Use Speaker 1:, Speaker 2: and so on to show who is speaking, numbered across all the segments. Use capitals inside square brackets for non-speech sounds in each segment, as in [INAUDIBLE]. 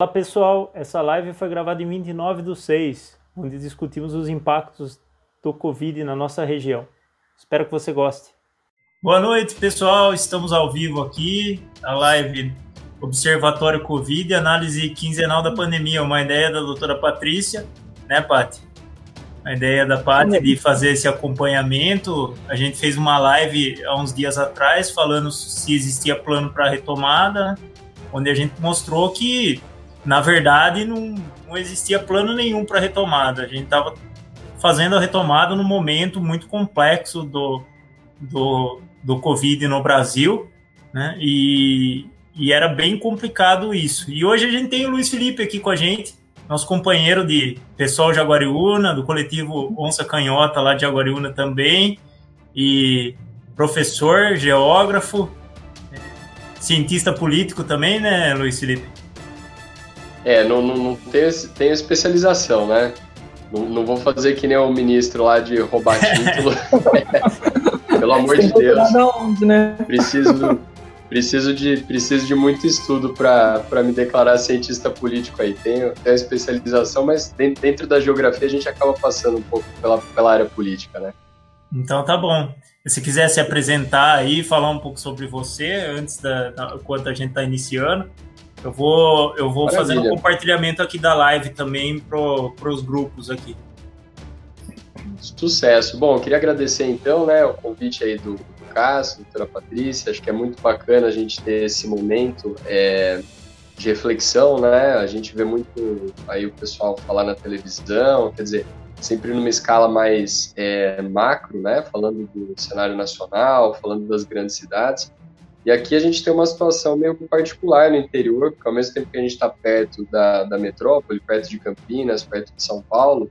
Speaker 1: Olá pessoal, essa live foi gravada em 29 do 6, onde discutimos os impactos do Covid na nossa região. Espero que você goste. Boa noite pessoal, estamos ao vivo aqui, a live Observatório Covid, análise quinzenal da pandemia, uma ideia da doutora Patrícia, né Paty? A ideia da Paty de fazer esse acompanhamento, a gente fez uma live há uns dias atrás falando se existia plano para retomada, onde a gente mostrou que na verdade, não, não existia plano nenhum para retomada. A gente estava fazendo a retomada num momento muito complexo do, do, do Covid no Brasil, né? E, e era bem complicado isso. E hoje a gente tem o Luiz Felipe aqui com a gente, nosso companheiro de pessoal de Aguariúna, do coletivo Onça Canhota lá de Aguariúna também, e professor, geógrafo, cientista político também, né, Luiz Felipe?
Speaker 2: É, não, não, não tenho, tenho especialização, né? Não, não, vou fazer que nem o ministro lá de roubar título. [LAUGHS] Pelo amor de Deus. Onde, né? Preciso, preciso, de, preciso de muito estudo para me declarar cientista político aí. Tenho, tenho especialização, mas dentro da geografia a gente acaba passando um pouco pela, pela área política, né?
Speaker 1: Então tá bom. Se quiser se apresentar aí, falar um pouco sobre você antes da, da enquanto a gente está iniciando. Eu vou, eu vou fazendo um compartilhamento aqui da live também para os grupos aqui.
Speaker 2: Sucesso. Bom, eu queria agradecer então, né, o convite aí do, do Cássio, doutora Patrícia. Acho que é muito bacana a gente ter esse momento é, de reflexão, né? A gente vê muito aí o pessoal falar na televisão, quer dizer, sempre numa escala mais é, macro, né? Falando do cenário nacional, falando das grandes cidades. E aqui a gente tem uma situação meio particular no interior, porque ao mesmo tempo que a gente está perto da, da metrópole, perto de Campinas, perto de São Paulo,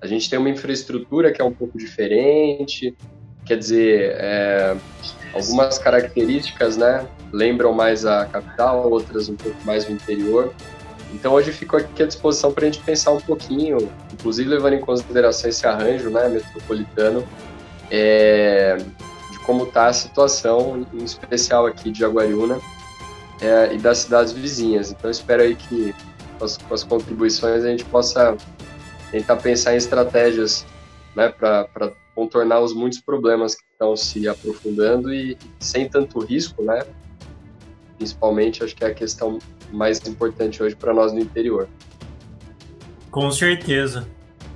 Speaker 2: a gente tem uma infraestrutura que é um pouco diferente, quer dizer, é, algumas características, né, lembram mais a capital, outras um pouco mais o interior. Então hoje fico aqui à disposição para a gente pensar um pouquinho, inclusive levando em consideração esse arranjo, né, metropolitano, é, como está a situação, em especial aqui de Jaguariúna é, e das cidades vizinhas. Então, espero aí que com as, com as, contribuições a gente possa tentar pensar em estratégias né, para contornar os muitos problemas que estão se aprofundando e sem tanto risco, né? Principalmente, acho que é a questão mais importante hoje para nós no interior.
Speaker 1: Com certeza.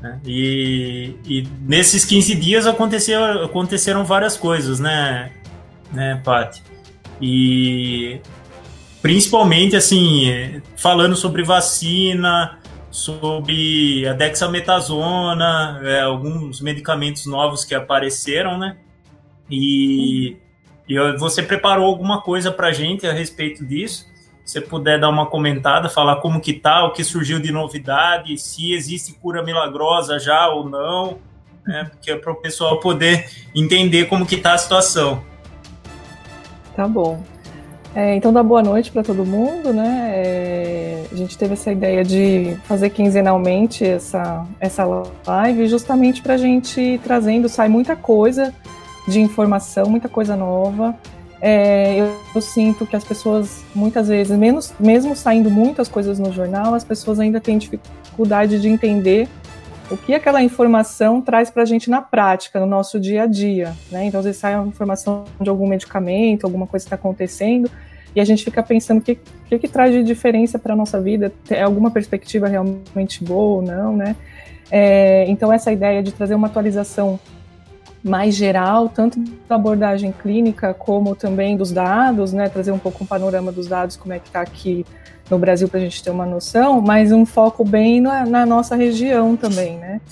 Speaker 1: Né? E, e, nesses 15 dias aconteceu, aconteceram várias coisas, né, né, Paty? E principalmente, assim, falando sobre vacina, sobre a dexametasona, é, alguns medicamentos novos que apareceram, né? E, e você preparou alguma coisa para gente a respeito disso? Você puder dar uma comentada, falar como que tá, o que surgiu de novidade, se existe cura milagrosa já ou não, né? Porque é para o pessoal poder entender como que tá a situação.
Speaker 3: Tá bom. É, então dá boa noite para todo mundo, né? É, a gente teve essa ideia de fazer quinzenalmente essa, essa live justamente para a gente trazendo, sai muita coisa de informação, muita coisa nova. É, eu, eu, sinto que as pessoas, muitas vezes, menos, mesmo saindo muitas coisas no jornal, as pessoas ainda têm dificuldade de entender o que aquela informação traz para a gente na prática, no nosso dia a dia. Né? Então, às vezes sai uma informação de algum medicamento, alguma coisa está acontecendo, e a gente fica pensando o que, que, que traz de diferença para a nossa vida, é alguma perspectiva realmente boa ou não, né? É, então, essa ideia de trazer uma atualização mais geral, tanto da abordagem clínica como também dos dados, né, trazer um pouco um panorama dos dados, como é que está aqui no Brasil para a gente ter uma noção, mas um foco bem na, na nossa região também, né.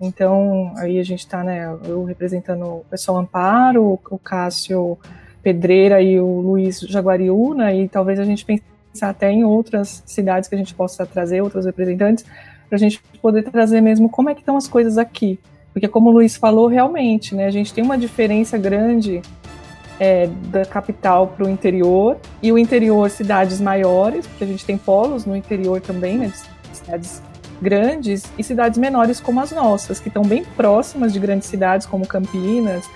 Speaker 3: Então, aí a gente está, né, eu representando o pessoal Amparo, o Cássio Pedreira e o Luiz Jaguariúna, e talvez a gente pensar até em outras cidades que a gente possa trazer, outros representantes, para a gente poder trazer mesmo como é que estão as coisas aqui, porque, como o Luiz falou, realmente, né, a gente tem uma diferença grande é, da capital para o interior, e o interior, cidades maiores, porque a gente tem polos no interior também, né, cidades grandes, e cidades menores como as nossas, que estão bem próximas de grandes cidades como Campinas,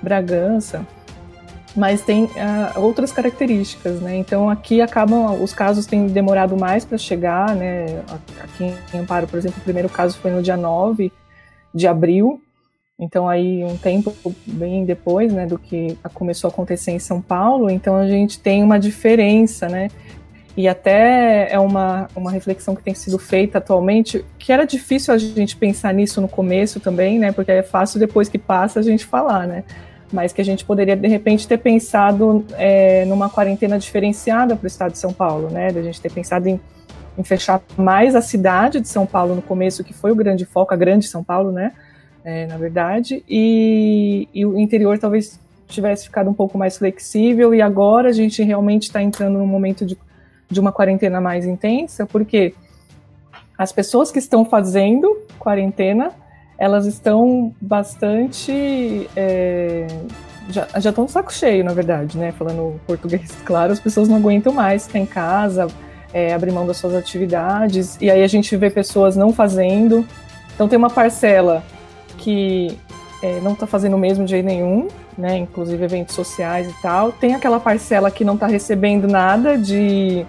Speaker 3: Bragança. mas tem uh, outras características, né? Então aqui acabam os casos têm demorado mais para chegar, né? Aqui em Amparo, por exemplo, o primeiro caso foi no dia 9 de abril, então aí um tempo bem depois, né, do que começou a acontecer em São Paulo, então a gente tem uma diferença, né? E até é uma, uma reflexão que tem sido feita atualmente, que era difícil a gente pensar nisso no começo também, né? Porque é fácil depois que passa a gente falar, né? Mas que a gente poderia, de repente, ter pensado é, numa quarentena diferenciada para o estado de São Paulo, né? Da gente ter pensado em, em fechar mais a cidade de São Paulo no começo, que foi o grande foco, a grande São Paulo, né? É, na verdade, e, e o interior talvez tivesse ficado um pouco mais flexível, e agora a gente realmente está entrando num momento de de uma quarentena mais intensa, porque as pessoas que estão fazendo quarentena, elas estão bastante. É, já, já estão de saco cheio, na verdade, né? Falando português, [LAUGHS] claro, as pessoas não aguentam mais ficar em casa, é, abrir mão das suas atividades, e aí a gente vê pessoas não fazendo. Então tem uma parcela que é, não está fazendo o mesmo de jeito nenhum, né? Inclusive eventos sociais e tal. Tem aquela parcela que não está recebendo nada de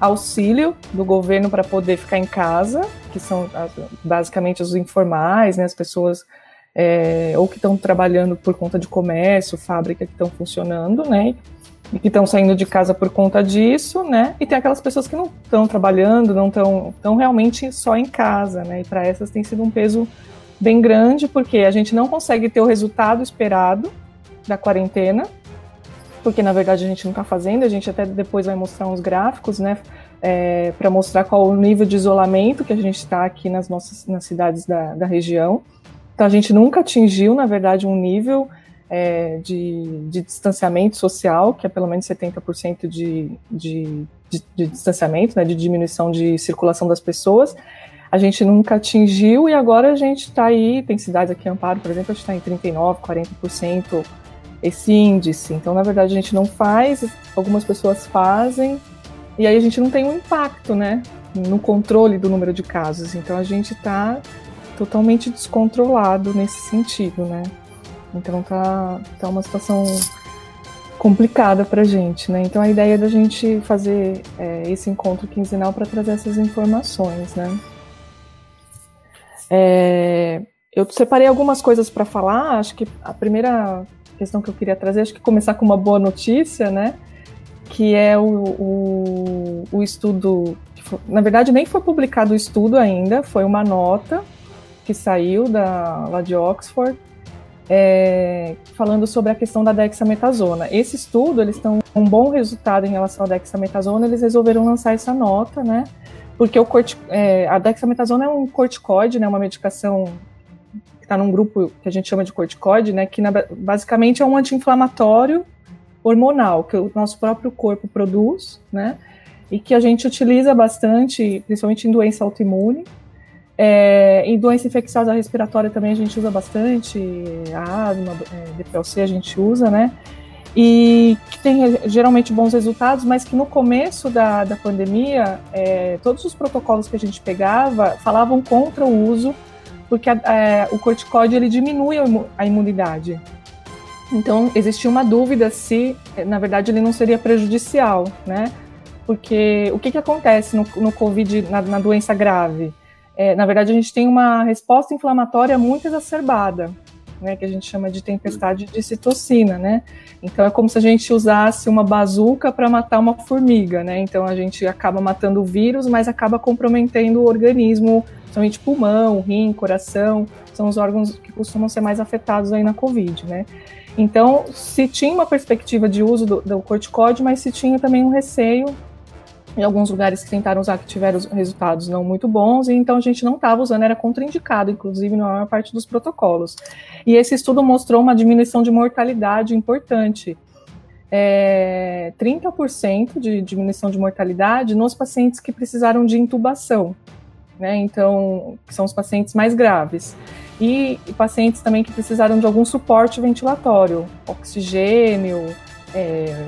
Speaker 3: auxílio do governo para poder ficar em casa, que são basicamente os informais, né? As pessoas é, ou que estão trabalhando por conta de comércio, fábrica que estão funcionando, né? E que estão saindo de casa por conta disso, né? E tem aquelas pessoas que não estão trabalhando, não estão tão realmente só em casa, né? E para essas tem sido um peso bem grande, porque a gente não consegue ter o resultado esperado da quarentena, porque na verdade a gente não está fazendo, a gente até depois vai mostrar uns gráficos, né, é, para mostrar qual o nível de isolamento que a gente está aqui nas nossas nas cidades da, da região. Então a gente nunca atingiu, na verdade, um nível é, de, de, distanciamento social, que é pelo menos 70% de, de, de, de distanciamento, né, de diminuição de circulação das pessoas a gente nunca atingiu e agora a gente está aí, tem cidades aqui em Amparo, por exemplo, a gente está em 39%, 40% esse índice. Então, na verdade, a gente não faz, algumas pessoas fazem, e aí a gente não tem um impacto, né, no controle do número de casos. Então, a gente está totalmente descontrolado nesse sentido, né. Então, tá, tá uma situação complicada para gente, né? Então a ideia é da gente fazer é, esse encontro quinzenal para trazer essas informações, né? É, eu separei algumas coisas para falar. Acho que a primeira questão que eu queria trazer, acho que começar com uma boa notícia, né? Que é o, o, o estudo. Na verdade, nem foi publicado o estudo ainda, foi uma nota que saiu da, lá de Oxford, é, falando sobre a questão da dexametasona. Esse estudo, eles estão com um bom resultado em relação à dexametasona, eles resolveram lançar essa nota, né? porque o corti é, a dexametasona é um corticoide, né, uma medicação que está num grupo que a gente chama de corticoide, né, que na, basicamente é um anti-inflamatório hormonal que o nosso próprio corpo produz, né, e que a gente utiliza bastante, principalmente em doença autoimune. É, em doença infecciosa respiratória também a gente usa bastante, asma, é, DPLC a gente usa, né, e que tem geralmente bons resultados, mas que no começo da, da pandemia, é, todos os protocolos que a gente pegava falavam contra o uso, porque a, é, o corticóide ele diminui a imunidade. Então, existia uma dúvida se, na verdade, ele não seria prejudicial, né? Porque o que, que acontece no, no Covid, na, na doença grave? É, na verdade, a gente tem uma resposta inflamatória muito exacerbada né, que a gente chama de tempestade de citocina, né? Então é como se a gente usasse uma bazuca para matar uma formiga, né? Então a gente acaba matando o vírus, mas acaba comprometendo o organismo, principalmente pulmão, rim, coração, são os órgãos que costumam ser mais afetados aí na COVID, né? Então, se tinha uma perspectiva de uso do, do corticóide, mas se tinha também um receio em alguns lugares que tentaram usar que tiveram resultados não muito bons, e então a gente não estava usando, era contraindicado, inclusive na maior parte dos protocolos. E esse estudo mostrou uma diminuição de mortalidade importante. É, 30% de diminuição de mortalidade nos pacientes que precisaram de intubação, né? Então, que são os pacientes mais graves. E, e pacientes também que precisaram de algum suporte ventilatório, oxigênio, é,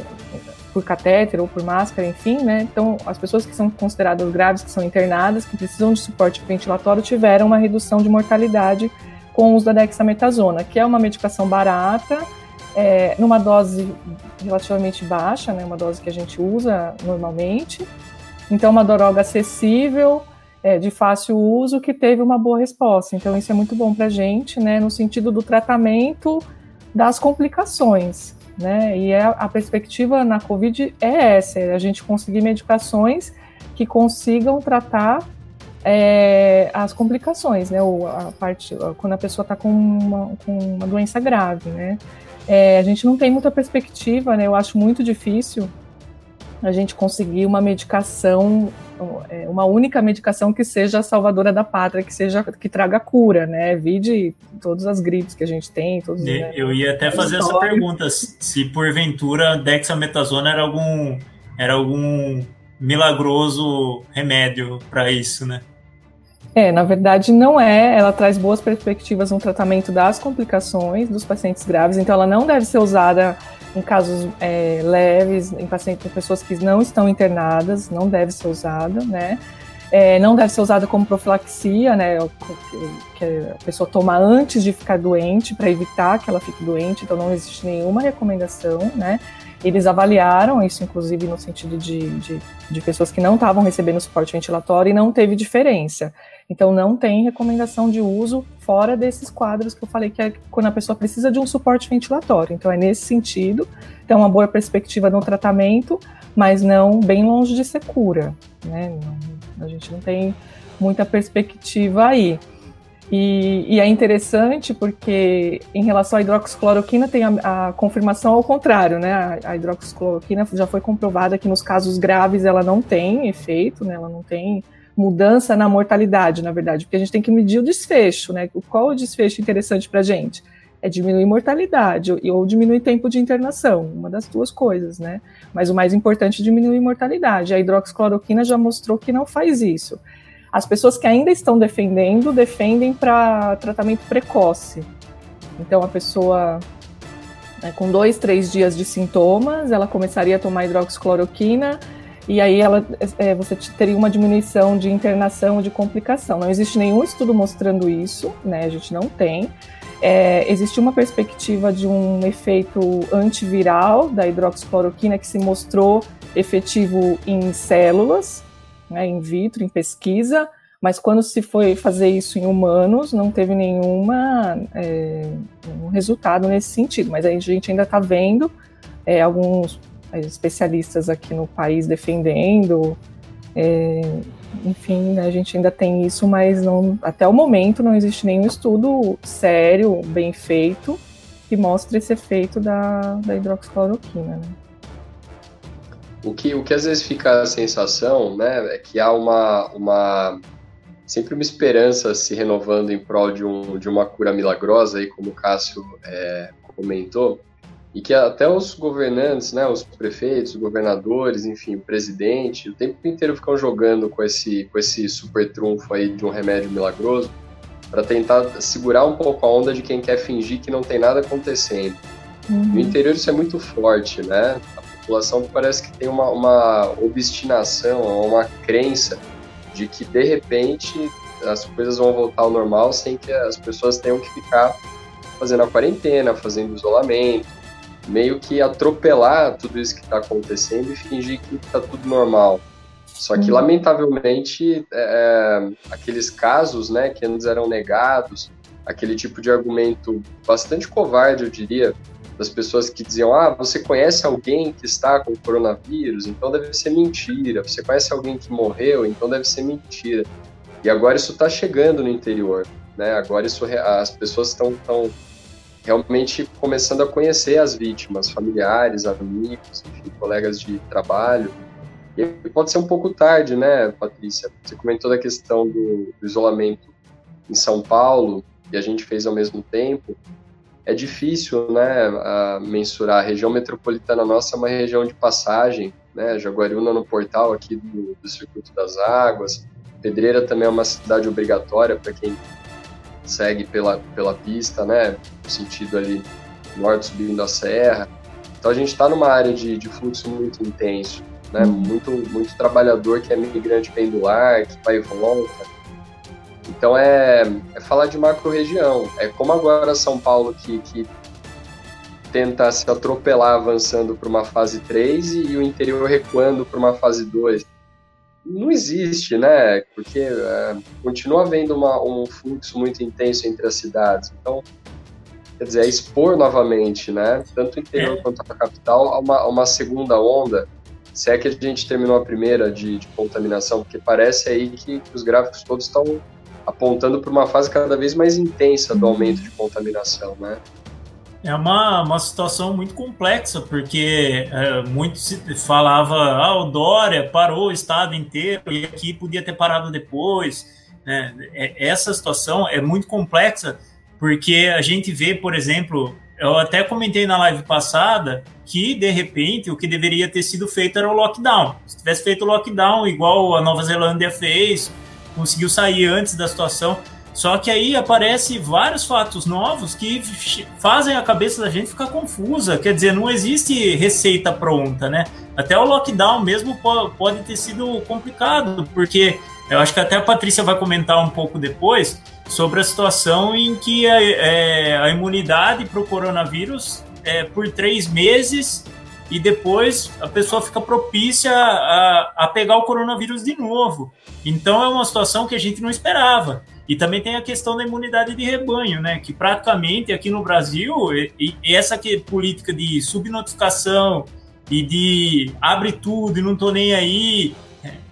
Speaker 3: por catéter ou por máscara, enfim, né? Então, as pessoas que são consideradas graves, que são internadas, que precisam de suporte ventilatório, tiveram uma redução de mortalidade com o uso da dexametasona, que é uma medicação barata, é, numa dose relativamente baixa, né, uma dose que a gente usa normalmente. Então, uma droga acessível, é, de fácil uso, que teve uma boa resposta. Então, isso é muito bom para a gente, né, no sentido do tratamento das complicações. Né? E é, a perspectiva na Covid é essa: é a gente conseguir medicações que consigam tratar é, as complicações, né? Ou a parte quando a pessoa está com uma, com uma doença grave, né? É, a gente não tem muita perspectiva, né? Eu acho muito difícil a gente conseguir uma medicação, é, uma única medicação que seja a salvadora da pátria, que seja que traga cura, né? Vide todas as gripes que a gente tem, todos.
Speaker 1: Né? Eu ia até fazer essa pergunta, se porventura dexametasona era algum era algum milagroso remédio para isso, né?
Speaker 3: É, na verdade não é. Ela traz boas perspectivas no tratamento das complicações dos pacientes graves, então ela não deve ser usada em casos é, leves, em pacientes, em pessoas que não estão internadas, não deve ser usada, né? É, não deve ser usada como profilaxia, né? Que a pessoa toma antes de ficar doente para evitar que ela fique doente, então não existe nenhuma recomendação, né? Eles avaliaram isso, inclusive, no sentido de, de, de pessoas que não estavam recebendo suporte ventilatório e não teve diferença. Então, não tem recomendação de uso fora desses quadros que eu falei, que é quando a pessoa precisa de um suporte ventilatório. Então, é nesse sentido. Então, uma boa perspectiva no tratamento, mas não bem longe de ser cura. Né? a gente não tem muita perspectiva aí. E, e, é interessante porque, em relação à hidroxicloroquina, tem a, a confirmação ao contrário, né? A, hidroxicloroquina já foi comprovada que nos casos graves ela não tem efeito, né? Ela não tem mudança na mortalidade, na verdade, porque a gente tem que medir o desfecho, né? Qual o desfecho interessante para a gente? É diminuir mortalidade ou diminuir tempo de internação, uma das duas coisas, né? Mas o mais importante é diminuir mortalidade. A hidroxicloroquina já mostrou que não faz isso. As pessoas que ainda estão defendendo, defendem para tratamento precoce. Então, a pessoa né, com dois, três dias de sintomas, ela começaria a tomar hidroxicloroquina e aí ela, é, você teria uma diminuição de internação, de complicação. Não existe nenhum estudo mostrando isso, né? A gente não tem. É, existe uma perspectiva de um efeito antiviral da hidroxicloroquina que se mostrou efetivo em células, né, in vitro, em pesquisa, mas quando se foi fazer isso em humanos, não teve nenhuma é, um resultado nesse sentido. Mas a gente ainda está vendo é, alguns é, especialistas aqui no país defendendo. É, enfim, né, a gente ainda tem isso, mas não, até o momento não existe nenhum estudo sério, bem feito, que mostre esse efeito da, da hidroxicloroquina. Né?
Speaker 2: O que, o que às vezes fica a sensação, né, é que há uma, uma sempre uma esperança se renovando em prol de, um, de uma cura milagrosa, aí como o Cássio é, comentou, e que até os governantes, né, os prefeitos, os governadores, enfim, o presidente, o tempo inteiro ficam jogando com esse, com esse super trunfo aí de um remédio milagroso para tentar segurar um pouco a onda de quem quer fingir que não tem nada acontecendo. Uhum. No interior isso é muito forte, né? População parece que tem uma, uma obstinação, uma crença de que de repente as coisas vão voltar ao normal sem que as pessoas tenham que ficar fazendo a quarentena, fazendo isolamento, meio que atropelar tudo isso que está acontecendo e fingir que está tudo normal. Só que, uhum. lamentavelmente, é, é, aqueles casos né, que antes eram negados, aquele tipo de argumento bastante covarde, eu diria, das pessoas que diziam: ah, você conhece alguém que está com coronavírus, então deve ser mentira. Você conhece alguém que morreu, então deve ser mentira. E agora isso está chegando no interior, né? Agora isso as pessoas estão tão realmente começando a conhecer as vítimas, familiares, amigos, enfim, colegas de trabalho. E pode ser um pouco tarde, né, Patrícia? Você comentou da questão do, do isolamento em São Paulo e a gente fez ao mesmo tempo é difícil né, mensurar. A região metropolitana nossa é uma região de passagem, né? Jaguariúna no portal aqui do, do Circuito das Águas. Pedreira também é uma cidade obrigatória para quem segue pela, pela pista, né? No sentido ali norte subindo a serra. Então a gente está numa área de, de fluxo muito intenso, né? Uhum. Muito, muito trabalhador que é migrante pendular, que vai e volta então é, é falar de macro-região. É como agora São Paulo, que, que tenta se atropelar avançando para uma fase 3 e, e o interior recuando para uma fase 2 não existe, né? Porque é, continua havendo uma, um fluxo muito intenso entre as cidades. Então, quer dizer, é expor novamente, né? Tanto o interior é. quanto a capital a uma, a uma segunda onda. Se é que a gente terminou a primeira de, de contaminação, porque parece aí que, que os gráficos todos estão apontando para uma fase cada vez mais intensa do aumento de contaminação, né?
Speaker 1: É uma, uma situação muito complexa, porque é, muito se falava, ah, o Dória parou o estado inteiro e aqui podia ter parado depois. Né? É, essa situação é muito complexa, porque a gente vê, por exemplo, eu até comentei na live passada que, de repente, o que deveria ter sido feito era o lockdown. Se tivesse feito o lockdown, igual a Nova Zelândia fez, conseguiu sair antes da situação só que aí aparece vários fatos novos que fazem a cabeça da gente ficar confusa. Quer dizer, não existe receita pronta, né? Até o lockdown mesmo pode ter sido complicado, porque eu acho que até a Patrícia vai comentar um pouco depois sobre a situação em que a, é, a imunidade para o coronavírus é por três meses e depois a pessoa fica propícia a, a pegar o coronavírus de novo. Então é uma situação que a gente não esperava. E também tem a questão da imunidade de rebanho, né? Que praticamente aqui no Brasil, e, e essa que, política de subnotificação e de abre tudo e não tô nem aí,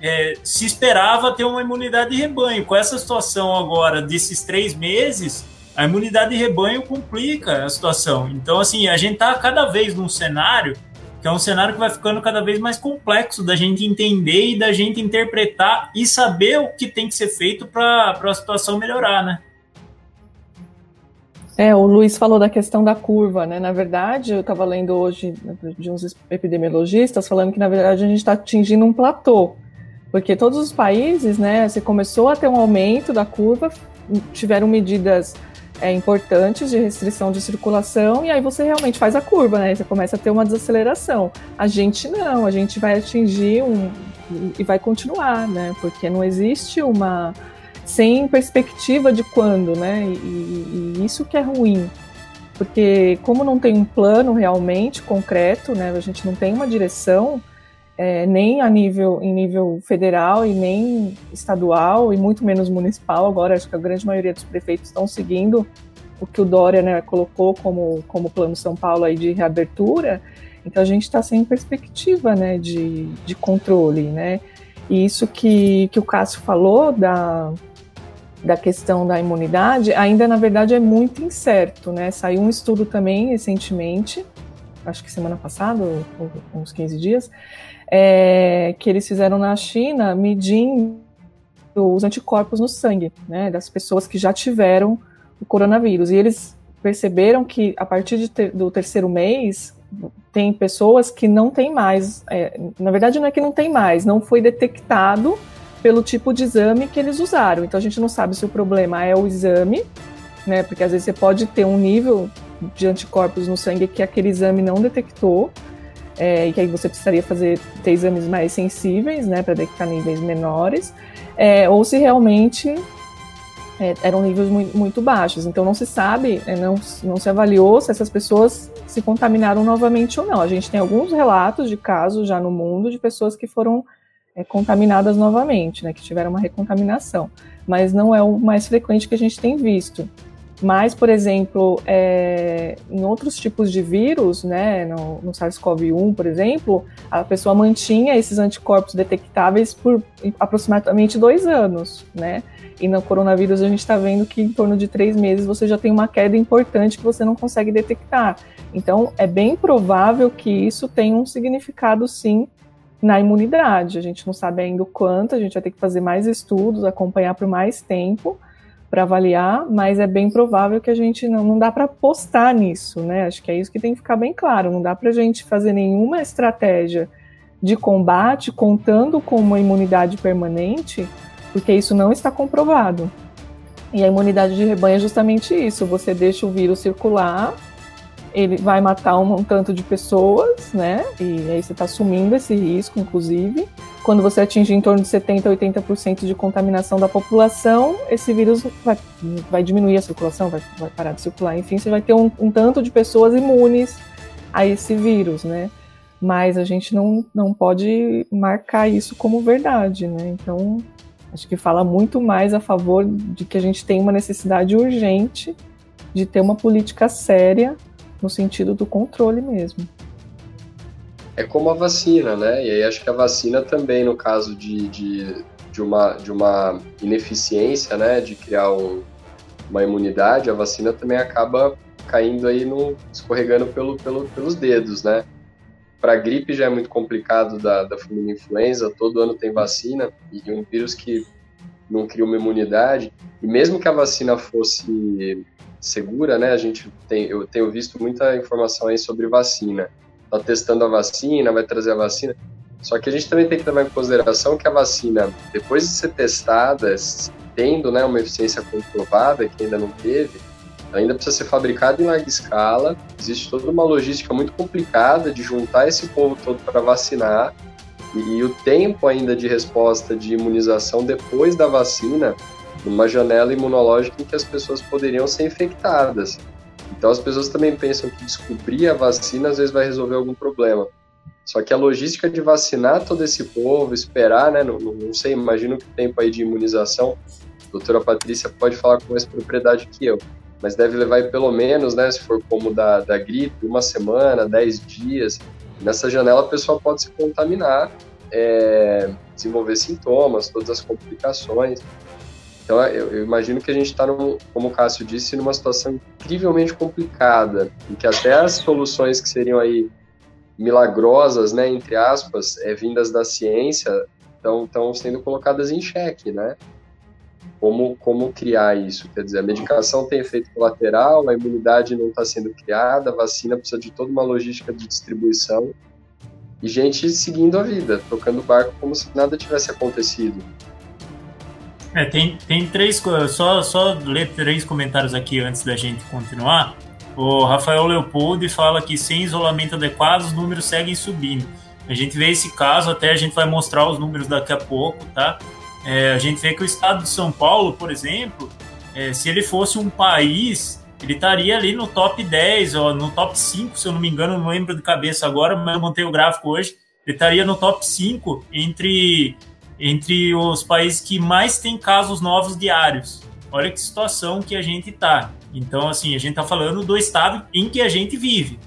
Speaker 1: é, se esperava ter uma imunidade de rebanho. Com essa situação agora desses três meses, a imunidade de rebanho complica a situação. Então, assim, a gente tá cada vez num cenário que é um cenário que vai ficando cada vez mais complexo da gente entender e da gente interpretar e saber o que tem que ser feito para a situação melhorar, né?
Speaker 3: É, o Luiz falou da questão da curva, né? Na verdade, eu estava lendo hoje de uns epidemiologistas falando que, na verdade, a gente está atingindo um platô, porque todos os países, né, se começou a ter um aumento da curva, tiveram medidas é, importantes de restrição de circulação, e aí você realmente faz a curva, né? Você começa a ter uma desaceleração. A gente não, a gente vai atingir um. e vai continuar, né? Porque não existe uma. sem perspectiva de quando, né? E, e isso que é ruim. Porque, como não tem um plano realmente concreto, né? A gente não tem uma direção, é, nem a nível, em nível federal e nem estadual e muito menos municipal. Agora, acho que a grande maioria dos prefeitos estão seguindo o que o Dória né, colocou como, como plano São Paulo aí de reabertura. Então, a gente está sem perspectiva né, de, de controle. Né? E isso que, que o Cássio falou da, da questão da imunidade, ainda na verdade é muito incerto. Né? Saiu um estudo também recentemente, acho que semana passada, uns 15 dias, é, que eles fizeram na China medindo os anticorpos no sangue, né, das pessoas que já tiveram o coronavírus. E eles perceberam que a partir ter, do terceiro mês tem pessoas que não tem mais, é, na verdade não é que não tem mais, não foi detectado pelo tipo de exame que eles usaram. Então a gente não sabe se o problema é o exame, né, porque às vezes você pode ter um nível de anticorpos no sangue que aquele exame não detectou, é, e que aí você precisaria fazer ter exames mais sensíveis, né, para detectar níveis menores, é, ou se realmente é, eram níveis muito, muito, baixos. Então não se sabe, é, não, não se avaliou se essas pessoas se contaminaram novamente ou não. A gente tem alguns relatos de casos já no mundo de pessoas que foram é, contaminadas novamente, né, que tiveram uma recontaminação, mas não é o mais frequente que a gente tem visto. Mas, por exemplo, é, em outros tipos de vírus, né, no, no SARS-CoV-1, por exemplo, a pessoa mantinha esses anticorpos detectáveis por aproximadamente dois anos, né? E no coronavírus a gente está vendo que em torno de três meses você já tem uma queda importante que você não consegue detectar. Então, é bem provável que isso tenha um significado, sim, na imunidade. A gente não sabe ainda o quanto, a gente vai ter que fazer mais estudos, acompanhar por mais tempo para avaliar, mas é bem provável que a gente não, não dá para apostar nisso, né? Acho que é isso que tem que ficar bem claro. Não dá para a gente fazer nenhuma estratégia de combate contando com uma imunidade permanente, porque isso não está comprovado. E a imunidade de rebanho é justamente isso: você deixa o vírus circular ele vai matar um, tanto de pessoas, né? E aí você está assumindo esse risco, inclusive. Quando você atinge em torno de 70% a 80% de contaminação da população, esse vírus vai, vai diminuir a circulação, vai, vai parar de circular. Enfim, você vai ter um, um tanto de pessoas imunes a esse vírus, né? Mas a gente não, não pode marcar isso como verdade, né? Então, acho que fala muito mais a favor de que a gente tem uma necessidade urgente de ter uma política séria no sentido do controle mesmo.
Speaker 2: É como a vacina, né? E aí acho que a vacina também, no caso de, de, de, uma, de uma ineficiência, né, de criar um, uma imunidade, a vacina também acaba caindo aí no escorregando pelo, pelo, pelos dedos, né? Para gripe já é muito complicado da, da família influenza, todo ano tem vacina e um vírus que não cria uma imunidade. E mesmo que a vacina fosse segura, né? A gente tem, eu tenho visto muita informação aí sobre vacina. Tá testando a vacina, vai trazer a vacina. Só que a gente também tem que levar em consideração que a vacina, depois de ser testada, tendo né, uma eficiência comprovada, que ainda não teve, ainda precisa ser fabricada em larga escala. Existe toda uma logística muito complicada de juntar esse povo todo para vacinar. E, e, o tempo ainda de resposta de imunização depois da vacina, numa janela imunológica em que as pessoas poderiam ser infectadas. Então as pessoas também pensam que descobrir a vacina às vezes vai resolver algum problema. Só que a logística de vacinar todo esse povo, esperar, né? Não, não sei, imagino que tempo aí de imunização, a doutora Patrícia pode falar com mais propriedade que eu, mas deve levar pelo menos, né? Se for como da, da gripe, uma semana, dez dias. Nessa janela a pessoa pode se contaminar, é, desenvolver sintomas, todas as complicações. Então, eu, eu imagino que a gente está, como o Cássio disse, numa situação incrivelmente complicada, em que até as soluções que seriam aí milagrosas, né, entre aspas, é, vindas da ciência, estão sendo colocadas em xeque, né? Como, como criar isso? Quer dizer, a medicação tem efeito colateral, a imunidade não está sendo criada, a vacina precisa de toda uma logística de distribuição e gente seguindo a vida, tocando o barco como se nada tivesse acontecido.
Speaker 1: É, tem, tem três só só ler três comentários aqui antes da gente continuar. O Rafael Leopoldo fala que sem isolamento adequado os números seguem subindo. A gente vê esse caso, até a gente vai mostrar os números daqui a pouco, tá? É, a gente vê que o estado de São Paulo, por exemplo, é, se ele fosse um país, ele estaria ali no top 10, ou no top 5, se eu não me engano, não lembro de cabeça agora, mas eu montei o gráfico hoje. Ele estaria no top 5 entre entre os países que mais têm casos novos diários. Olha que situação que a gente está. Então, assim, a gente está falando do estado em que a gente vive.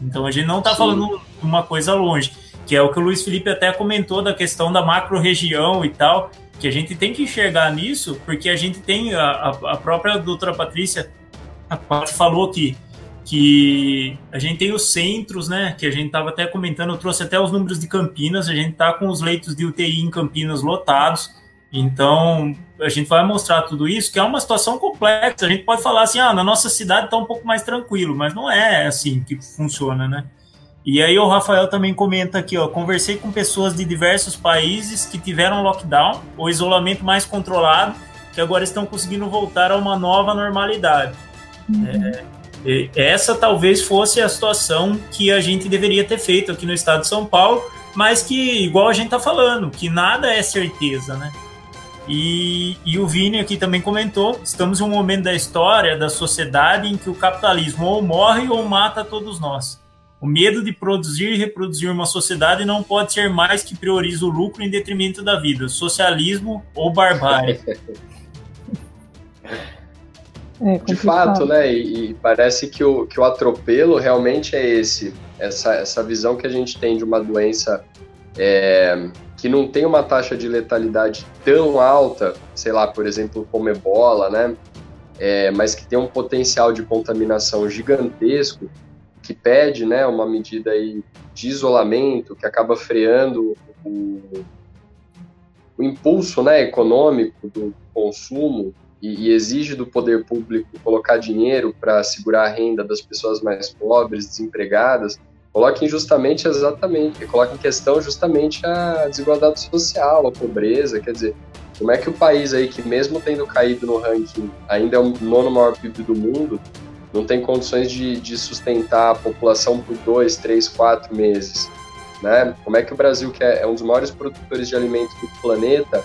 Speaker 1: Então, a gente não está falando uma coisa longe, que é o que o Luiz Felipe até comentou da questão da macro-região e tal, que a gente tem que enxergar nisso, porque a gente tem a, a própria doutora Patrícia a falou que que a gente tem os centros, né, que a gente estava até comentando, eu trouxe até os números de Campinas, a gente está com os leitos de UTI em Campinas lotados, então a gente vai mostrar tudo isso, que é uma situação complexa, a gente pode falar assim, ah, na nossa cidade está um pouco mais tranquilo, mas não é assim que funciona, né. E aí o Rafael também comenta aqui, ó, conversei com pessoas de diversos países que tiveram lockdown ou isolamento mais controlado, que agora estão conseguindo voltar a uma nova normalidade. Uhum. É, essa talvez fosse a situação que a gente deveria ter feito aqui no estado de São Paulo, mas que, igual a gente está falando, que nada é certeza, né? E, e, o Vini aqui também comentou: estamos em um momento da história, da sociedade, em que o capitalismo ou morre ou mata todos nós. O medo de produzir e reproduzir uma sociedade não pode ser mais que prioriza o lucro em detrimento da vida, socialismo ou barbárie. [LAUGHS]
Speaker 2: É de fato, né? E, e, parece que o, que o atropelo realmente é esse, essa, essa visão que a gente tem de uma doença é, que não tem uma taxa de letalidade tão alta, sei lá, por exemplo, como ebola, né? É, mas que tem um potencial de contaminação gigantesco, que pede, né, uma medida aí de isolamento, que acaba freando o, o impulso, né, econômico do consumo e, e exige do poder público colocar dinheiro para segurar a renda das pessoas mais pobres, desempregadas, coloca justamente exatamente, coloca em questão justamente a desigualdade social, a pobreza, quer dizer, como é que o país aí que mesmo tendo caído no ranking ainda é o nono maior PIB do mundo, não tem condições de, de sustentar a população por dois, três, quatro meses, né? Como é que o Brasil, que é, é um dos maiores produtores de alimentos do planeta,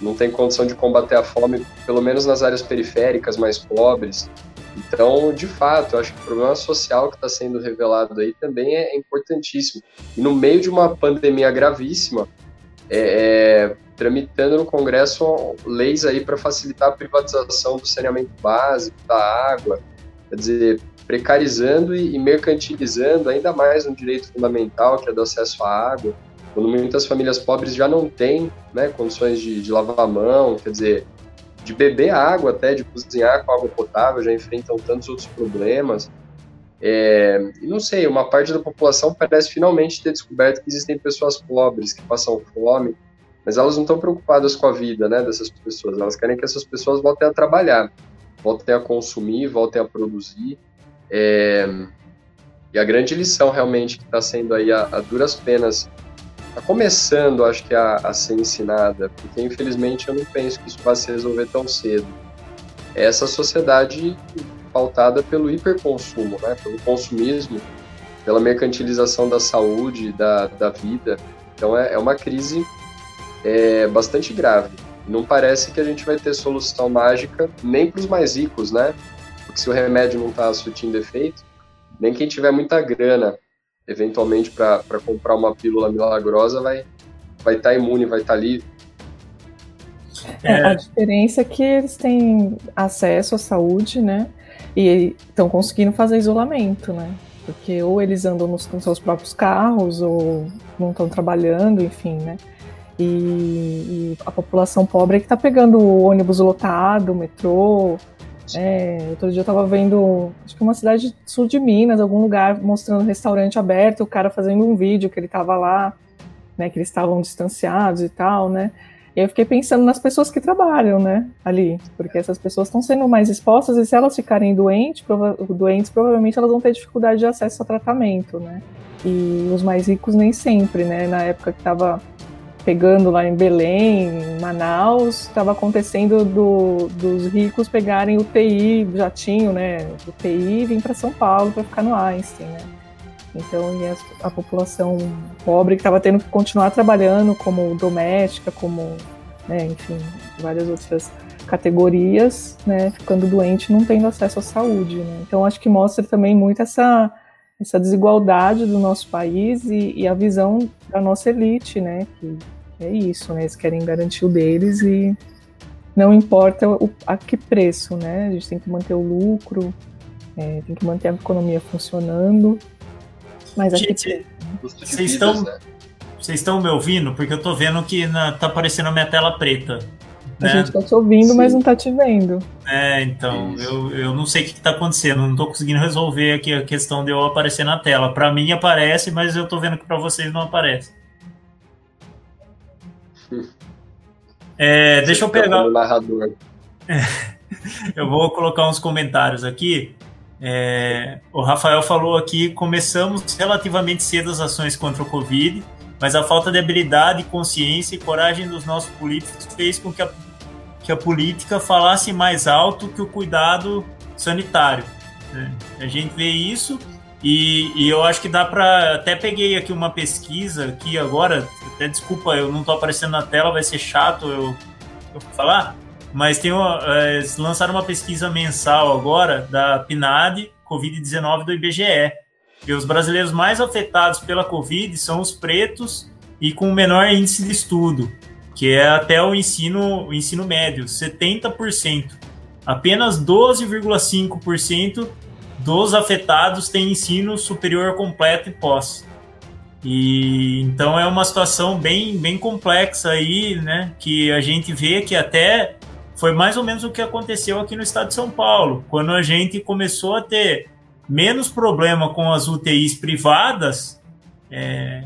Speaker 2: não tem condição de combater a fome, pelo menos nas áreas periféricas mais pobres. Então, de fato, eu acho que o problema social que está sendo revelado aí também é, importantíssimo. E no meio de uma pandemia gravíssima, é, é, tramitando no Congresso leis aí para facilitar a privatização do saneamento básico, da água, quer dizer, precarizando e, e mercantilizando ainda mais um direito fundamental que é do acesso à água, quando muitas famílias pobres já não têm né, condições de, de lavar a mão, quer dizer, de beber água até, de cozinhar com água potável, já enfrentam tantos outros problemas. É, não sei, uma parte da população parece finalmente ter descoberto que existem pessoas pobres que passam fome, mas elas não estão preocupadas com a vida né, dessas pessoas, elas querem que essas pessoas voltem a trabalhar, voltem a consumir, voltem a produzir. É, e a grande lição realmente que está sendo aí a, a duras penas está começando, acho que, a, a, ser ensinada, porque infelizmente eu não penso que isso vá se resolver tão cedo. É essa sociedade pautada pelo hiperconsumo, né, pelo consumismo, pela mercantilização da saúde, da, da vida. Então é, é uma crise é, bastante grave. Não parece que a gente vai ter solução mágica nem para os mais ricos, né? Porque se o remédio não está surtindo efeito, nem quem tiver muita grana eventualmente para comprar uma pílula milagrosa vai vai estar tá imune, vai estar tá livre.
Speaker 3: É, a diferença é que eles têm acesso à saúde, né? E estão conseguindo fazer isolamento, né? Porque ou eles andam nos, com seus próprios carros, ou não estão trabalhando, enfim, né? E, e, a população pobre é que está pegando o ônibus lotado, metrô, é, outro dia eu tava vendo, acho que uma cidade sul de Minas, algum lugar, mostrando um restaurante aberto, o cara fazendo um vídeo que ele tava lá, né, que eles estavam distanciados e tal, né, e eu fiquei pensando nas pessoas que trabalham, né, ali, porque essas pessoas estão sendo mais expostas e se elas ficarem doentes, prova doentes, provavelmente elas vão ter dificuldade de acesso a tratamento, né, e os mais ricos nem sempre, né, na época que tava pegando lá em Belém, em Manaus, estava acontecendo do, dos ricos pegarem o TI, jatinho, né, o TI e vir para São Paulo para ficar no Einstein, né. Então, e a, a população pobre que estava tendo que continuar trabalhando como doméstica, como, né, enfim, várias outras categorias, né, ficando doente, não tendo acesso à saúde, né. Então, acho que mostra também muito essa essa desigualdade do nosso país e, e, a visão da nossa elite, né? Que é isso, né? Eles querem garantir o deles e não importa o, a que preço, né? A gente tem que manter o lucro, é, tem que manter a economia funcionando. Mas a gente, que
Speaker 1: Vocês estão, né? vocês estão me ouvindo? Porque eu tô vendo que na, tá aparecendo a minha tela preta.
Speaker 3: A né? gente tá te ouvindo, Sim. mas não tá te vendo.
Speaker 1: É, então, eu, eu não sei o que, que tá acontecendo, não tô conseguindo resolver aqui a questão de eu aparecer na tela. Para mim aparece, mas eu tô vendo que para vocês não aparece. É, deixa eu pegar.
Speaker 2: narrador.
Speaker 1: É, [LAUGHS] eu vou colocar uns comentários aqui. É, o Rafael falou aqui: começamos relativamente cedo as ações contra o Covid, mas a falta de habilidade, consciência e coragem dos nossos políticos fez com que a, que a política falasse mais alto que o cuidado sanitário. Né? A gente vê isso e, e, eu acho que dá para até peguei aqui uma pesquisa aqui agora. Até desculpa, eu não estou aparecendo na tela, vai ser chato eu, eu falar. Mas tem uma, eles lançaram uma pesquisa mensal agora da PNAD Covid-19 do IBGE. E os brasileiros mais afetados pela Covid são os pretos e com o menor índice de estudo, que é até o ensino, o ensino médio, 70%. Apenas 12,5% dos afetados têm ensino superior completo e pós. E então é uma situação bem, bem complexa aí, né? Que a gente vê que até foi mais ou menos o que aconteceu aqui no estado de São Paulo, quando a gente começou a ter menos problema com as UTIs privadas é,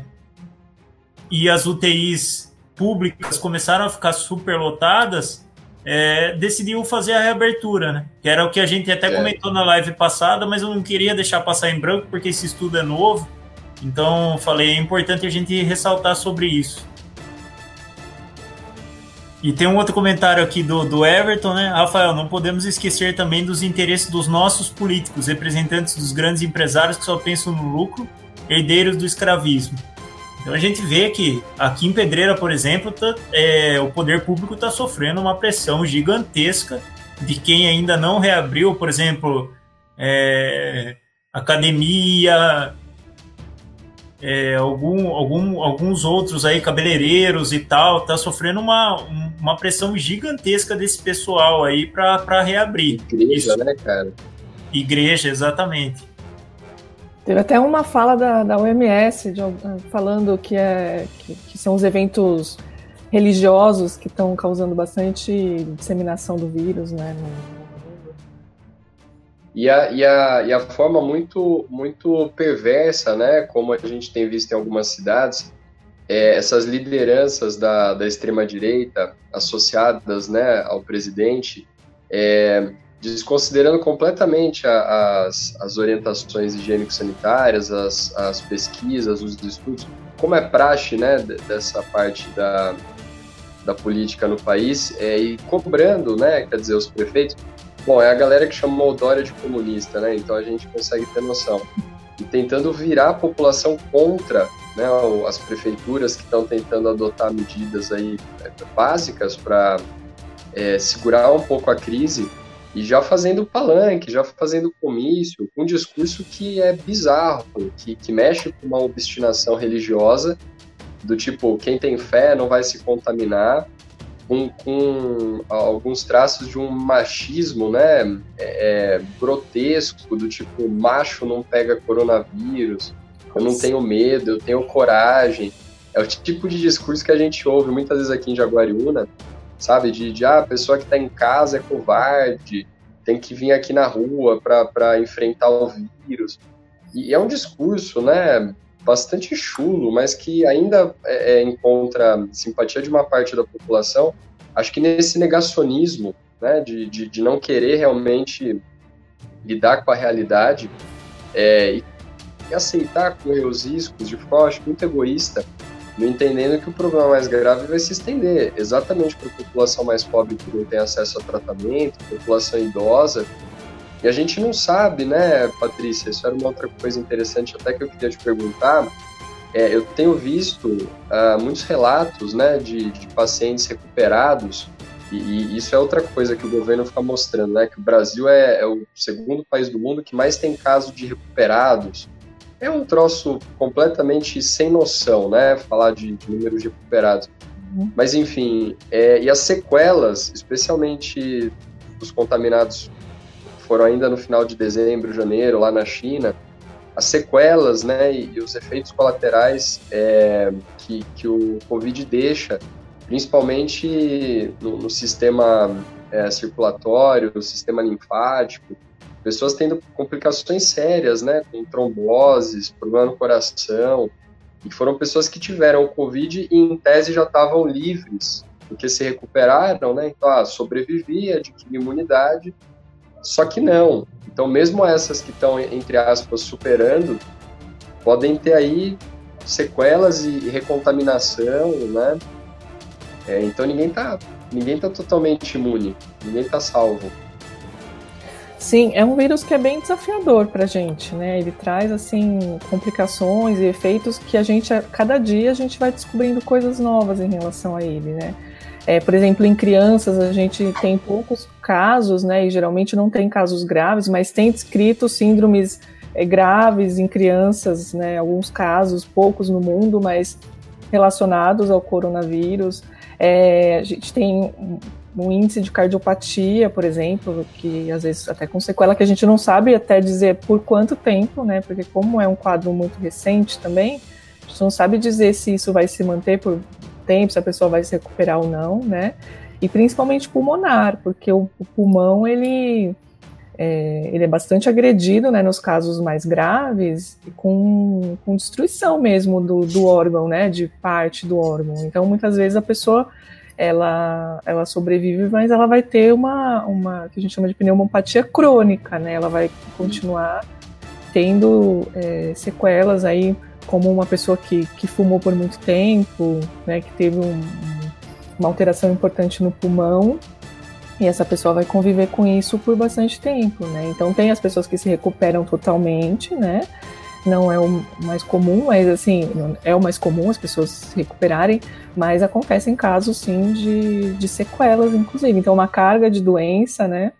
Speaker 1: e as UTIs públicas começaram a ficar superlotadas, é, decidiu fazer a reabertura, né? Que era o que a gente até é. comentou na live passada, mas eu não queria deixar passar em branco porque esse estudo é novo. Então, falei, é importante a gente ressaltar sobre isso. E tem um outro comentário aqui do, do Everton, né? Rafael, não podemos esquecer também dos interesses dos nossos políticos, representantes dos grandes empresários que só pensam no lucro, herdeiros do escravismo. Então a gente vê que aqui em Pedreira, por exemplo, tá, é, o poder público está sofrendo uma pressão gigantesca de quem ainda não reabriu, por exemplo, é, academia, é, algum, algum, alguns outros aí, cabeleireiros e tal, tá sofrendo uma, uma pressão gigantesca desse pessoal aí para reabrir.
Speaker 2: Igreja, Isso. né, cara?
Speaker 1: Igreja, exatamente.
Speaker 3: Teve até uma fala da, da OMS de, falando que, é, que, que são os eventos religiosos que estão causando bastante disseminação do vírus, né?
Speaker 2: E a, e a, e a forma muito, muito perversa, né, como a gente tem visto em algumas cidades, é, essas lideranças da, da extrema-direita associadas né, ao presidente, é, desconsiderando completamente a, as, as orientações higiênico-sanitárias, as, as pesquisas, os estudos, como é praxe né, dessa parte da, da política no país, é, e cobrando, né, quer dizer, os prefeitos, Bom, é a galera que chamou o Dória de comunista, né? Então a gente consegue ter noção. E tentando virar a população contra né, as prefeituras que estão tentando adotar medidas aí é, básicas para é, segurar um pouco a crise e já fazendo palanque, já fazendo comício, um discurso que é bizarro, que, que mexe com uma obstinação religiosa do tipo, quem tem fé não vai se contaminar, com, com alguns traços de um machismo, né, é, é, grotesco, do tipo, macho não pega coronavírus, eu não tenho medo, eu tenho coragem. É o tipo de discurso que a gente ouve muitas vezes aqui em Jaguariúna, sabe, de, de ah, a pessoa que está em casa é covarde, tem que vir aqui na rua para enfrentar o vírus. E é um discurso, né, bastante chulo, mas que ainda é, é, encontra simpatia de uma parte da população, acho que nesse negacionismo, né, de, de, de não querer realmente lidar com a realidade é, e, aceitar correr os riscos de forma muito egoísta, entendendo que o problema mais grave vai se estender exatamente para a população mais pobre que não tem acesso a tratamento, população idosa, e a gente não sabe, né, Patrícia? Isso era uma outra coisa interessante até que eu queria te perguntar. É, eu tenho visto uh, muitos relatos, né, de, de pacientes recuperados e, e, isso é outra coisa que o governo fica mostrando, né, que o Brasil é, é o segundo país do mundo que mais tem casos de recuperados. É um troço completamente sem noção, né, falar de, de números de recuperados. Uhum. Mas enfim, é, e as sequelas, especialmente dos contaminados foram ainda no final de dezembro, janeiro, lá na China, as sequelas né, e, os efeitos colaterais é, que, que o Covid deixa, principalmente no, no sistema é, circulatório, no sistema linfático, pessoas tendo complicações sérias, né, com tromboses, problema no coração, e foram pessoas que tiveram o Covid e, em tese, já estavam livres, porque se recuperaram, né, então, ah, sobrevivi, adquiri imunidade, só que não. Então, mesmo essas que estão, entre aspas, superando, podem ter aí sequelas e recontaminação, né? É, então, ninguém está ninguém tá totalmente imune, ninguém está salvo.
Speaker 3: Sim, é um vírus que é bem desafiador para a gente, né? Ele traz assim complicações e efeitos que a gente, cada dia, a gente vai descobrindo coisas novas em relação a ele, né? É, por exemplo, em crianças a gente tem poucos casos, né? E geralmente não tem casos graves, mas tem descrito síndromes é, graves em crianças, né? Alguns casos, poucos no mundo, mas relacionados ao coronavírus. É, a gente tem um índice de cardiopatia, por exemplo, que às vezes até com sequela que a gente não sabe até dizer por quanto tempo, né? Porque como é um quadro muito recente também, a gente não sabe dizer se isso vai se manter por tempo, se a pessoa vai se recuperar ou não, né? E principalmente pulmonar, porque o, o pulmão ele é, ele é bastante agredido, né, nos casos mais graves, com, com destruição mesmo do, do órgão, né, de parte do órgão. Então, muitas vezes a pessoa ela, ela sobrevive, mas ela vai ter uma, uma que a gente chama de pneumopatia crônica, né? Ela vai continuar tendo é, sequelas aí como uma pessoa que, que fumou por muito tempo, né, que teve um, uma alteração importante no pulmão, e essa pessoa vai conviver com isso por bastante tempo, né? Então tem as pessoas que se recuperam totalmente, né? Não é o mais comum, mas assim, é o mais comum as pessoas se recuperarem, mas acontecem casos sim de, de sequelas, inclusive. Então, uma carga de doença, né?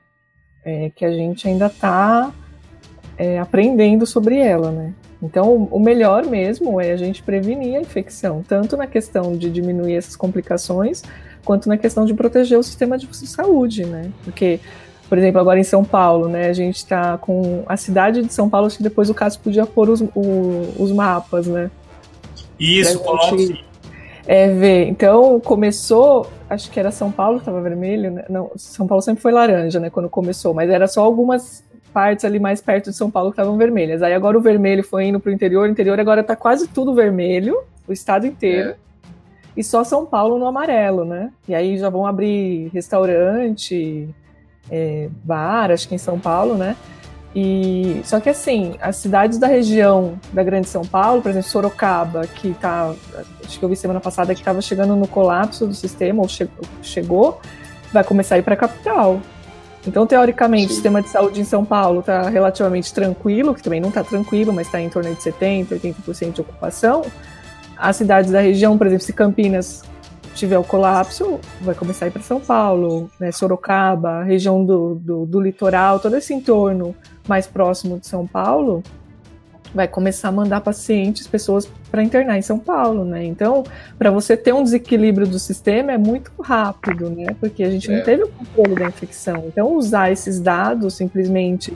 Speaker 3: É, que a gente ainda está é, aprendendo sobre ela, né? Então, o melhor mesmo é a gente prevenir a infecção, tanto na questão de diminuir essas complicações, quanto na questão de proteger o sistema de saúde, né? Porque, por exemplo, agora em São Paulo, né, a gente está com a cidade de São Paulo, acho que depois o caso podia pôr os, o, os mapas, né?
Speaker 1: Isso, coloque.
Speaker 3: É, ver. Então, começou, acho que era São Paulo que estava vermelho, né? Não, São Paulo sempre foi laranja, né, quando começou, mas era só algumas partes ali mais perto de São Paulo que estavam vermelhas. Aí agora o vermelho foi indo para o interior, o interior agora está quase tudo vermelho, o estado inteiro. É. E só São Paulo no amarelo, né? E aí já vão abrir restaurante, é, bar, acho que em São Paulo, né? E só que assim, as cidades da região da Grande São Paulo, por exemplo, Sorocaba, que tá, acho que eu vi semana passada que estava chegando no colapso do sistema ou che chegou, vai começar a ir para a capital. Então, teoricamente, Sim. o sistema de saúde em São Paulo está relativamente tranquilo, que também não está tranquilo, mas está em torno de 70%, 80% de ocupação. As cidades da região, por exemplo, se Campinas tiver o colapso, vai começar a ir para São Paulo, né, Sorocaba, região do, do, do litoral, todo esse entorno mais próximo de São Paulo, vai começar a mandar pacientes, pessoas para internar em São Paulo, né? Então, para você ter um desequilíbrio do sistema é muito rápido, né? Porque a gente é. não teve o controle da infecção. Então, usar esses dados simplesmente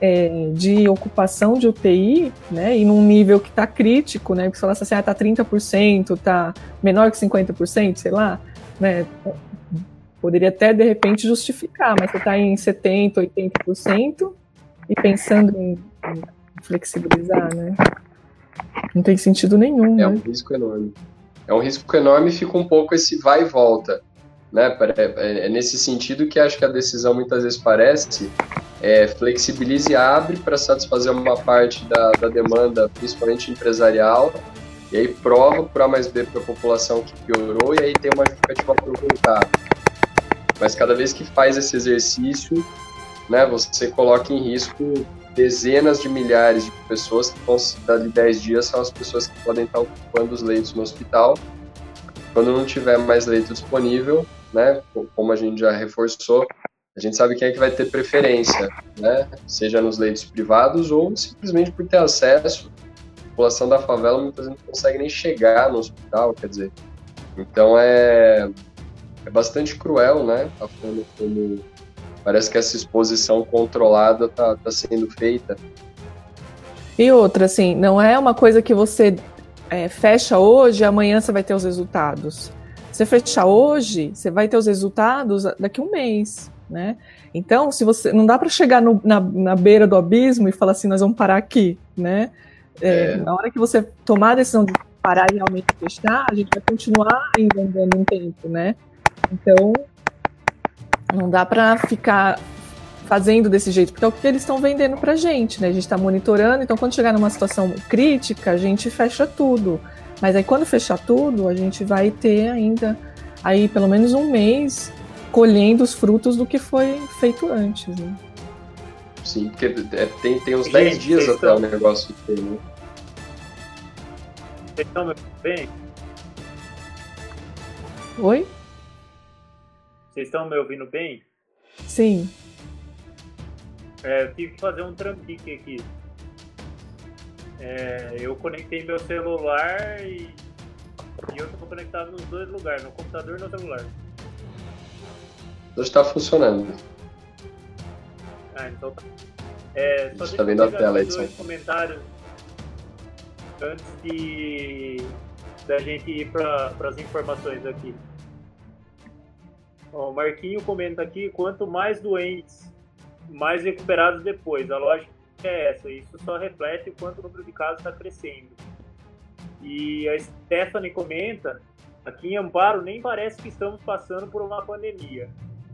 Speaker 3: é, de ocupação de UTI, né? E num nível que está crítico, né? Porque se falasse assim, ah, tá 30%, tá menor que 50%, sei lá, né? Poderia até de repente justificar, mas você está em 70%, 80% e pensando em flexibilizar, né? Não tem sentido nenhum.
Speaker 2: É
Speaker 3: né?
Speaker 2: um risco enorme. É um risco enorme e fica um pouco esse vai e volta. Né? É, é nesse sentido que acho que a decisão muitas vezes parece é, e abre para satisfazer uma parte da, da, demanda, principalmente empresarial, e aí prova por A mais B para a população que piorou, e aí tem uma justificativa para voltar. Mas cada vez que faz esse exercício, né, você coloca em risco dezenas de milhares de pessoas que vão, dali 10 dias, são as pessoas que podem estar ocupando os leitos no hospital. Quando não tiver mais leito disponível, né, como a gente já reforçou, a gente sabe quem é que vai ter preferência, né, seja nos leitos privados ou simplesmente por ter acesso. A população da favela muitas vezes não consegue nem chegar no hospital, quer dizer. Então é, é bastante cruel, né, a forma como Parece que essa exposição controlada está tá sendo feita.
Speaker 3: E outra, assim, não é uma coisa que você é, fecha hoje e amanhã você vai ter os resultados. Você fechar hoje, você vai ter os resultados daqui a um mês, né? Então, se você não dá para chegar no, na, na beira do abismo e falar assim, nós vamos parar aqui, né? É, é. Na hora que você tomar a decisão de parar e realmente fechar, a gente vai continuar ainda andando um tempo, né? Então, não dá para ficar fazendo desse jeito, porque é o que eles estão vendendo para gente, né? A gente está monitorando, então quando chegar numa situação crítica, a gente fecha tudo. Mas aí quando fechar tudo, a gente vai ter ainda aí pelo menos um mês colhendo os frutos do que foi feito antes, né?
Speaker 2: Sim, porque é, tem, tem uns 10 dias até estão... o negócio ter, né?
Speaker 1: Vocês estão bem?
Speaker 3: Oi?
Speaker 1: Vocês estão me ouvindo bem?
Speaker 3: Sim.
Speaker 1: É, eu tive que fazer um trampique aqui. É, eu conectei meu celular e, e eu estou conectado nos dois lugares, no computador e no celular.
Speaker 2: Hoje está funcionando.
Speaker 1: Ah, então tá. É,
Speaker 2: só está vendo a tela aí,
Speaker 1: dois comentários antes de da gente ir para as informações aqui. O Marquinho comenta aqui: quanto mais doentes, mais recuperados depois. A lógica é essa. Isso só reflete o quanto o número de casos está crescendo. E a Stephanie comenta: aqui em Amparo nem parece que estamos passando por uma pandemia.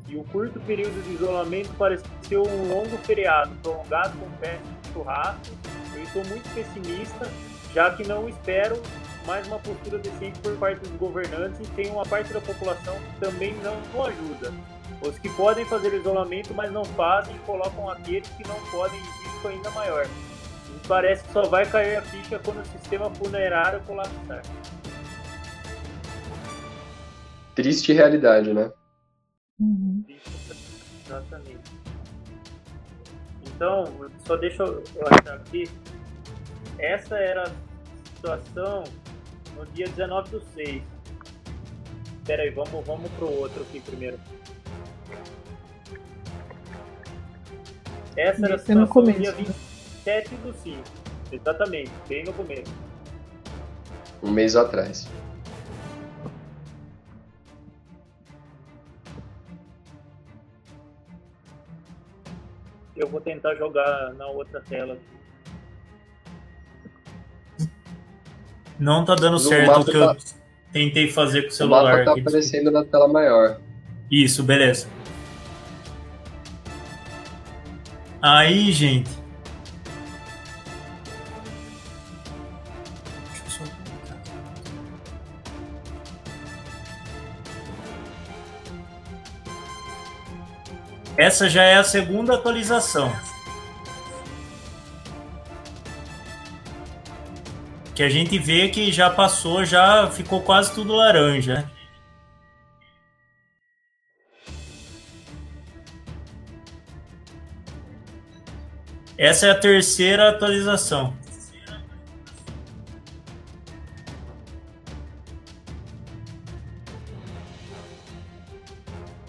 Speaker 1: E o curto período de isolamento pareceu um longo feriado, prolongado com festa de churrasco. Eu estou muito pessimista, já que não espero mais uma postura decente por parte dos governantes e tem uma parte da população que também não ajuda. Os que podem fazer isolamento, mas não fazem, colocam aqueles que não podem em risco ainda maior. E parece que só vai cair a ficha quando o sistema funerário colapsar.
Speaker 2: Triste realidade, né?
Speaker 3: Uhum.
Speaker 1: Exatamente. Então, só deixa eu achar aqui. Essa era a situação no dia 19 do 6. Espera aí, vamos, vamos pro outro aqui primeiro. Essa era a situação no dia 27 do 5. Exatamente, bem no começo.
Speaker 2: Um mês atrás.
Speaker 1: Eu vou tentar jogar na outra tela. Não tá dando certo o que tá... eu tentei fazer com o celular. O
Speaker 2: mapa tá aqui, aparecendo na tela maior.
Speaker 1: Isso, beleza. Aí, gente. Essa já é a segunda atualização. Que a gente vê que já passou, já ficou quase tudo laranja. Essa é a terceira atualização.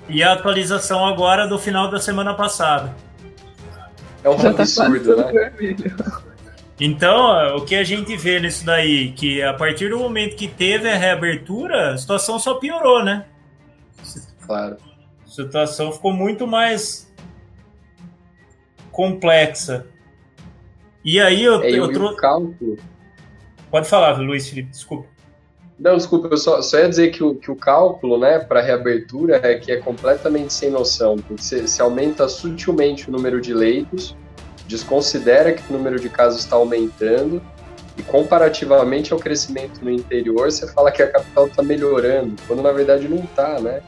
Speaker 1: E a atualização agora do final da semana passada.
Speaker 2: É um tá absurdo, né?
Speaker 1: Então, o que a gente vê nisso daí, que a partir do momento que teve a reabertura, a situação só piorou, né?
Speaker 2: Claro.
Speaker 1: A situação ficou muito mais complexa. E aí eu,
Speaker 2: é, eu trouxe. cálculo.
Speaker 1: Pode falar, Luiz Felipe, desculpa.
Speaker 2: Não, desculpa, eu só, só ia dizer que o, que o cálculo, né, para reabertura é que é completamente sem noção, porque você, você aumenta sutilmente o número de leitos, desconsidera que o número de casos está aumentando, e comparativamente ao crescimento no interior, você fala que a capital está melhorando, quando na verdade não está, né?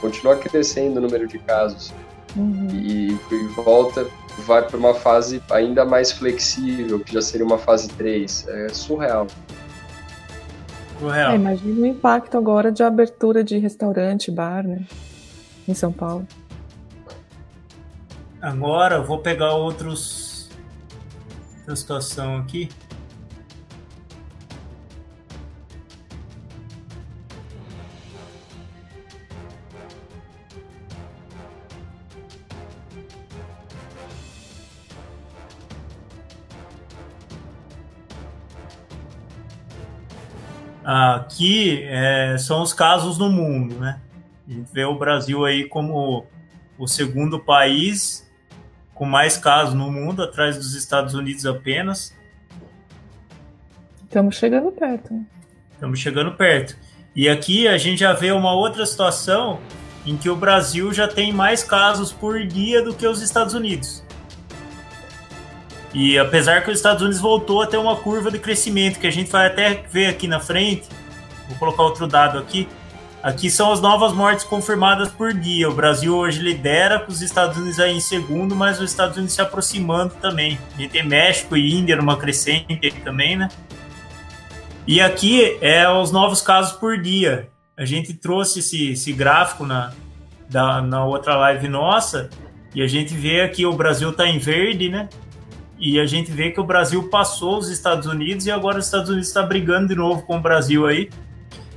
Speaker 2: Continua crescendo o número de casos. Uhum. E, e volta vai para uma fase ainda mais flexível, que já seria uma fase 3. É surreal.
Speaker 3: surreal. É, imagina o impacto agora de abertura de restaurante, bar, né? Em São Paulo.
Speaker 1: Agora eu vou pegar outros. Outra situação aqui. Aqui é, são os casos no mundo, né? A gente vê o Brasil aí como o segundo país com mais casos no mundo, atrás dos Estados Unidos apenas.
Speaker 3: Estamos chegando perto.
Speaker 1: Estamos chegando perto. E aqui a gente já vê uma outra situação em que o Brasil já tem mais casos por dia do que os Estados Unidos. E apesar que os Estados Unidos voltou a ter uma curva de crescimento, que a gente vai até ver aqui na frente, vou colocar outro dado aqui. Aqui são as novas mortes confirmadas por dia. O Brasil hoje lidera, com os Estados Unidos aí em segundo, mas os Estados Unidos se aproximando também. A gente tem México e Índia numa crescente também, né? E aqui é os novos casos por dia. A gente trouxe esse, esse gráfico na, da, na outra live nossa, e a gente vê aqui o Brasil está em verde, né? E a gente vê que o Brasil passou os Estados Unidos e agora os Estados Unidos está brigando de novo com o Brasil aí.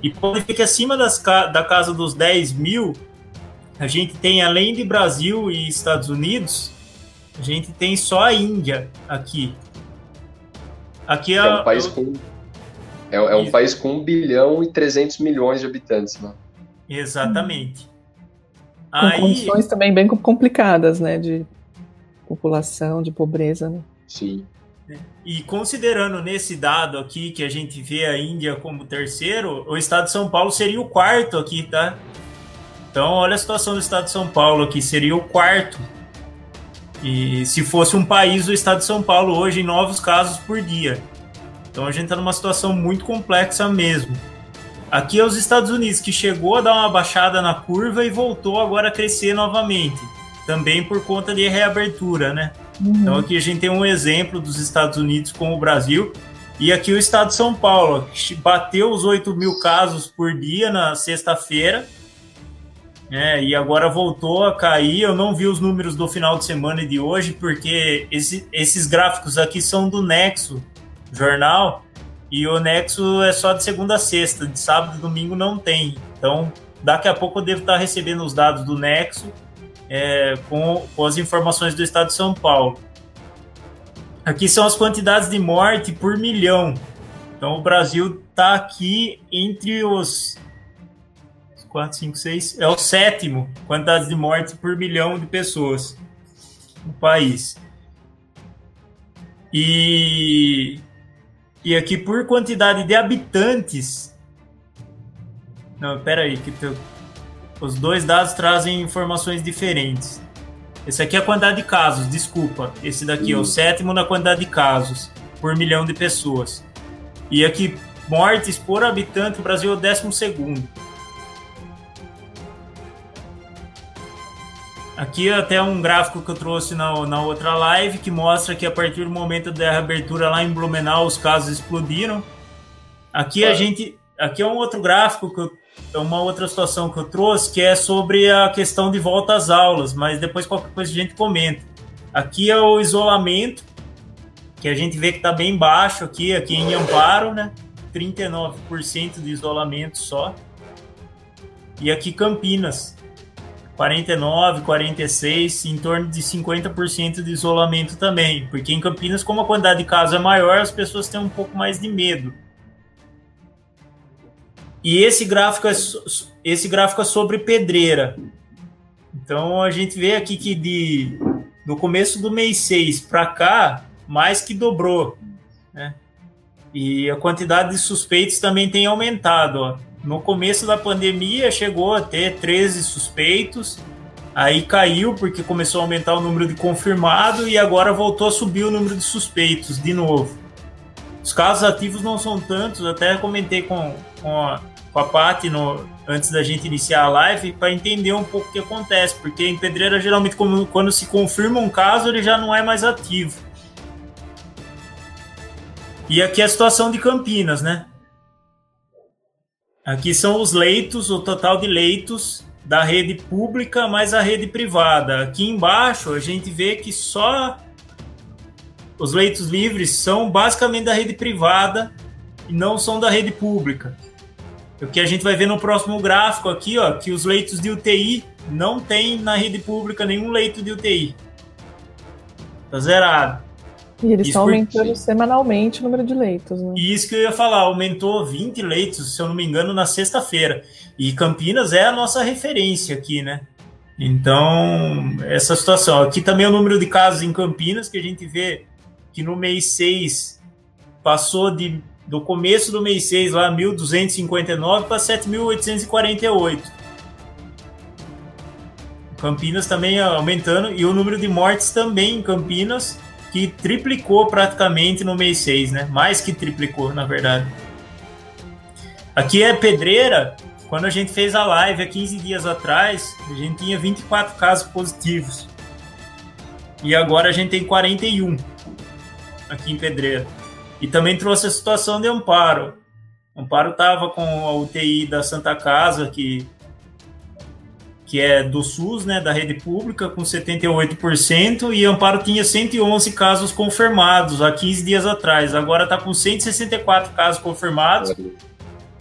Speaker 1: E pode ver que acima das, da casa dos 10 mil, a gente tem, além de Brasil e Estados Unidos, a gente tem só a Índia aqui.
Speaker 2: Aqui é, é um país com é, é um país com 1 bilhão e 300 milhões de habitantes, né?
Speaker 1: Exatamente.
Speaker 3: Com Aí... condições também bem complicadas, né, de população, de pobreza, né?
Speaker 2: Sim.
Speaker 1: E considerando nesse dado aqui que a gente vê a Índia como terceiro, o estado de São Paulo seria o quarto aqui, tá? Então, olha a situação do estado de São Paulo aqui, seria o quarto. E se fosse um país, o estado de São Paulo hoje em novos casos por dia. Então a gente está numa situação muito complexa mesmo. Aqui é os Estados Unidos que chegou a dar uma baixada na curva e voltou agora a crescer novamente, também por conta de reabertura, né? Uhum. Então aqui a gente tem um exemplo dos Estados Unidos com o Brasil. E aqui o estado de São Paulo, que bateu os 8 mil casos por dia na sexta-feira. É, e agora voltou a cair. Eu não vi os números do final de semana e de hoje, porque esse, esses gráficos aqui são do Nexo Jornal, e o Nexo é só de segunda a sexta, de sábado e domingo não tem. Então, daqui a pouco eu devo estar recebendo os dados do Nexo é, com, com as informações do estado de São Paulo. Aqui são as quantidades de morte por milhão. Então, o Brasil está aqui entre os 4, 5, 6. É o sétimo quantidade de mortes por milhão de pessoas no país. E, e aqui por quantidade de habitantes. Não, pera aí, que teu, os dois dados trazem informações diferentes. Esse aqui é a quantidade de casos, desculpa. Esse daqui é o sétimo na quantidade de casos por milhão de pessoas. E aqui, mortes por habitante, o Brasil é o décimo segundo. Aqui até um gráfico que eu trouxe na, na outra live que mostra que a partir do momento da reabertura lá em Blumenau os casos explodiram. Aqui a gente, aqui é um outro gráfico que eu, é uma outra situação que eu trouxe que é sobre a questão de volta às aulas, mas depois qualquer coisa a gente comenta. Aqui é o isolamento que a gente vê que está bem baixo aqui, aqui em Amparo, né? 39% de isolamento só. E aqui Campinas, 49, 46, em torno de 50% de isolamento também. Porque em Campinas, como a quantidade de casos é maior, as pessoas têm um pouco mais de medo. E esse gráfico é, esse gráfico é sobre pedreira. Então a gente vê aqui que de, no começo do mês 6 para cá, mais que dobrou. Né? E a quantidade de suspeitos também tem aumentado. Ó. No começo da pandemia chegou a ter 13 suspeitos, aí caiu porque começou a aumentar o número de confirmado e agora voltou a subir o número de suspeitos de novo. Os casos ativos não são tantos, até comentei com, com a, com a Paty no, antes da gente iniciar a live para entender um pouco o que acontece, porque em pedreira geralmente como, quando se confirma um caso ele já não é mais ativo. E aqui é a situação de Campinas, né? Aqui são os leitos, o total de leitos da rede pública mais a rede privada. Aqui embaixo a gente vê que só os leitos livres são basicamente da rede privada e não são da rede pública. O que a gente vai ver no próximo gráfico aqui, ó, que os leitos de UTI não tem na rede pública nenhum leito de UTI. Tá zerado.
Speaker 3: E eles estão aumentando porque... semanalmente o número de leitos, né?
Speaker 1: Isso que eu ia falar, aumentou 20 leitos, se eu não me engano, na sexta-feira. E Campinas é a nossa referência aqui, né? Então, essa situação. Aqui também é o número de casos em Campinas, que a gente vê que no mês 6 passou de, do começo do mês 6 lá, 1.259 para 7.848. Campinas também aumentando e o número de mortes também em Campinas que triplicou praticamente no mês 6, né? Mais que triplicou, na verdade. Aqui é Pedreira, quando a gente fez a live há 15 dias atrás, a gente tinha 24 casos positivos. E agora a gente tem 41 aqui em Pedreira. E também trouxe a situação de Amparo. Amparo estava com a UTI da Santa Casa, que que é do SUS, né, da rede pública, com 78%, e Amparo tinha 111 casos confirmados há 15 dias atrás. Agora está com 164 casos confirmados,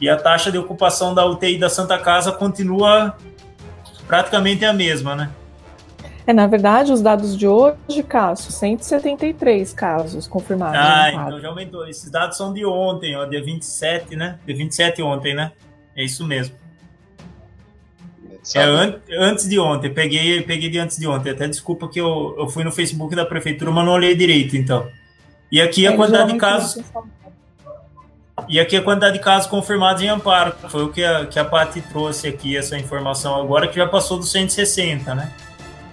Speaker 1: e a taxa de ocupação da UTI da Santa Casa continua praticamente a mesma, né?
Speaker 3: É, na verdade, os dados de hoje, Cássio, 173 casos confirmados.
Speaker 1: Ah, então já aumentou. Esses dados são de ontem, ó, dia 27, né? Dia 27 ontem, né? É isso mesmo. É, an antes de ontem, peguei, peguei de antes de ontem. Até desculpa que eu, eu fui no Facebook da prefeitura, mas não olhei direito, então. E aqui a quantidade de casos. E aqui a quantidade de casos confirmados em Amparo. Foi o que a, que a Paty trouxe aqui, essa informação agora, que já passou dos 160, né?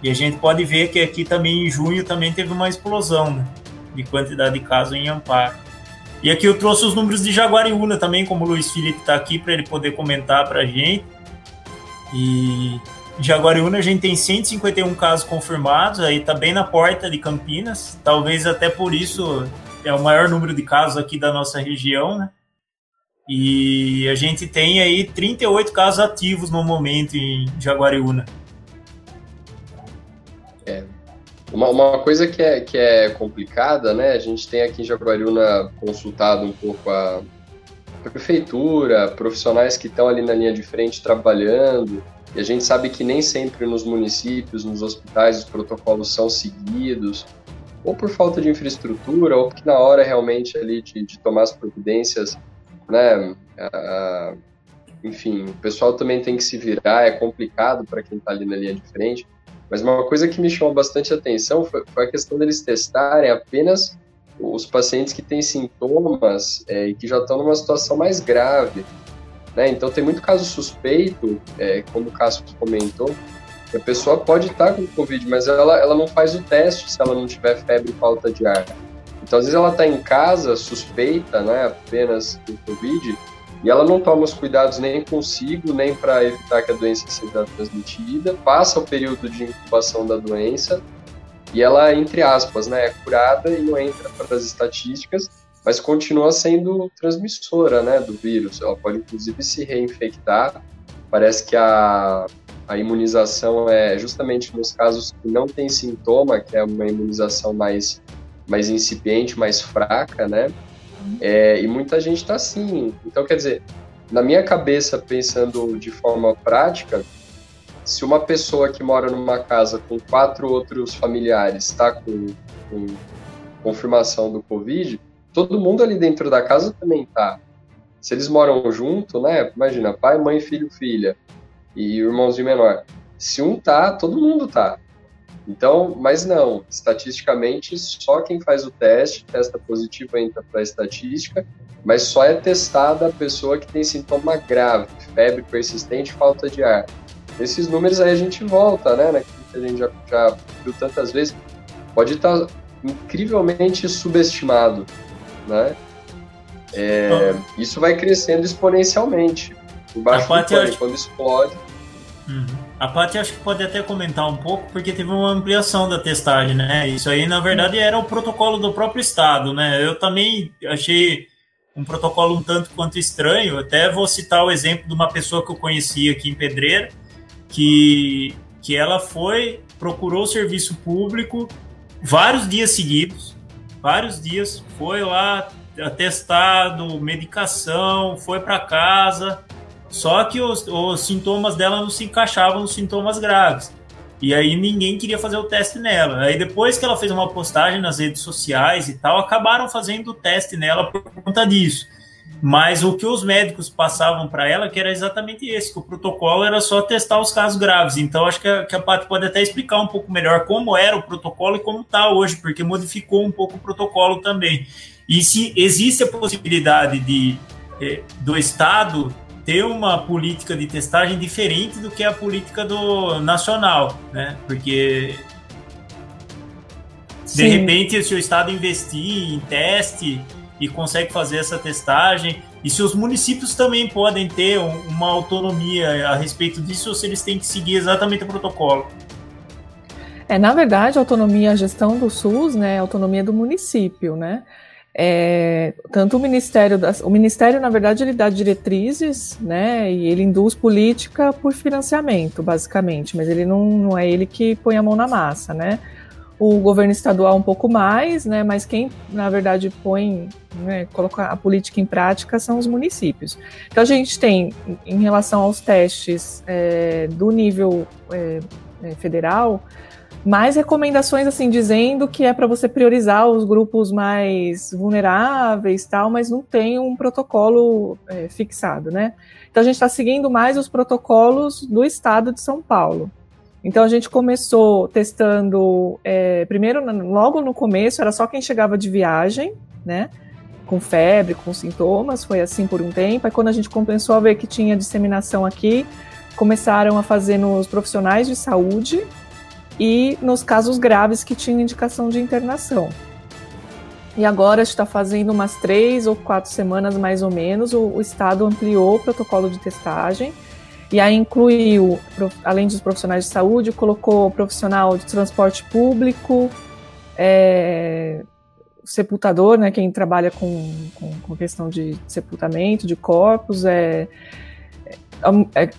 Speaker 1: E a gente pode ver que aqui também em junho também teve uma explosão né? de quantidade de casos em Amparo. E aqui eu trouxe os números de Jaguariúna também, como o Luiz Felipe está aqui para ele poder comentar para a gente. E Jaguariúna a gente tem 151 casos confirmados, aí tá bem na porta de Campinas, talvez até por isso é o maior número de casos aqui da nossa região, né? E a gente tem aí 38 casos ativos no momento em Jaguariúna.
Speaker 2: Uma, uma coisa que é, que é complicada, né? A gente tem aqui em Jaguariúna consultado um pouco a prefeitura, profissionais que estão ali na linha de frente trabalhando, e a gente sabe que nem sempre nos municípios, nos hospitais, os protocolos são seguidos, ou por falta de infraestrutura, ou porque na hora realmente ali de, de tomar as providências né? Uh, enfim, o pessoal também tem que se virar, é complicado para quem está ali na linha de frente. Mas uma coisa que me chamou bastante atenção foi, foi a questão deles testarem apenas os pacientes que têm sintomas é, e que já estão numa situação mais grave. Né? Então, tem muito caso suspeito, é, como o Cássio comentou, que a pessoa pode estar tá com Covid, mas ela, ela não faz o teste se ela não tiver febre e falta de ar. Então, às vezes ela está em casa, suspeita, né, apenas do Covid, e ela não toma os cuidados nem consigo, nem para evitar que a doença seja transmitida, passa o período de incubação da doença, e ela, entre aspas, né, é curada e não entra para as estatísticas, mas continua sendo transmissora, né, do vírus. Ela pode, inclusive, se reinfectar. Parece que a, a imunização é justamente nos casos que não tem sintoma, que é uma imunização mais mais incipiente, mais fraca, né? É, e muita gente está assim. Então, quer dizer, na minha cabeça, pensando de forma prática, se uma pessoa que mora numa casa com quatro outros familiares está com, com, confirmação do Covid, todo mundo ali dentro da casa também está. Se eles moram junto, né? Imagina, pai, mãe, filho, filha e irmãozinho menor. Se um tá, todo mundo tá. Então, mas não, estatisticamente, só quem faz o teste, testa positivo, entra para a estatística, mas só é testada a pessoa que tem sintoma grave, febre persistente, falta de ar. Esses números aí a gente volta, né, naquilo que a gente já, já viu tantas vezes, pode estar tá incrivelmente subestimado, né? É, isso vai crescendo exponencialmente. O baixo quando explode.
Speaker 1: Uhum. A Paty acho que pode até comentar um pouco, porque teve uma ampliação da testagem, né? Isso aí, na verdade, era o protocolo do próprio Estado, né? Eu também achei um protocolo um tanto quanto estranho. Até vou citar o exemplo de uma pessoa que eu conheci aqui em Pedreira, que, que ela foi, procurou o serviço público vários dias seguidos, vários dias, foi lá atestado, medicação, foi para casa, só que os, os sintomas dela não se encaixavam nos sintomas graves. E aí ninguém queria fazer o teste nela. Aí depois que ela fez uma postagem nas redes sociais e tal, acabaram fazendo o teste nela por conta disso. Mas o que os médicos passavam para ela que era exatamente esse, que o protocolo era só testar os casos graves. Então acho que a, que a Paty pode até explicar um pouco melhor como era o protocolo e como está hoje, porque modificou um pouco o protocolo também. E se existe a possibilidade de eh, do Estado ter uma política de testagem diferente do que a política do nacional, né? Porque de Sim. repente, se o Estado investir em teste e consegue fazer essa testagem, e se os municípios também podem ter uma autonomia a respeito disso, ou se eles têm que seguir exatamente o protocolo.
Speaker 3: É, na verdade, a autonomia, a gestão do SUS, né, é a autonomia do município, né? É, tanto o Ministério, das, o Ministério, na verdade, ele dá diretrizes, né, e ele induz política por financiamento, basicamente, mas ele não, não é ele que põe a mão na massa, né. O governo estadual um pouco mais, né, mas quem, na verdade, põe, né, coloca a política em prática são os municípios. Então, a gente tem, em relação aos testes é, do nível é, é federal, mais recomendações assim dizendo que é para você priorizar os grupos mais vulneráveis tal, mas não tem um protocolo é, fixado, né? Então a gente está seguindo mais os protocolos do Estado de São Paulo. Então a gente começou testando é, primeiro logo no começo era só quem chegava de viagem, né? Com febre, com sintomas, foi assim por um tempo. Aí quando a gente começou a ver que tinha disseminação aqui, começaram a fazer nos profissionais de saúde, e nos casos graves que tinham indicação de internação. E agora está fazendo umas três ou quatro semanas mais ou menos, o, o Estado ampliou o protocolo de testagem e aí incluiu, além dos profissionais de saúde, colocou profissional de transporte público, é, sepultador, né, quem trabalha com, com, com questão de sepultamento de corpos, é,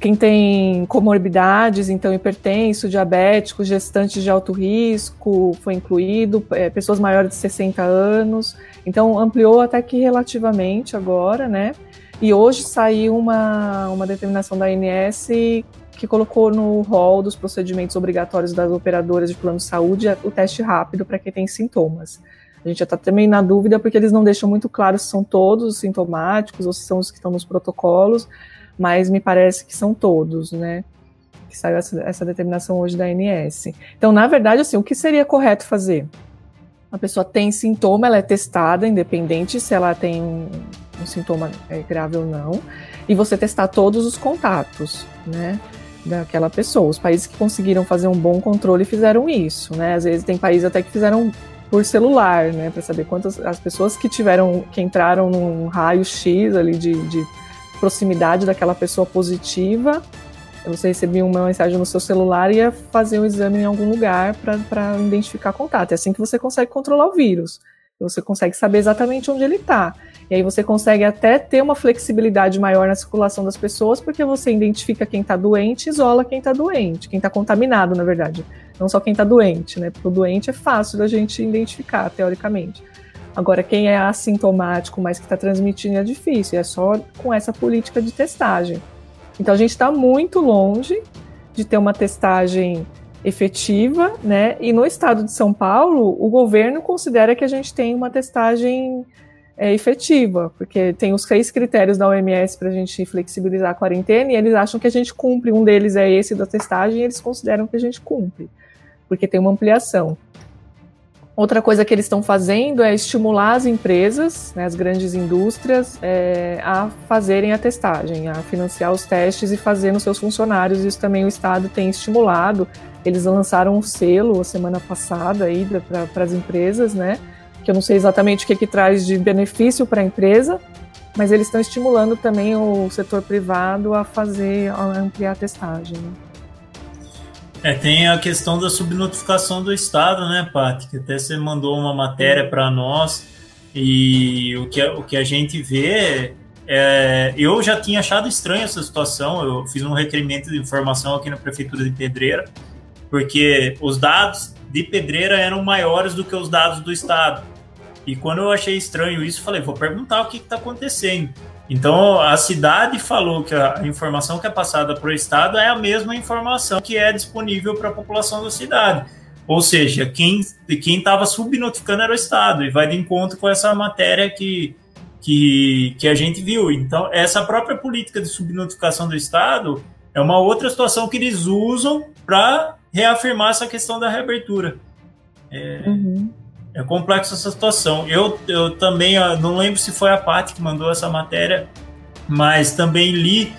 Speaker 3: quem tem comorbidades, então hipertenso, diabético, gestantes de alto risco, foi incluído, é, pessoas maiores de 60 anos, então ampliou até que relativamente agora, né? E hoje saiu uma, uma determinação da ANS que colocou no rol dos procedimentos obrigatórios das operadoras de plano de saúde o teste rápido para quem tem sintomas. A gente já está também na dúvida porque eles não deixam muito claro se são todos sintomáticos ou se são os que estão nos protocolos, mas me parece que são todos, né? Que saiu essa, essa determinação hoje da ANS. Então, na verdade, assim, o que seria correto fazer? A pessoa tem sintoma, ela é testada, independente se ela tem um, um sintoma é, grave ou não, e você testar todos os contatos, né? daquela pessoa. Os países que conseguiram fazer um bom controle fizeram isso, né? Às vezes tem países até que fizeram por celular, né, para saber quantas as pessoas que tiveram que entraram num raio X ali de, de proximidade daquela pessoa positiva. Você recebia uma mensagem no seu celular e ia fazer um exame em algum lugar para identificar contato. É assim que você consegue controlar o vírus. Você consegue saber exatamente onde ele está. E aí você consegue até ter uma flexibilidade maior na circulação das pessoas, porque você identifica quem está doente isola quem está doente, quem está contaminado, na verdade. Não só quem está doente, né? Porque o doente é fácil da gente identificar, teoricamente. Agora, quem é assintomático, mas que está transmitindo é difícil, é só com essa política de testagem. Então, a gente está muito longe de ter uma testagem efetiva, né? E no estado de São Paulo, o governo considera que a gente tem uma testagem é, efetiva, porque tem os três critérios da OMS para a gente flexibilizar a quarentena e eles acham que a gente cumpre. Um deles é esse da testagem e eles consideram que a gente cumpre, porque tem uma ampliação. Outra coisa que eles estão fazendo é estimular as empresas, né, as grandes indústrias, é, a fazerem a testagem, a financiar os testes e fazer nos seus funcionários. Isso também o Estado tem estimulado. Eles lançaram um selo a semana passada aí para as empresas, né? que eu não sei exatamente o que, que traz de benefício para a empresa, mas eles estão estimulando também o setor privado a fazer, a ampliar a testagem.
Speaker 1: É, tem a questão da subnotificação do Estado, né, Paty? Que até você mandou uma matéria para nós e o que, o que a gente vê é, eu já tinha achado estranha essa situação. Eu fiz um requerimento de informação aqui na prefeitura de Pedreira, porque os dados de Pedreira eram maiores do que os dados do estado. E quando eu achei estranho isso, falei, vou perguntar o que está acontecendo. Então, a cidade falou que a informação que é passada para o Estado é a mesma informação que é disponível para a população da cidade. Ou seja, quem estava subnotificando era o Estado, e vai de encontro com essa matéria que, que, que a gente viu. Então, essa própria política de subnotificação do Estado é uma outra situação que eles usam para reafirmar essa questão da reabertura. É, uhum. É complexa essa situação. Eu, eu também não lembro se foi a Paty que mandou essa matéria, mas também li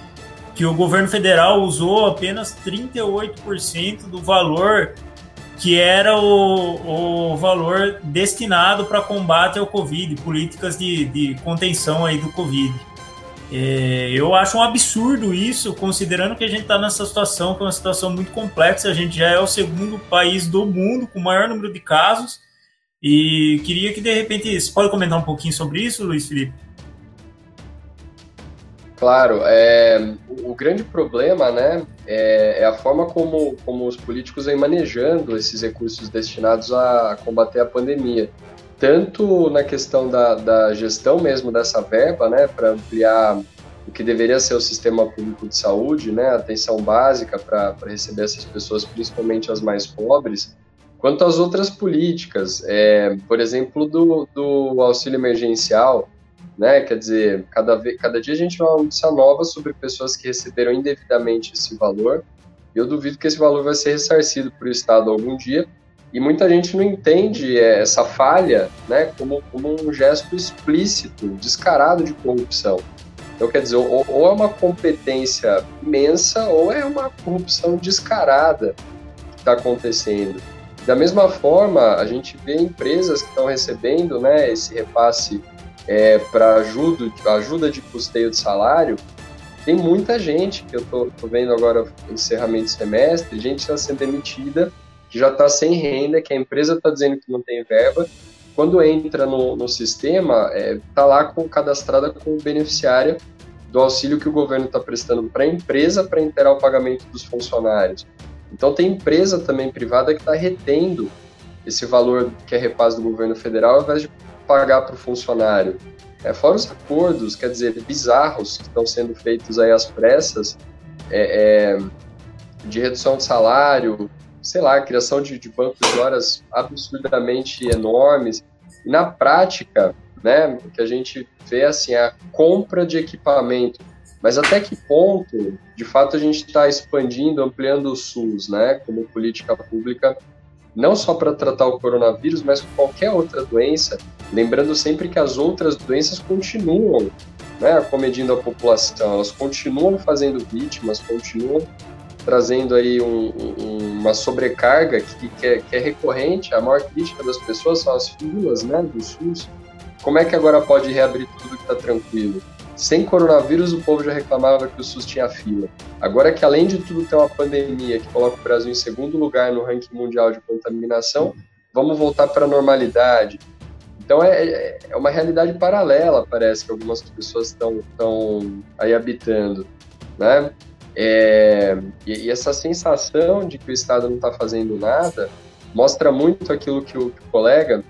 Speaker 1: que o governo federal usou apenas 38% do valor que era o, o valor destinado para combate ao Covid, políticas de, de contenção aí do Covid. É, eu acho um absurdo isso, considerando que a gente está nessa situação, que é uma situação muito complexa. A gente já é o segundo país do mundo com o maior número de casos e queria que de repente você pode comentar um pouquinho sobre isso, Luiz Felipe?
Speaker 2: Claro, é, o grande problema, né, é, é, a forma como, como os políticos vêm manejando esses recursos destinados a combater a pandemia, tanto na questão da, da gestão mesmo dessa verba, né, para ampliar o que deveria ser o sistema público de saúde, né, atenção básica para receber essas pessoas, principalmente as mais pobres, Quanto às outras políticas, é, por exemplo, do, do auxílio emergencial, né? Quer dizer, cada, cada dia a gente vê uma notícia nova sobre pessoas que receberam indevidamente esse valor. Eu duvido que esse valor vai ser ressarcido por o Estado algum dia. E muita gente não entende é, essa falha né, como, como um gesto explícito, descarado de corrupção. Então, quer dizer, ou, ou é uma competência imensa ou é uma corrupção descarada que está acontecendo. Da mesma forma, a gente vê empresas que estão recebendo né, esse repasse é, para ajuda, ajuda de custeio de salário. Tem muita gente, que eu estou vendo agora encerramento do semestre, gente está sendo demitida, que já está sem renda, que a empresa está dizendo que não tem verba, quando entra no, no sistema, está é, tá lá com, cadastrada como beneficiária do auxílio que o governo está prestando para a empresa para inteirar o pagamento dos funcionários. Então tem empresa também privada que está retendo esse valor que é repaz do governo federal ao invés de pagar para o funcionário. É, fora os acordos, quer dizer, bizarros que estão sendo feitos aí às pressas, é, é, de redução de salário, sei lá, criação de, de bancos de horas absurdamente enormes. E na prática, né, que a gente vê assim a compra de equipamento, mas até que ponto, de fato, a gente está expandindo, ampliando o SUS, né, como política pública, não só para tratar o coronavírus, mas qualquer outra doença, lembrando sempre que as outras doenças continuam, né, acomedindo a população, elas continuam fazendo vítimas, continuam trazendo aí um, um, uma sobrecarga que, que, é, que, é, recorrente, a maior crítica das pessoas são as filas né, do SUS. Como é que agora pode reabrir tudo que está tranquilo? Sem coronavírus, o povo já reclamava que o SUS tinha fila. Agora que, além de tudo, tem uma pandemia que coloca o Brasil em segundo lugar no ranking mundial de contaminação, vamos voltar para a normalidade. Então é, é uma realidade paralela, parece que algumas pessoas estão aí habitando, né? É, e, e, essa sensação de que o Estado não está fazendo nada mostra muito aquilo que o, que o, colega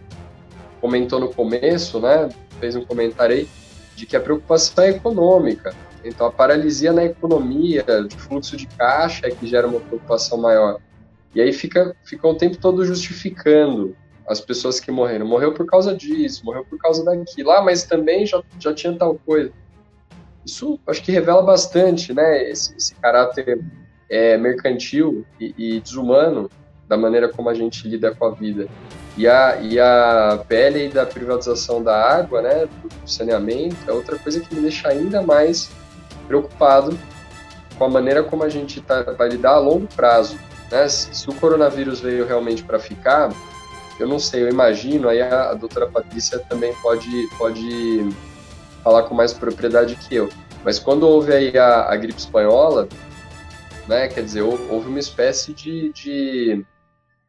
Speaker 2: comentou no começo, né? Fez um comentário aí de que a preocupação é econômica. Então, a paralisia na economia, de fluxo de caixa, é que gera uma preocupação maior. E aí fica, fica o tempo todo justificando as pessoas que morreram. Morreu por causa disso, morreu por causa daquilo. Ah, mas também já, já tinha tal coisa. Isso acho que revela bastante, né, esse, esse caráter é, mercantil e, e, desumano da maneira como a gente lida com a vida. E a, e a pele da privatização da água, né, do saneamento, é outra coisa que me deixa ainda mais preocupado com a maneira como a gente tá, vai lidar a longo prazo. Né? Se, se o coronavírus veio realmente para ficar, eu não sei, eu imagino, aí a, a doutora Patrícia também pode, pode falar com mais propriedade que eu. Mas quando houve aí a, a gripe espanhola, né, quer dizer, houve uma espécie de, de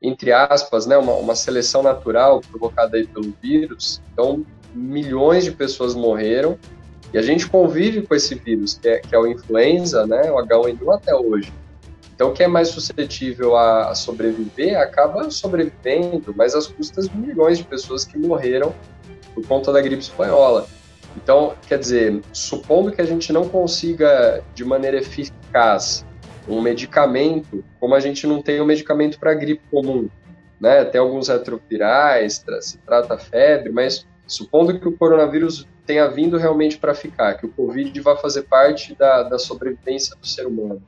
Speaker 2: entre aspas, né, uma, uma seleção natural provocada aí pelo vírus. Então, milhões de pessoas morreram e a gente convive com esse vírus, que é, que é o influenza, né, o H1N1 até hoje. Então, quem é mais suscetível a, a sobreviver acaba sobrevivendo, mas às custas de milhões de pessoas que morreram por conta da gripe espanhola. Então, quer dizer, supondo que a gente não consiga de maneira eficaz um medicamento, como a gente não tem um medicamento para gripe comum, né? Tem alguns retrovirais, se trata febre, mas supondo que o coronavírus tenha vindo realmente para ficar, que o Covid vai fazer parte da, da sobrevivência do ser humano.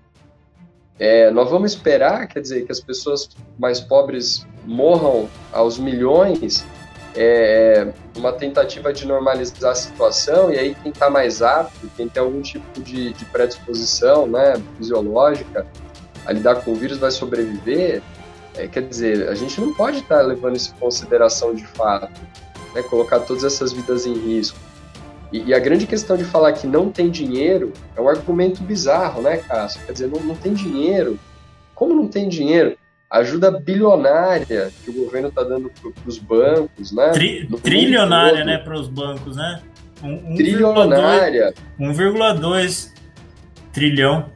Speaker 2: É, nós vamos esperar, quer dizer, que as pessoas mais pobres morram aos milhões é, uma tentativa de normalizar a situação, e aí quem está mais apto, quem tem algum tipo de, de predisposição né, fisiológica a lidar com o vírus vai sobreviver, é, quer dizer, a gente não pode estar tá levando isso em consideração de fato, né, colocar todas essas vidas em risco. E, e, a grande questão de falar que não tem dinheiro é um argumento bizarro, né, Cássio? Quer dizer, não, não tem dinheiro. Como não tem dinheiro? Ajuda bilionária que o governo está dando para os bancos, né?
Speaker 1: Tri, trilionária, né, para os bancos, né?
Speaker 2: Um, um trilionária.
Speaker 1: 1,2 trilhão.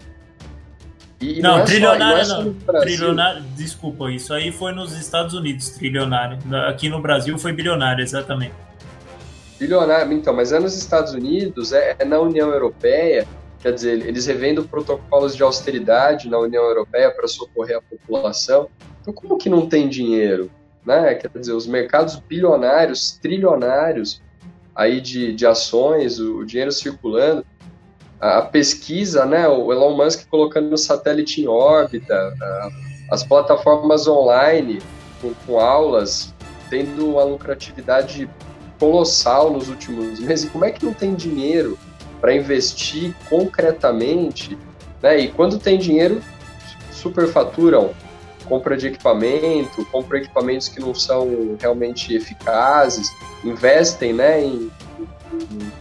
Speaker 1: E, não, não é trilionária só, não. É trilionária, desculpa, isso aí foi nos Estados Unidos, trilionária. Aqui no Brasil foi bilionária, exatamente.
Speaker 2: Bilionária, então, mas é nos Estados Unidos, é, é na União Europeia Quer dizer, eles revendo protocolos de austeridade na União Europeia para socorrer a população. Então, como que não tem dinheiro? Né? Quer dizer, os mercados bilionários, trilionários aí de, de ações, o, o dinheiro circulando, a, a, pesquisa, né? o Elon Musk colocando o satélite em órbita, a, as plataformas online com, com aulas tendo uma lucratividade colossal nos últimos meses. Como é que não tem dinheiro para investir concretamente, né? E quando tem dinheiro, superfaturam compra de equipamento, compra equipamentos que não são realmente eficazes, investem, né, em,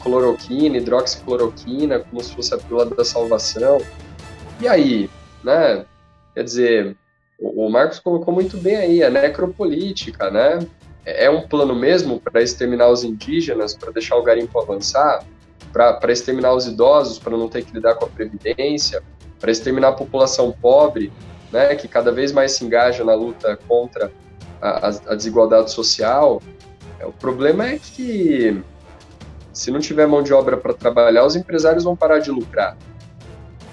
Speaker 2: cloroquina, hidroxicloroquina, como se fosse a pílula da salvação. E aí, né? Quer dizer, o, o Marcos colocou muito bem aí a necropolítica, né? é um plano mesmo para exterminar os indígenas, para deixar o garimpo avançar, para exterminar os idosos, para não ter que lidar com a previdência, para exterminar a população pobre, né, que cada vez mais se engaja na luta contra a, a desigualdade social. É, o problema é que se não tiver mão de obra para trabalhar, os empresários vão parar de lucrar.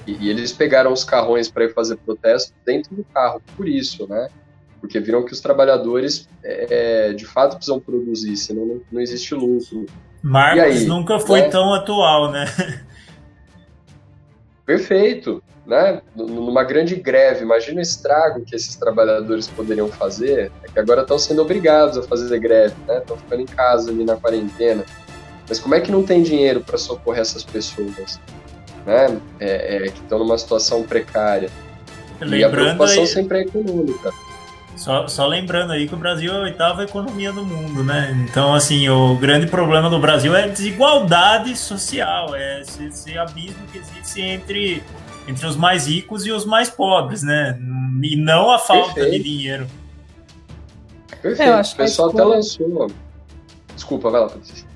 Speaker 2: E, e eles pegaram os carrões para ir fazer protesto dentro do carro, por isso, né? Porque viram que os trabalhadores, é, de fato, precisam produzir, senão não, não existe lucro.
Speaker 1: Marcos nunca foi né? tão atual, né? [LAUGHS]
Speaker 2: Perfeito, né? Numa grande greve, imagina o estrago que esses trabalhadores poderiam fazer, é que agora estão sendo obrigados a fazer greve, né? Estão ficando em casa ali na quarentena. Mas como é que não tem dinheiro para socorrer essas pessoas? né, é, é, que estão numa situação precária. Lembrando e a preocupação aí, sempre é econômica.
Speaker 1: Só, só lembrando aí que o Brasil é a oitava economia do mundo, né? Então, assim, o grande problema do Brasil é a desigualdade social, é esse, esse abismo que existe entre, entre os mais ricos e os mais pobres, né? E não a falta Perfeito. de dinheiro.
Speaker 2: Perfeito. É, o pessoal até lançou. Desculpa, vai lá, Patrícia.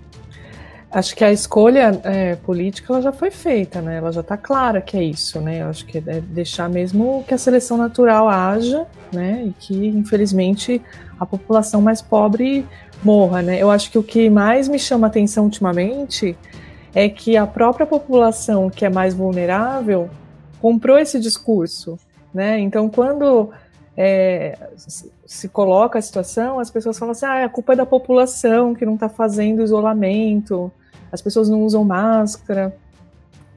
Speaker 3: Acho que a escolha é, política ela já foi feita, né? Ela já está clara que é isso, né? Eu acho que é deixar mesmo que a seleção natural haja, né? E que infelizmente a população mais pobre morra, né? Eu acho que o que mais me chama atenção ultimamente é que a própria população que é mais vulnerável comprou esse discurso, né? Então quando é, se coloca a situação, as pessoas falam assim: ah, a culpa é da população que não está fazendo isolamento, as pessoas não usam máscara.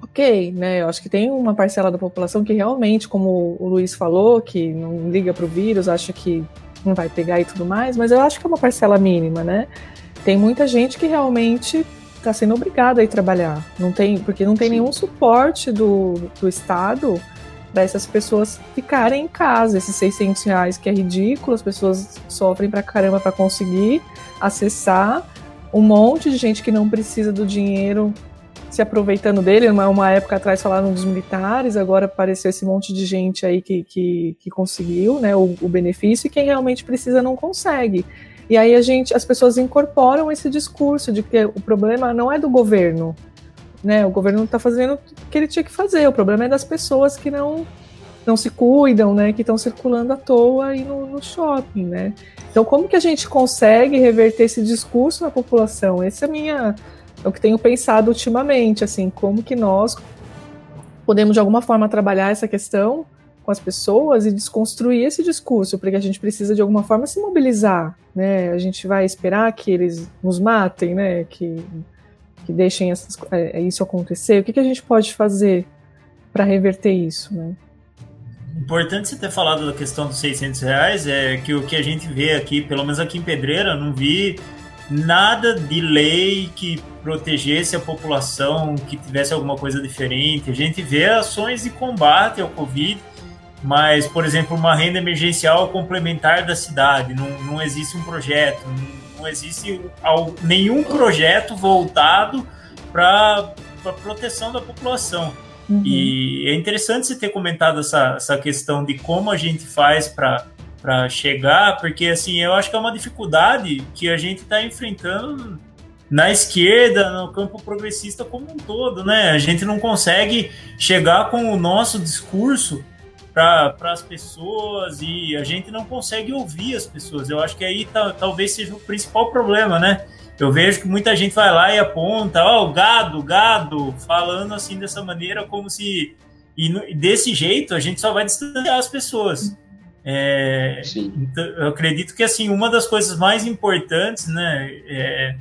Speaker 3: Ok, né? Eu acho que tem uma parcela da população que realmente, como o Luiz falou, que não liga para o vírus, acha que não vai pegar e tudo mais, mas eu acho que é uma parcela mínima, né? Tem muita gente que realmente está sendo obrigada a ir trabalhar, não tem, porque não tem Sim. nenhum suporte do, do Estado para essas pessoas ficarem em casa. Esses 600 reais que é ridículo, as pessoas sofrem para caramba para conseguir acessar um monte de gente que não precisa do dinheiro se aproveitando dele. Uma, uma época atrás falaram dos militares, agora apareceu esse monte de gente aí que, que, que conseguiu né, o, o, benefício e quem realmente precisa não consegue. E aí a gente, as pessoas incorporam esse discurso de que o problema não é do governo, né? O governo está fazendo o que ele tinha que fazer. O problema é das pessoas que não não se cuidam, né, que estão circulando à toa aí no, no, shopping, né? Então, como que a gente consegue reverter esse discurso na população? Esse é minha é o que tenho pensado ultimamente, assim, como que nós podemos de alguma forma trabalhar essa questão com as pessoas e desconstruir esse discurso, porque a gente precisa de alguma forma se mobilizar, né? A gente vai esperar que eles nos matem, né? Que, que deixem essas, é, isso acontecer. O que, que a gente pode fazer para reverter isso, né?
Speaker 1: Importante você ter falado da questão dos 600 reais, é que o que a gente vê aqui, pelo menos aqui em Pedreira, não vi nada de lei que protegesse a população, que tivesse alguma coisa diferente. A gente vê ações de combate ao Covid, mas, por exemplo, uma renda emergencial complementar da cidade, não, não existe um projeto, não, não existe nenhum projeto voltado para a proteção da população. Uhum. E é interessante você ter comentado essa, essa questão de como a gente faz para para chegar, porque assim, eu acho que é uma dificuldade que a gente está enfrentando na esquerda, no campo progressista como um todo, né? A gente não consegue chegar com o nosso discurso para as pessoas e a gente não consegue ouvir as pessoas. Eu acho que aí talvez seja o principal problema, né? Eu vejo que muita gente vai lá e aponta, ó, oh, gado, gado, falando assim dessa maneira, como se. E desse jeito a gente só vai distanciar as pessoas. É, então, eu acredito que assim uma das coisas mais importantes, né, é,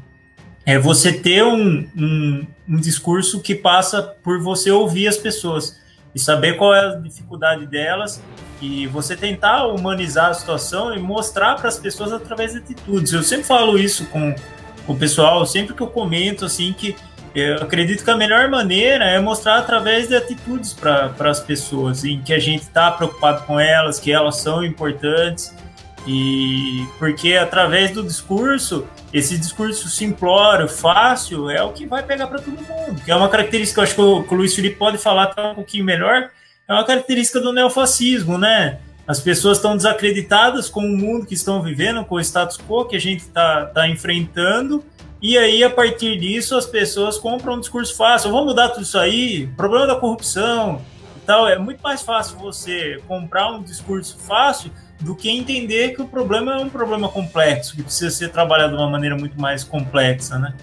Speaker 1: é você ter um, um, um, discurso que passa por você ouvir as pessoas e saber qual é a dificuldade delas e você tentar humanizar a situação e mostrar para as pessoas através de atitudes. Eu sempre falo isso com o pessoal, sempre que eu comento assim que eu acredito que a melhor maneira é mostrar através de atitudes para as pessoas, em que a gente está preocupado com elas, que elas são importantes, e porque através do discurso, esse discurso simplório, fácil, é o que vai pegar para todo mundo, que é uma característica, eu acho que o, que o Luiz Felipe pode falar até um pouquinho melhor, é uma característica do neofascismo, né? As pessoas estão desacreditadas com o mundo que estão vivendo, com o status quo que a gente está tá enfrentando, e aí, a partir disso, as pessoas compram um discurso fácil. Vamos mudar tudo isso aí, problema da corrupção e tal. É muito mais fácil você comprar um discurso fácil do que entender que o problema é um problema complexo, que precisa ser trabalhado de uma maneira muito mais complexa, né?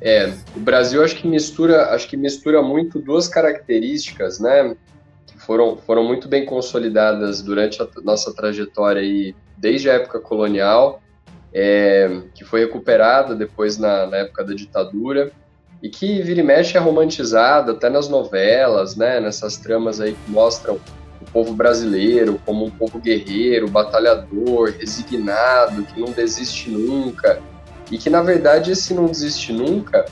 Speaker 2: É, o Brasil acho que mistura, acho que mistura muito duas características, né? Foram, foram muito bem consolidadas durante a nossa trajetória aí, desde a época colonial, é, que foi recuperada depois na, na, época da ditadura e que vira e mexe é romantizada até nas novelas, né? Nessas tramas aí que mostram o povo brasileiro como um povo guerreiro, batalhador, resignado, que não desiste nunca e que na verdade esse não desiste nunca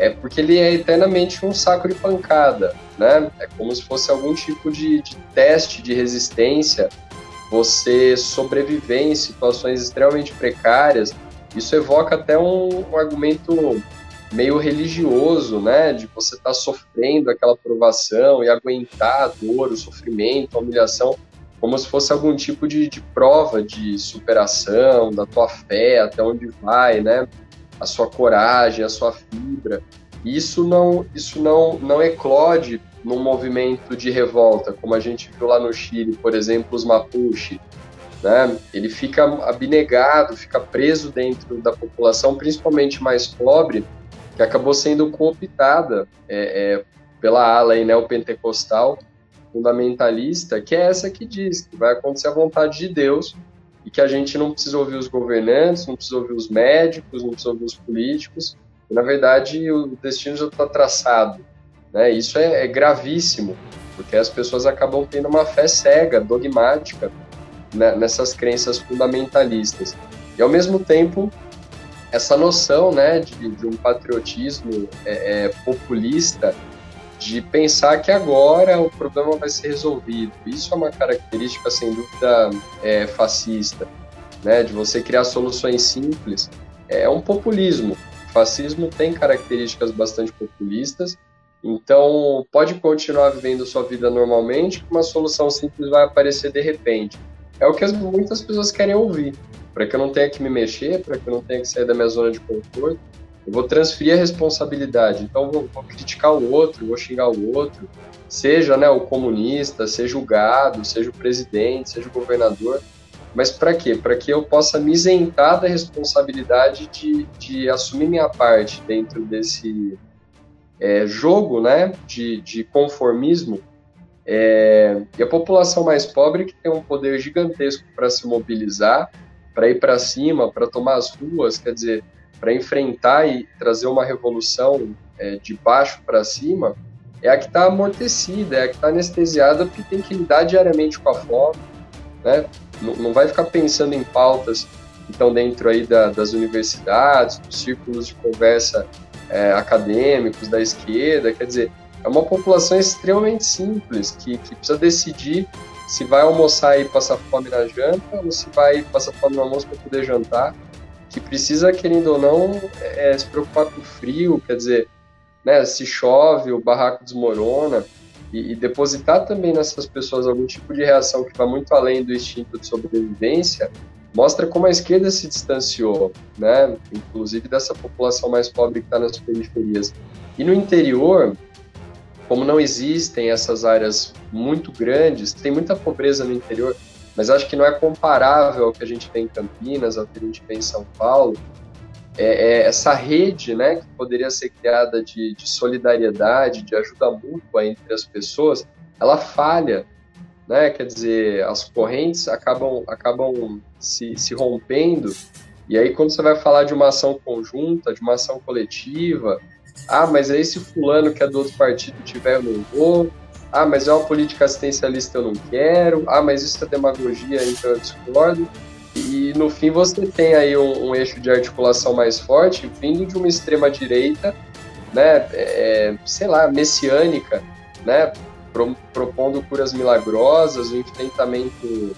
Speaker 2: é porque ele é eternamente um saco de pancada, né? É como se fosse algum tipo de, de teste de resistência, você sobreviver em situações extremamente precárias. Isso evoca até um, um argumento meio religioso, né? De você estar tá sofrendo aquela provação e aguentar a dor, o sofrimento, a humilhação como se fosse algum tipo de, de prova de superação, da tua fé, até onde vai, né? A sua coragem, a sua fibra. Isso não, isso não, não eclode num movimento de revolta, como a gente viu lá no Chile, por exemplo, os Mapuche. Né? Ele fica abnegado, fica preso dentro da população, principalmente mais pobre, que acabou sendo cooptada é, é, pela ala aí, neopentecostal, fundamentalista, que é essa que diz que vai acontecer a vontade de Deus e que a gente não precisa ouvir os governantes, não precisa ouvir os médicos, não precisa ouvir os políticos. E, na verdade, o destino já está traçado. Né? Isso é, é gravíssimo, porque as pessoas acabam tendo uma fé cega, dogmática, né, nessas crenças fundamentalistas. E, ao mesmo tempo, essa noção né, de, de um patriotismo é, é, populista de pensar que agora o problema vai ser resolvido. Isso é uma característica, sem dúvida, é, fascista, né? de você criar soluções simples. É um populismo. O fascismo tem características bastante populistas, então pode continuar vivendo sua vida normalmente, que uma solução simples vai aparecer de repente. É o que as, muitas pessoas querem ouvir, para que eu não tenha que me mexer, para que eu não tenha que sair da minha zona de conforto eu vou transferir a responsabilidade. Então, vou, vou criticar o outro, vou xingar o outro, seja né, o comunista, seja o gado, seja o presidente, seja o governador. Mas para quê? Para que eu possa me isentar da responsabilidade de, de assumir minha parte dentro desse é, jogo né, de, de conformismo. É, e a população mais pobre que tem um poder gigantesco para se mobilizar, para ir para cima, para tomar as ruas, quer dizer, para enfrentar e trazer uma revolução é, de baixo para cima, é a que está amortecida, é a que está anestesiada, porque tem que lidar diariamente com a fome, né? Não, não vai ficar pensando em pautas que estão dentro aí da, das universidades, dos círculos de conversa é, acadêmicos da esquerda, quer dizer, é uma população extremamente simples que, que precisa decidir se vai almoçar e passar fome na janta ou se vai passar fome no almoço para poder jantar que precisa, querendo ou não, é, se preocupar com o frio, quer dizer, né, se chove, o barraco desmorona, e, e, depositar também nessas pessoas algum tipo de reação que vai muito além do instinto de sobrevivência, mostra como a esquerda se distanciou, né, inclusive dessa população mais pobre que está nas periferias. E no interior, como não existem essas áreas muito grandes, tem muita pobreza no interior, mas acho que não é comparável ao que a gente tem em Campinas, ao que a gente tem em São Paulo. É, é essa rede, né, que poderia ser criada de, de, solidariedade, de ajuda mútua entre as pessoas, ela falha, né? Quer dizer, as correntes acabam acabam se, se rompendo. E aí, quando você vai falar de uma ação conjunta, de uma ação coletiva, ah, mas aí se fulano que é do outro partido tiver, eu não vou ah, mas é uma política assistencialista, eu não quero. Ah, mas isso é demagogia, então eu discordo. E no fim você tem aí um, um eixo de articulação mais forte vindo de uma extrema direita, né, é, sei lá, messiânica, né, pro, propondo curas milagrosas, o enfrentamento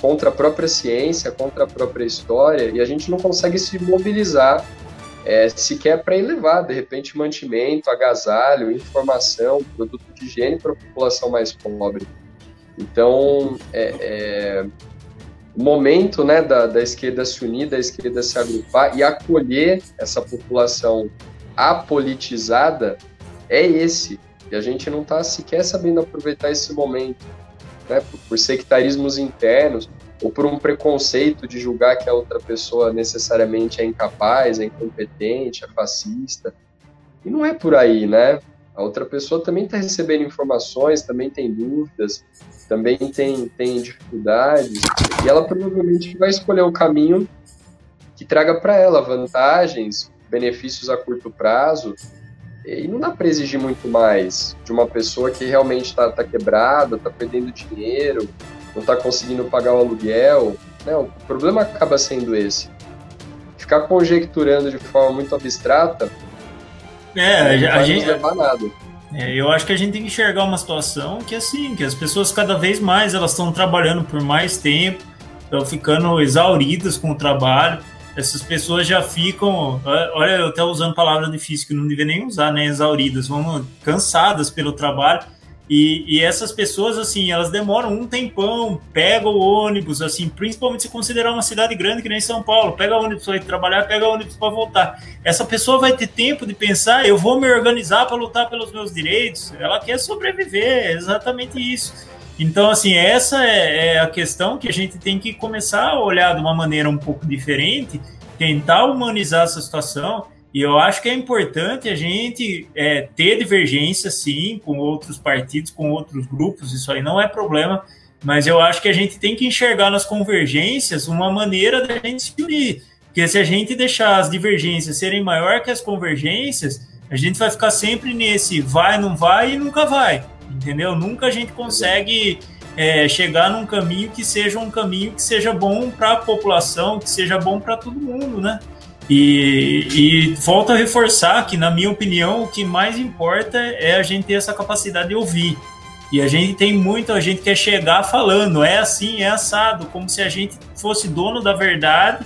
Speaker 2: contra a própria ciência, contra a própria história, e a gente não consegue se mobilizar é, sequer para elevar, de repente, mantimento, agasalho, informação, produto de higiene para a população mais pobre. Então, é, é, o momento né, da, da esquerda se unir, da esquerda se agrupar e acolher essa população apolitizada é esse. E a gente não está sequer sabendo aproveitar esse momento, né, por, por sectarismos internos ou por um preconceito de julgar que a outra pessoa necessariamente é incapaz, é incompetente, é fascista. E não é por aí, né? A outra pessoa também está recebendo informações, também tem dúvidas, também tem, tem dificuldades, e ela provavelmente vai escolher o caminho que traga para ela vantagens, benefícios a curto prazo, e não dá para exigir muito mais de uma pessoa que realmente está tá quebrada, está perdendo dinheiro, não está conseguindo pagar o aluguel. Né? O problema acaba sendo esse. Ficar conjecturando de forma muito abstrata
Speaker 1: é, não a,
Speaker 2: vai
Speaker 1: gente
Speaker 2: levar nada.
Speaker 1: É, eu acho que a gente tem que enxergar uma situação que assim, que as pessoas cada vez mais elas estão trabalhando por mais tempo, estão ficando exauridas com o trabalho. Essas pessoas já ficam, olha, eu até usando palavra difícil que não devia nem usar, né? Exauridas, vão cansadas pelo trabalho e, e, essas pessoas, assim, elas demoram um tempão, pega o ônibus, assim, principalmente se considerar uma cidade grande que nem São Paulo, pega o ônibus para ir trabalhar, pega o ônibus para voltar. Essa pessoa vai ter tempo de pensar, eu vou me organizar para lutar pelos meus direitos. Ela quer sobreviver, é exatamente isso. Então, assim, essa é, é a questão que a gente tem que começar a olhar de uma maneira um pouco diferente, tentar humanizar essa situação e eu acho que é importante a gente é, ter divergência, sim, com outros partidos, com outros grupos, isso aí não é problema, mas eu acho que a gente tem que enxergar nas convergências uma maneira da gente se unir. Porque se a gente deixar as divergências serem maior que as convergências, a gente vai ficar sempre nesse vai, não vai e nunca vai, entendeu? Nunca a gente consegue é, chegar num caminho que seja um caminho que seja bom para a população, que seja bom para todo mundo, né? E, e volto a reforçar que, na minha opinião, o que mais importa é a gente ter essa capacidade de ouvir. E a gente tem muito, a gente quer chegar falando, é assim, é assado, como se a gente fosse dono da verdade,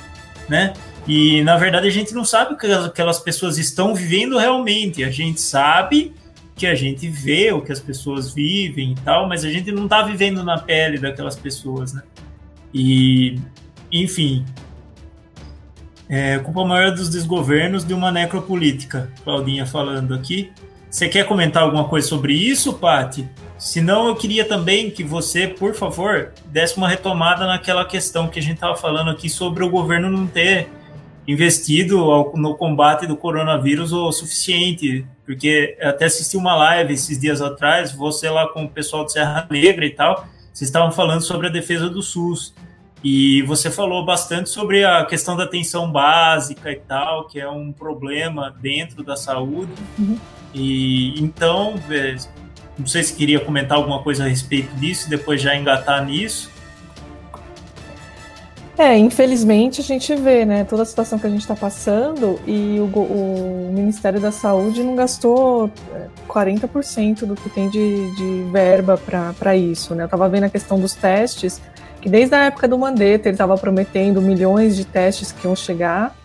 Speaker 1: né? E na verdade a gente não sabe o que aquelas pessoas estão vivendo realmente. A gente sabe que a gente vê o que as pessoas vivem e tal, mas a gente não está vivendo na pele daquelas pessoas, né? E, enfim, é, culpa maior dos desgovernos de uma necropolítica, Claudinha falando aqui. Você quer comentar alguma coisa sobre isso, Pati? Senão eu queria também que você, por favor, desse uma retomada naquela questão que a gente estava falando aqui sobre o governo não ter investido no combate do coronavírus o suficiente. Porque até assisti uma live esses dias atrás, você lá com o pessoal de Serra Negra e tal, vocês estavam falando sobre a defesa do SUS. E você falou bastante sobre a questão da atenção básica e tal, que é um problema dentro da saúde. Uhum. E então, é, não sei se queria comentar alguma coisa a respeito disso, depois já engatar nisso.
Speaker 3: É, infelizmente a gente vê, né, toda a situação que a gente está passando e o, o, Ministério da Saúde não gastou 40% é, do que tem de, de verba para isso, né? Eu estava vendo a questão dos testes, que desde a época do Mandetta ele estava prometendo milhões de testes que iam chegar.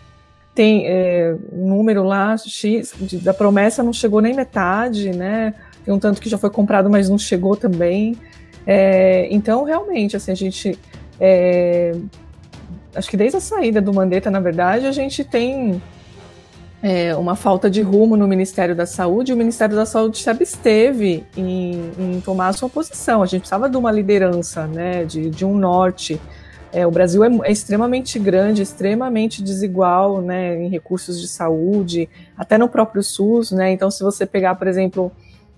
Speaker 3: Tem é, um número lá X de, da promessa não chegou nem metade, né? Tem um tanto que já foi comprado, mas não chegou também. É, então, realmente, assim, a gente. É, acho que desde a saída do Mandetta, na verdade, a gente tem é, uma falta de rumo no Ministério da Saúde, o Ministério da Saúde se absteve em, em tomar a sua posição. A gente precisava de uma liderança, né, de, de um norte. É, o Brasil é, é, extremamente grande, extremamente desigual né, em recursos de saúde, até no próprio SUS. Né, então, se você pegar, por exemplo,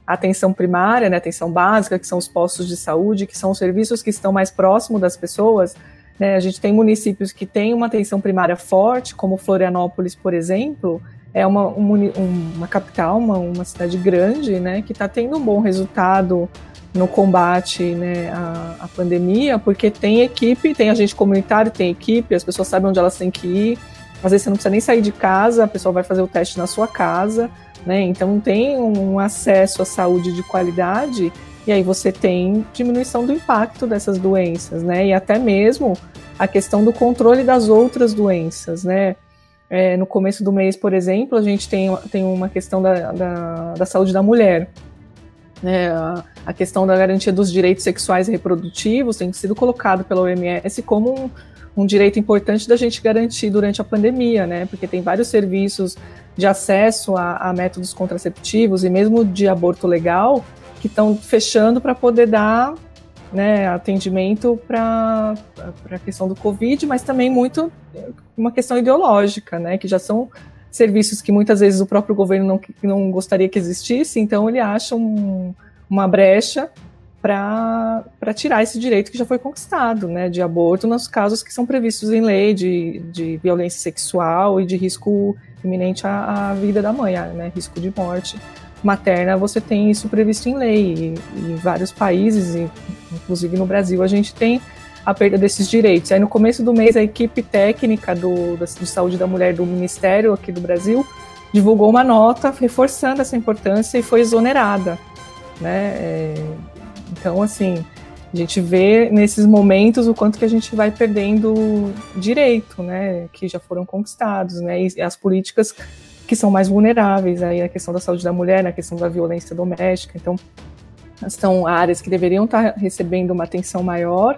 Speaker 3: a atenção primária, né, atenção básica, que são os postos de saúde, que são os serviços que estão mais próximos das pessoas, né, a gente tem municípios que têm uma atenção primária forte, como Florianópolis, por exemplo, é uma, um, uma capital, uma, uma cidade grande, né, que está tendo um bom resultado no combate né, à, à, pandemia, porque tem equipe, tem agente comunitário, tem equipe, as pessoas sabem onde elas têm que ir. Às vezes você não precisa nem sair de casa, a pessoa vai fazer o teste na sua casa, né? Então tem um acesso à saúde de qualidade e aí você tem diminuição do impacto dessas doenças, né? E até mesmo a questão do controle das outras doenças, né? É, no começo do mês, por exemplo, a gente tem, tem uma questão da, da, da saúde da mulher. Né? A, a questão da garantia dos direitos sexuais e reprodutivos tem sido colocado pela OMS como um, um direito importante da gente garantir durante a pandemia, né? Porque tem vários serviços de acesso a, a métodos contraceptivos e mesmo de aborto legal que estão fechando para poder dar né, atendimento para a questão do Covid, mas também muito uma questão ideológica, né, que já são serviços que muitas vezes o próprio governo não, não gostaria que existisse, então ele acha um, uma brecha para tirar esse direito que já foi conquistado, né, de aborto nos casos que são previstos em lei de, de violência sexual e de risco iminente à, à vida da mãe, né, risco de morte materna, você tem isso previsto em lei. E, em vários países, inclusive no Brasil, a gente tem a perda desses direitos. Aí no começo do mês, a equipe técnica do, da, de saúde da mulher do Ministério aqui do Brasil divulgou uma nota reforçando essa importância e foi exonerada. Né? É, então, assim, a gente vê nesses momentos o quanto que a gente vai perdendo direito, né, que já foram conquistados, né, e as políticas que são mais vulneráveis aí na questão da saúde da mulher, na questão da violência doméstica. Então, são áreas que deveriam estar recebendo uma atenção maior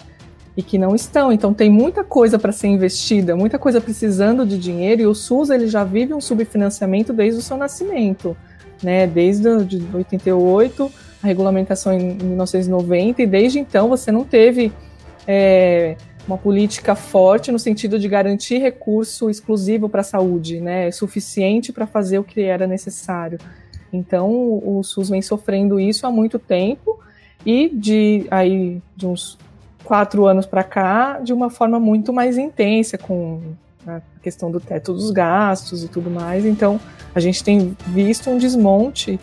Speaker 3: e que não estão. Então, tem muita coisa para ser investida, muita coisa precisando de dinheiro, e o SUS ele já vive um subfinanciamento desde o seu nascimento, né? Desde de 88, a regulamentação em 1990, e desde então você não teve é, uma política forte no sentido de garantir recurso exclusivo para a saúde, né, suficiente para fazer o que era necessário. Então, o SUS vem sofrendo isso há muito tempo e de aí de uns quatro anos para cá, de uma forma muito mais intensa, com a questão do teto dos gastos e tudo mais. Então, a gente tem visto um desmonte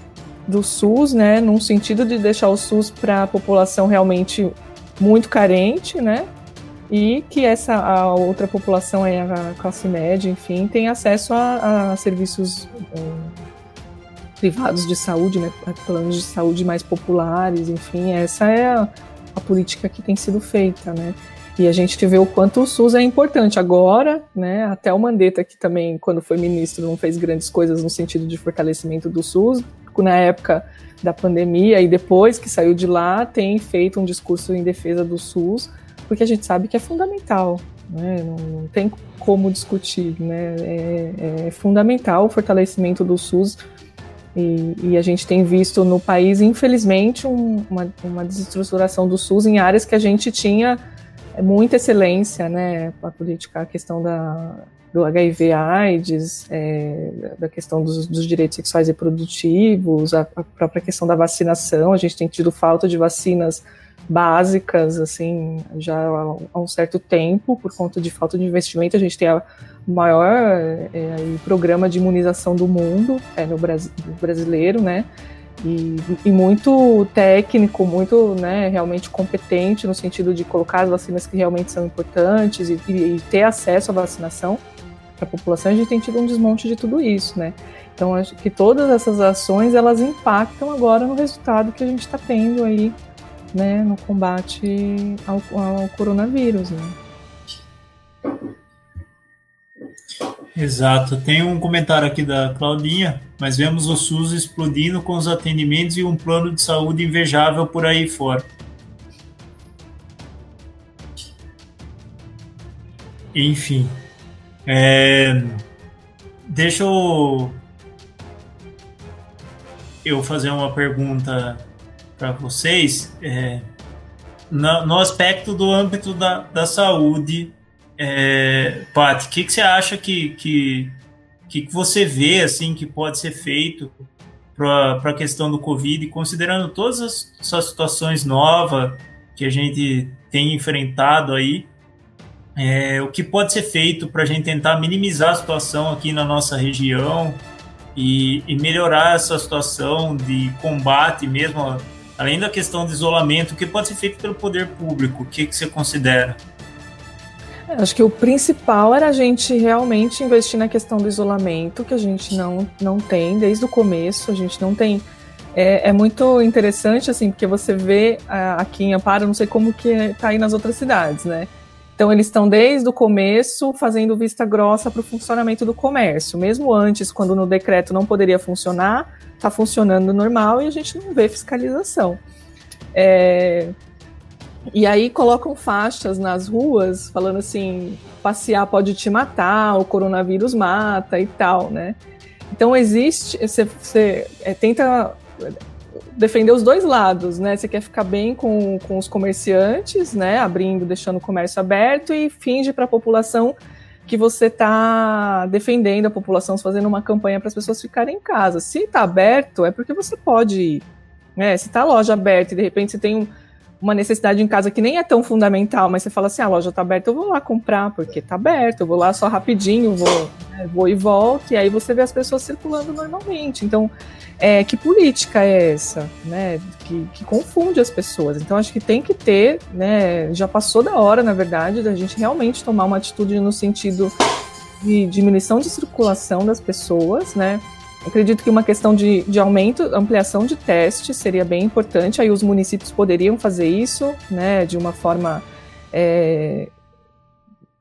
Speaker 3: do SUS, né, num sentido de deixar o SUS para a população realmente muito carente, né, e que essa a outra população aí, a classe média, enfim, tem acesso a, a serviços um, privados de saúde, né, planos de saúde mais populares, enfim, essa é a, a, política que tem sido feita, né. E a gente vê o quanto o SUS é importante agora, né, até o Mandetta que também quando foi ministro não fez grandes coisas no sentido de fortalecimento do SUS, na época da pandemia e depois que saiu de lá tem feito um discurso em defesa do SUS porque a gente sabe que é fundamental, né? não, não, tem como discutir, né? é, é, fundamental o fortalecimento do SUS e, e, a gente tem visto no país, infelizmente, um, uma, uma desestruturação do SUS em áreas que a gente tinha muita excelência, né? A política, a questão da, do HIV AIDS, é, da questão dos, dos, direitos sexuais e reprodutivos, a, a, própria questão da vacinação, a gente tem tido falta de vacinas básicas, assim, já há um certo tempo, por conta de falta de investimento. A gente tem o maior é, programa de imunização do mundo, é, no Brasil, brasileiro, né? E, e, muito técnico, muito né, realmente competente no sentido de colocar as vacinas que realmente são importantes e, e ter acesso à vacinação para a população. A gente tem tido um desmonte de tudo isso, né? Então acho que todas essas ações elas impactam agora no resultado que a gente está tendo aí né, no combate ao, ao coronavírus. Né?
Speaker 1: Exato. Tem um comentário aqui da Claudinha, mas vemos o SUS explodindo com os atendimentos e um plano de saúde invejável por aí fora. Enfim. É... Deixa eu... eu fazer uma pergunta para vocês, é, no, no, aspecto do âmbito da, da saúde, é, o que, que você acha que, que, que você vê assim que pode ser feito para a questão do Covid, considerando todas as, essas situações novas que a gente tem enfrentado aí, é, o que pode ser feito para a gente tentar minimizar a situação aqui na nossa região e, e melhorar essa situação de combate mesmo além da questão do isolamento, o que pode ser feito pelo poder público? O que, que você considera?
Speaker 3: É, acho que o principal era a gente realmente investir na questão do isolamento, que a gente não, não tem desde o começo, a gente não tem. É, é muito interessante, assim, porque você vê aqui em Amparo, não sei como que está aí nas outras cidades, né? Então, eles estão desde o começo fazendo vista grossa para o funcionamento do comércio. Mesmo antes, quando no decreto não poderia funcionar, está funcionando normal e a gente não vê fiscalização. É, e aí colocam faixas nas ruas falando assim, passear pode te matar, o coronavírus mata e tal, né? Então existe, você, você é, tenta defender os dois lados, né? Você quer ficar bem com, com os comerciantes, né? Abrindo, deixando o comércio aberto e finge para a população que você está defendendo a população, fazendo uma campanha para as pessoas ficarem em casa. Se está aberto, é porque você pode ir. Né? Se está a loja aberta e de repente você tem um, uma necessidade em casa que nem é tão fundamental, mas você fala assim, ah, a loja está aberta, eu vou lá comprar, porque está aberto, eu vou lá só rapidinho, vou, né, vou e volto, e aí você vê as pessoas circulando normalmente. Então, é, que política é essa, né, que, que, confunde as pessoas. Então acho que tem que ter, né, já passou da hora, na verdade, da gente realmente tomar uma atitude no sentido de diminuição de circulação das pessoas, né. Acredito que uma questão de, de aumento, ampliação de testes seria bem importante. Aí os municípios poderiam fazer isso, né, de uma forma é,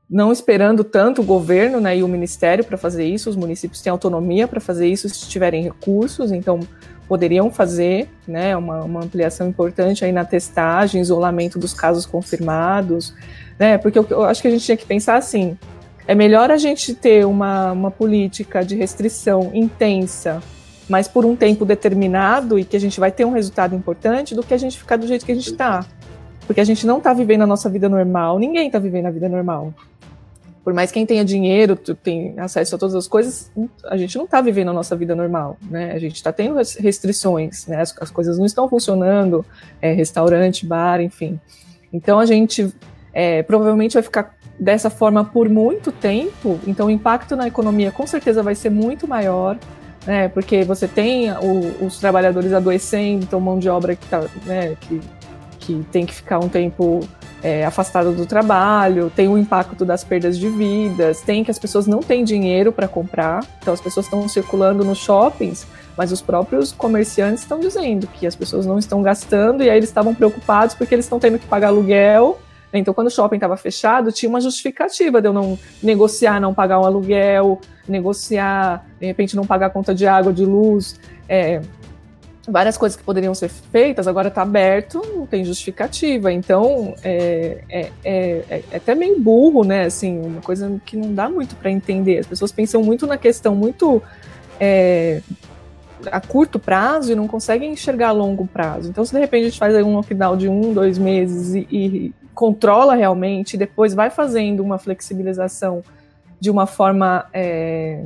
Speaker 3: não esperando tanto o governo né, e o ministério para fazer isso, os municípios têm autonomia para fazer isso se tiverem recursos, então poderiam fazer né, uma, uma, ampliação importante aí na testagem, isolamento dos casos confirmados, né, porque eu, eu, acho que a gente tinha que pensar assim, é melhor a gente ter uma, uma política de restrição intensa, mas por um tempo determinado e que a gente vai ter um resultado importante, do que a gente ficar do jeito que a gente está. Porque a gente não está vivendo a nossa vida normal, ninguém está vivendo a vida normal por mais quem tenha dinheiro, tem acesso a todas as coisas, a gente não está vivendo a nossa vida normal, né? A gente está tendo restrições, né? As, as, coisas não estão funcionando, é, restaurante, bar, enfim. Então a gente é, provavelmente vai ficar dessa forma por muito tempo. Então o impacto na economia com certeza vai ser muito maior, né? Porque você tem o, os trabalhadores adoecendo, então mão de obra que tá, né? Que, que tem que ficar um tempo é, afastado do trabalho, tem o impacto das perdas de vidas, tem que as pessoas não têm dinheiro para comprar, então as pessoas estão circulando nos shoppings, mas os próprios comerciantes estão dizendo que as pessoas não estão gastando e aí eles estavam preocupados porque eles estão tendo que pagar aluguel. Então, quando o shopping estava fechado, tinha uma justificativa de eu não negociar, não pagar um aluguel, negociar, de repente, não pagar conta de água, de luz. É, várias coisas que poderiam ser feitas, agora está aberto, não tem justificativa. Então, é, é, é, é, até meio burro, né? Assim, uma coisa que não dá muito para entender. As pessoas pensam muito na questão muito é, a curto prazo e não conseguem enxergar a longo prazo. Então, se de repente a gente faz um lockdown de um, dois meses e, e controla realmente, depois vai fazendo uma flexibilização de uma forma é,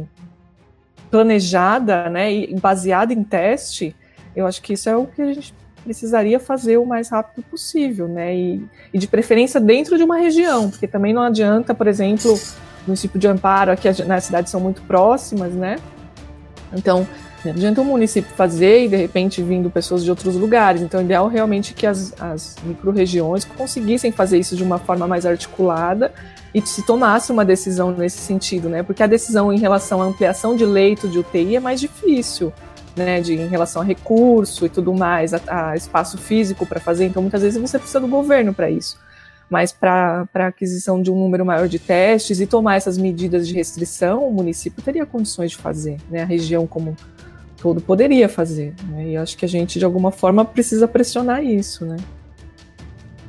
Speaker 3: planejada, né, e baseada em teste, eu acho que isso é o que a gente precisaria fazer o mais rápido possível, né? E, e, de preferência dentro de uma região, porque também não adianta, por exemplo, o município de Amparo, aqui as, nas cidades são muito próximas, né? Então, não adianta o município fazer e de repente vindo pessoas de outros lugares. Então, o ideal realmente é que as, as micro-regiões conseguissem fazer isso de uma forma mais articulada e se tomasse uma decisão nesse sentido, né? Porque a decisão em relação à ampliação de leito de UTI é mais difícil né, de, em relação a recurso e tudo mais, a, a espaço físico para fazer. Então, muitas vezes você precisa do governo para isso. Mas para a aquisição de um número maior de testes e tomar essas medidas de restrição, o município teria condições de fazer, né? A região como todo poderia fazer. Né? E acho que a gente, de alguma forma, precisa pressionar isso, né?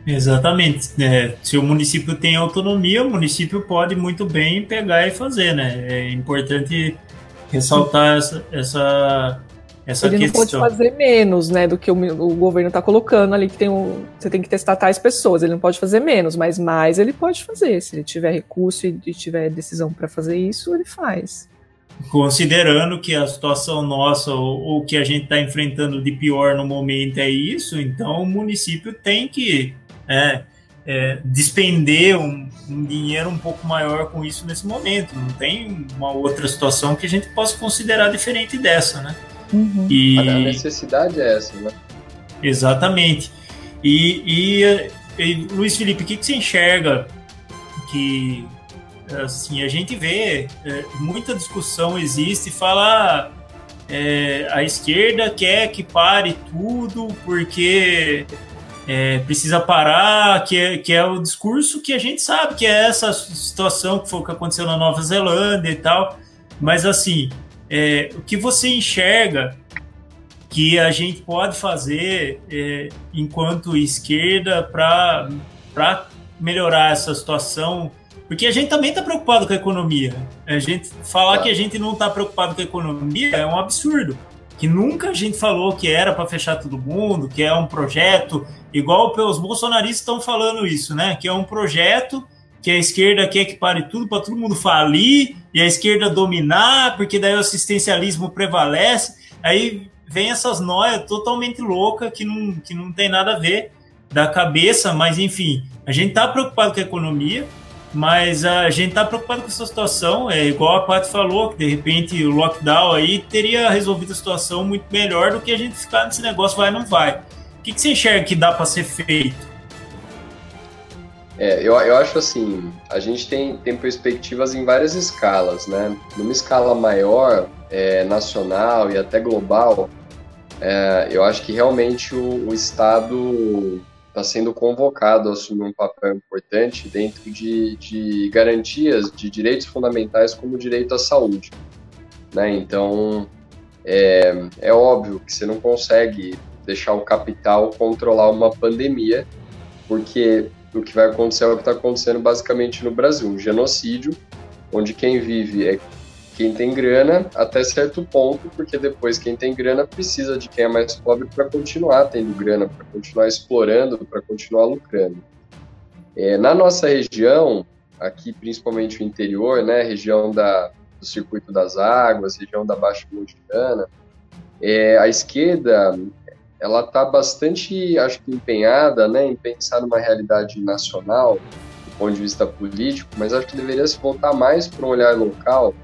Speaker 1: Exatamente. É, se o município tem autonomia, o município pode muito bem pegar e fazer, né? É importante ressaltar essa, essa essa
Speaker 3: ele
Speaker 1: questão.
Speaker 3: não pode fazer menos, né, do que o, o governo está colocando ali, que tem um, você tem que testar tais pessoas. Ele não pode fazer menos, mas mais ele pode fazer. Se ele tiver recurso e, e tiver decisão para fazer isso, ele faz.
Speaker 1: Considerando que a situação nossa, ou o que a gente está enfrentando de pior no momento é isso, então o município tem que é, é, despender um, um, dinheiro um pouco maior com isso nesse momento. Não tem uma outra situação que a gente possa considerar diferente dessa, né?
Speaker 2: Uhum. E... A necessidade é essa, né?
Speaker 1: Exatamente. E, e, e Luiz Felipe, o que, que você enxerga que assim a gente vê é, muita discussão existe fala é, a esquerda quer que pare tudo porque é, precisa parar que é, que é o discurso que a gente sabe que é essa situação que foi o que aconteceu na Nova Zelândia e tal mas assim é, o que você enxerga que a gente pode fazer é, enquanto esquerda para melhorar essa situação? Porque a gente também está preocupado com a economia. A gente falar que a gente não está preocupado com a economia é um absurdo. Que nunca a gente falou que era para fechar todo mundo, que é um projeto, igual os bolsonaristas estão falando isso, né? Que é um projeto que a esquerda quer que pare tudo para todo mundo falir e a esquerda dominar, porque daí o assistencialismo prevalece. Aí vem essas noias totalmente loucas que não, que não tem nada a ver da cabeça, mas enfim, a gente está preocupado com a economia, mas a gente está preocupado com essa situação. É igual a Paty falou, que de repente o lockdown aí teria resolvido a situação muito melhor do que a gente ficar nesse negócio vai não vai. O que, que você enxerga que dá para ser feito?
Speaker 2: É, eu, eu acho assim, a gente tem, tem perspectivas em várias escalas, né? Numa escala maior, é, nacional e até global, é, eu acho que realmente o, o Estado está sendo convocado a assumir um papel importante dentro de, de garantias de direitos fundamentais como o direito à saúde. Né? Então, é, é óbvio que você não consegue deixar o capital controlar uma pandemia, porque o que vai acontecer é o que está acontecendo basicamente no Brasil, um genocídio, onde quem vive é quem tem grana até certo ponto, porque depois quem tem grana precisa de quem é mais pobre para continuar tendo grana, para continuar explorando, para continuar lucrando. É, na nossa região, aqui principalmente o interior, né, região da, do Circuito das Águas, região da Baixa Montiana, é, a esquerda ela está bastante, acho que, empenhada né, em pensar numa realidade nacional, do ponto de vista político, mas acho que deveria se voltar mais para um olhar local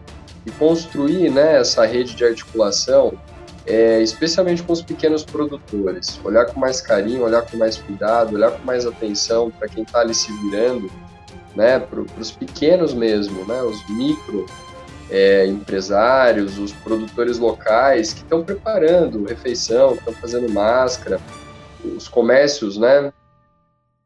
Speaker 2: e construir né, essa rede de articulação, é, especialmente com os pequenos produtores. Olhar com mais carinho, olhar com mais cuidado, olhar com mais atenção para quem está ali se virando, né, para os pequenos mesmo, né, os micro é, empresários, os produtores locais que estão preparando refeição, estão fazendo máscara, os comércios, né,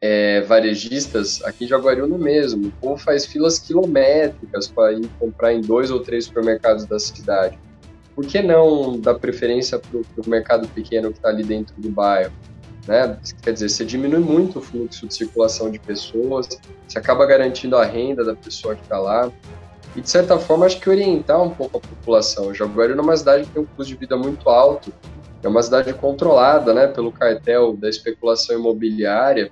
Speaker 2: é, varejistas aqui em Jaguariúna mesmo. O povo faz filas quilométricas para ir comprar em dois ou três supermercados da cidade. Por que não dar preferência para o mercado pequeno que está ali dentro do bairro? Né? Quer dizer, você diminui muito o fluxo de circulação de pessoas, você acaba garantindo a renda da pessoa que está lá. E, de certa forma, acho que orientar um pouco a população. Jaguariúna é uma cidade que tem um custo de vida muito alto, é uma cidade controlada né, pelo cartel da especulação imobiliária,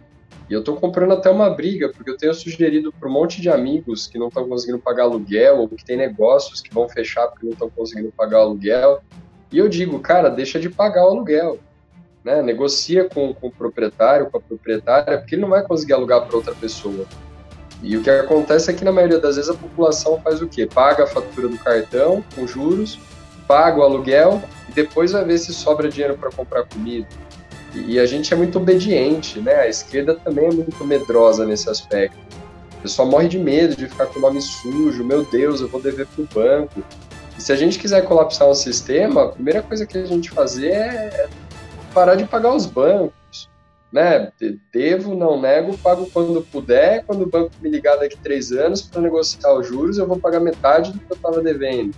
Speaker 2: e eu estou comprando até uma briga, porque eu tenho sugerido para um monte de amigos que não estão conseguindo pagar aluguel, ou que tem negócios que vão fechar porque não estão conseguindo pagar aluguel. E eu digo, cara, deixa de pagar o aluguel. Né? Negocia com, com o proprietário, com a proprietária, porque ele não vai conseguir alugar para outra pessoa. E o que acontece é que, na maioria das vezes, a população faz o quê? Paga a fatura do cartão com juros, paga o aluguel e depois vai ver se sobra dinheiro para comprar comida. E a gente é muito obediente, né? A esquerda também é muito medrosa nesse aspecto. O pessoal morre de medo de ficar com o nome sujo, meu Deus, eu vou dever para o banco. E se a gente quiser colapsar um sistema, a primeira coisa que a gente fazer é parar de pagar os bancos. Né? Devo, não nego, pago quando puder. Quando o banco me ligar daqui três anos para negociar os juros, eu vou pagar metade do que eu estava devendo.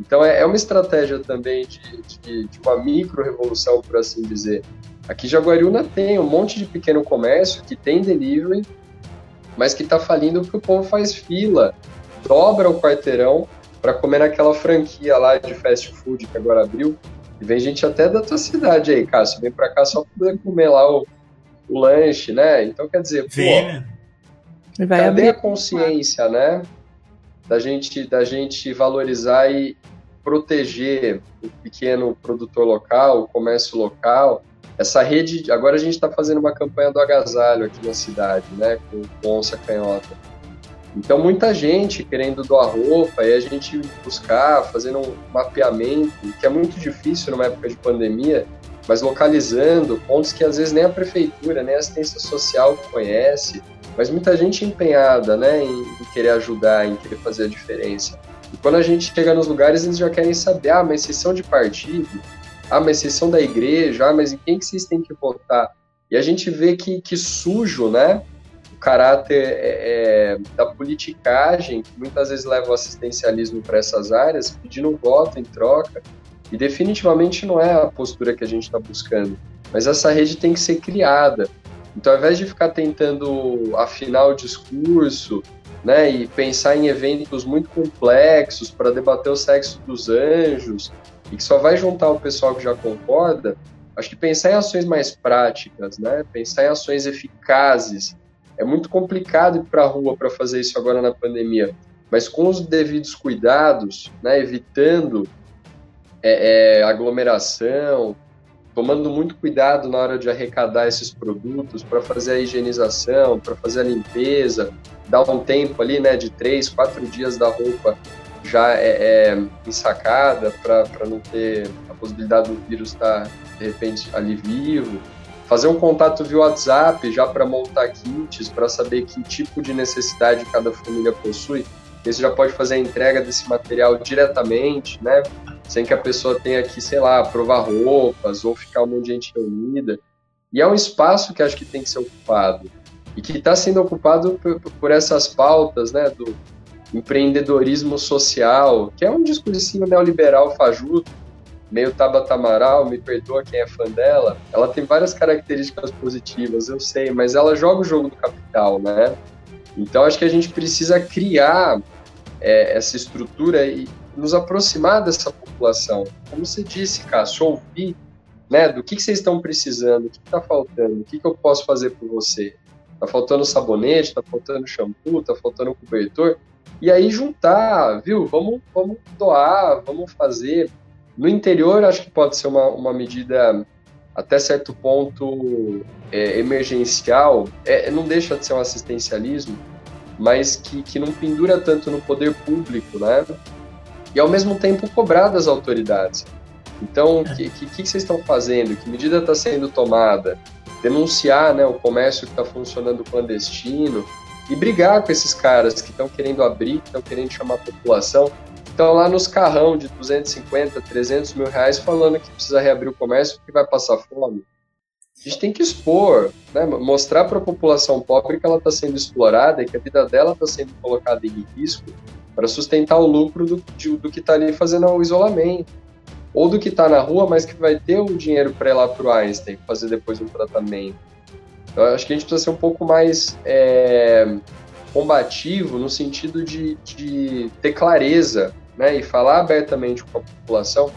Speaker 2: Então é, é uma estratégia também de, de, de uma micro-revolução, por assim dizer. Aqui em Jaguariúna tem um monte de pequeno comércio que tem delivery, mas que está falindo porque o povo faz fila, dobra o quarteirão para comer naquela franquia lá de fast food que agora abriu. E vem gente até da tua cidade aí, Cássio. Vem para cá só para poder comer lá o, o lanche, né? Então, quer dizer, pô, vai cadê abrir... a consciência, né? Da gente, da gente valorizar e proteger o pequeno produtor local, o comércio local, essa rede, agora a gente está fazendo uma campanha do agasalho aqui na cidade, né, com, com onça canhota. Então, muita gente querendo doar roupa e a gente buscar, fazendo um mapeamento, que é muito difícil numa época de pandemia, mas localizando pontos que às vezes nem a prefeitura, nem a assistência social conhece, mas muita gente empenhada né, em, em querer ajudar, em querer fazer a diferença. E quando a gente chega nos lugares, eles já querem saber, ah, mas vocês são de partido? Ah, mas vocês são da igreja, ah, mas em quem que vocês têm que votar? E a gente vê que, que sujo, né? O caráter é, é, da politicagem, que muitas vezes leva o assistencialismo para essas áreas, pedindo voto em troca. E definitivamente não é a postura que a gente está buscando. Mas essa rede tem que ser criada. Então, ao invés de ficar tentando afinar o discurso, né, e pensar em eventos muito complexos para debater o sexo dos anjos, e que só vai juntar o pessoal que já concorda, acho que pensar em ações mais práticas, né, pensar em ações eficazes. É muito complicado ir para a rua para fazer isso agora na pandemia, mas com os devidos cuidados, né, evitando é, é, aglomeração, tomando muito cuidado na hora de arrecadar esses produtos para fazer a higienização, para fazer a limpeza, dar um tempo ali, né, de três, quatro dias da roupa já é, é ensacada para não ter a possibilidade do vírus estar tá, de repente ali vivo. Fazer um contato via WhatsApp já para montar kits, para saber que tipo de necessidade cada família possui. Você já pode fazer a entrega desse material diretamente, né? sem que a pessoa tenha que, sei lá, provar roupas ou ficar um monte de gente reunida. E é um espaço que acho que tem que ser ocupado e que está sendo ocupado por, por, essas pautas, né, do empreendedorismo social, que é um discursinho neoliberal fajuto, meio Tabata Amaral, me perdoa quem é fã dela, ela tem várias características positivas, eu sei, mas ela joga o jogo do capital, né? Então acho que a gente precisa criar é, essa estrutura e, nos aproximar dessa população. Como você disse, Cássio, ouvir né, do que, que vocês estão precisando, o que está faltando, o que, que eu posso fazer por você. Está faltando sabonete, está faltando shampoo, está faltando cobertor. E aí juntar, viu? Vamos, vamos doar, vamos fazer. No interior, acho que pode ser uma, uma medida até certo ponto é, emergencial. É, não deixa de ser um assistencialismo, mas que, que não pendura tanto no poder público, né? e ao mesmo tempo cobrar das autoridades. Então, o é. que, que, que, vocês estão fazendo? Que medida está sendo tomada? Denunciar né, o comércio que está funcionando clandestino e brigar com esses caras que estão querendo abrir, que estão querendo chamar a população, estão lá nos carrão de 250, 300 mil reais falando que precisa reabrir o comércio porque vai passar fome. A gente tem que expor, né, mostrar para a população pobre que ela está sendo explorada e que a vida dela está sendo colocada em risco para sustentar o lucro do, de, do que está ali fazendo o isolamento. Ou do que está na rua, mas que vai ter o dinheiro para ir lá para o Einstein fazer depois um tratamento. Então, acho que a gente precisa ser um pouco mais é, combativo no sentido de, de ter clareza né, e falar abertamente com a população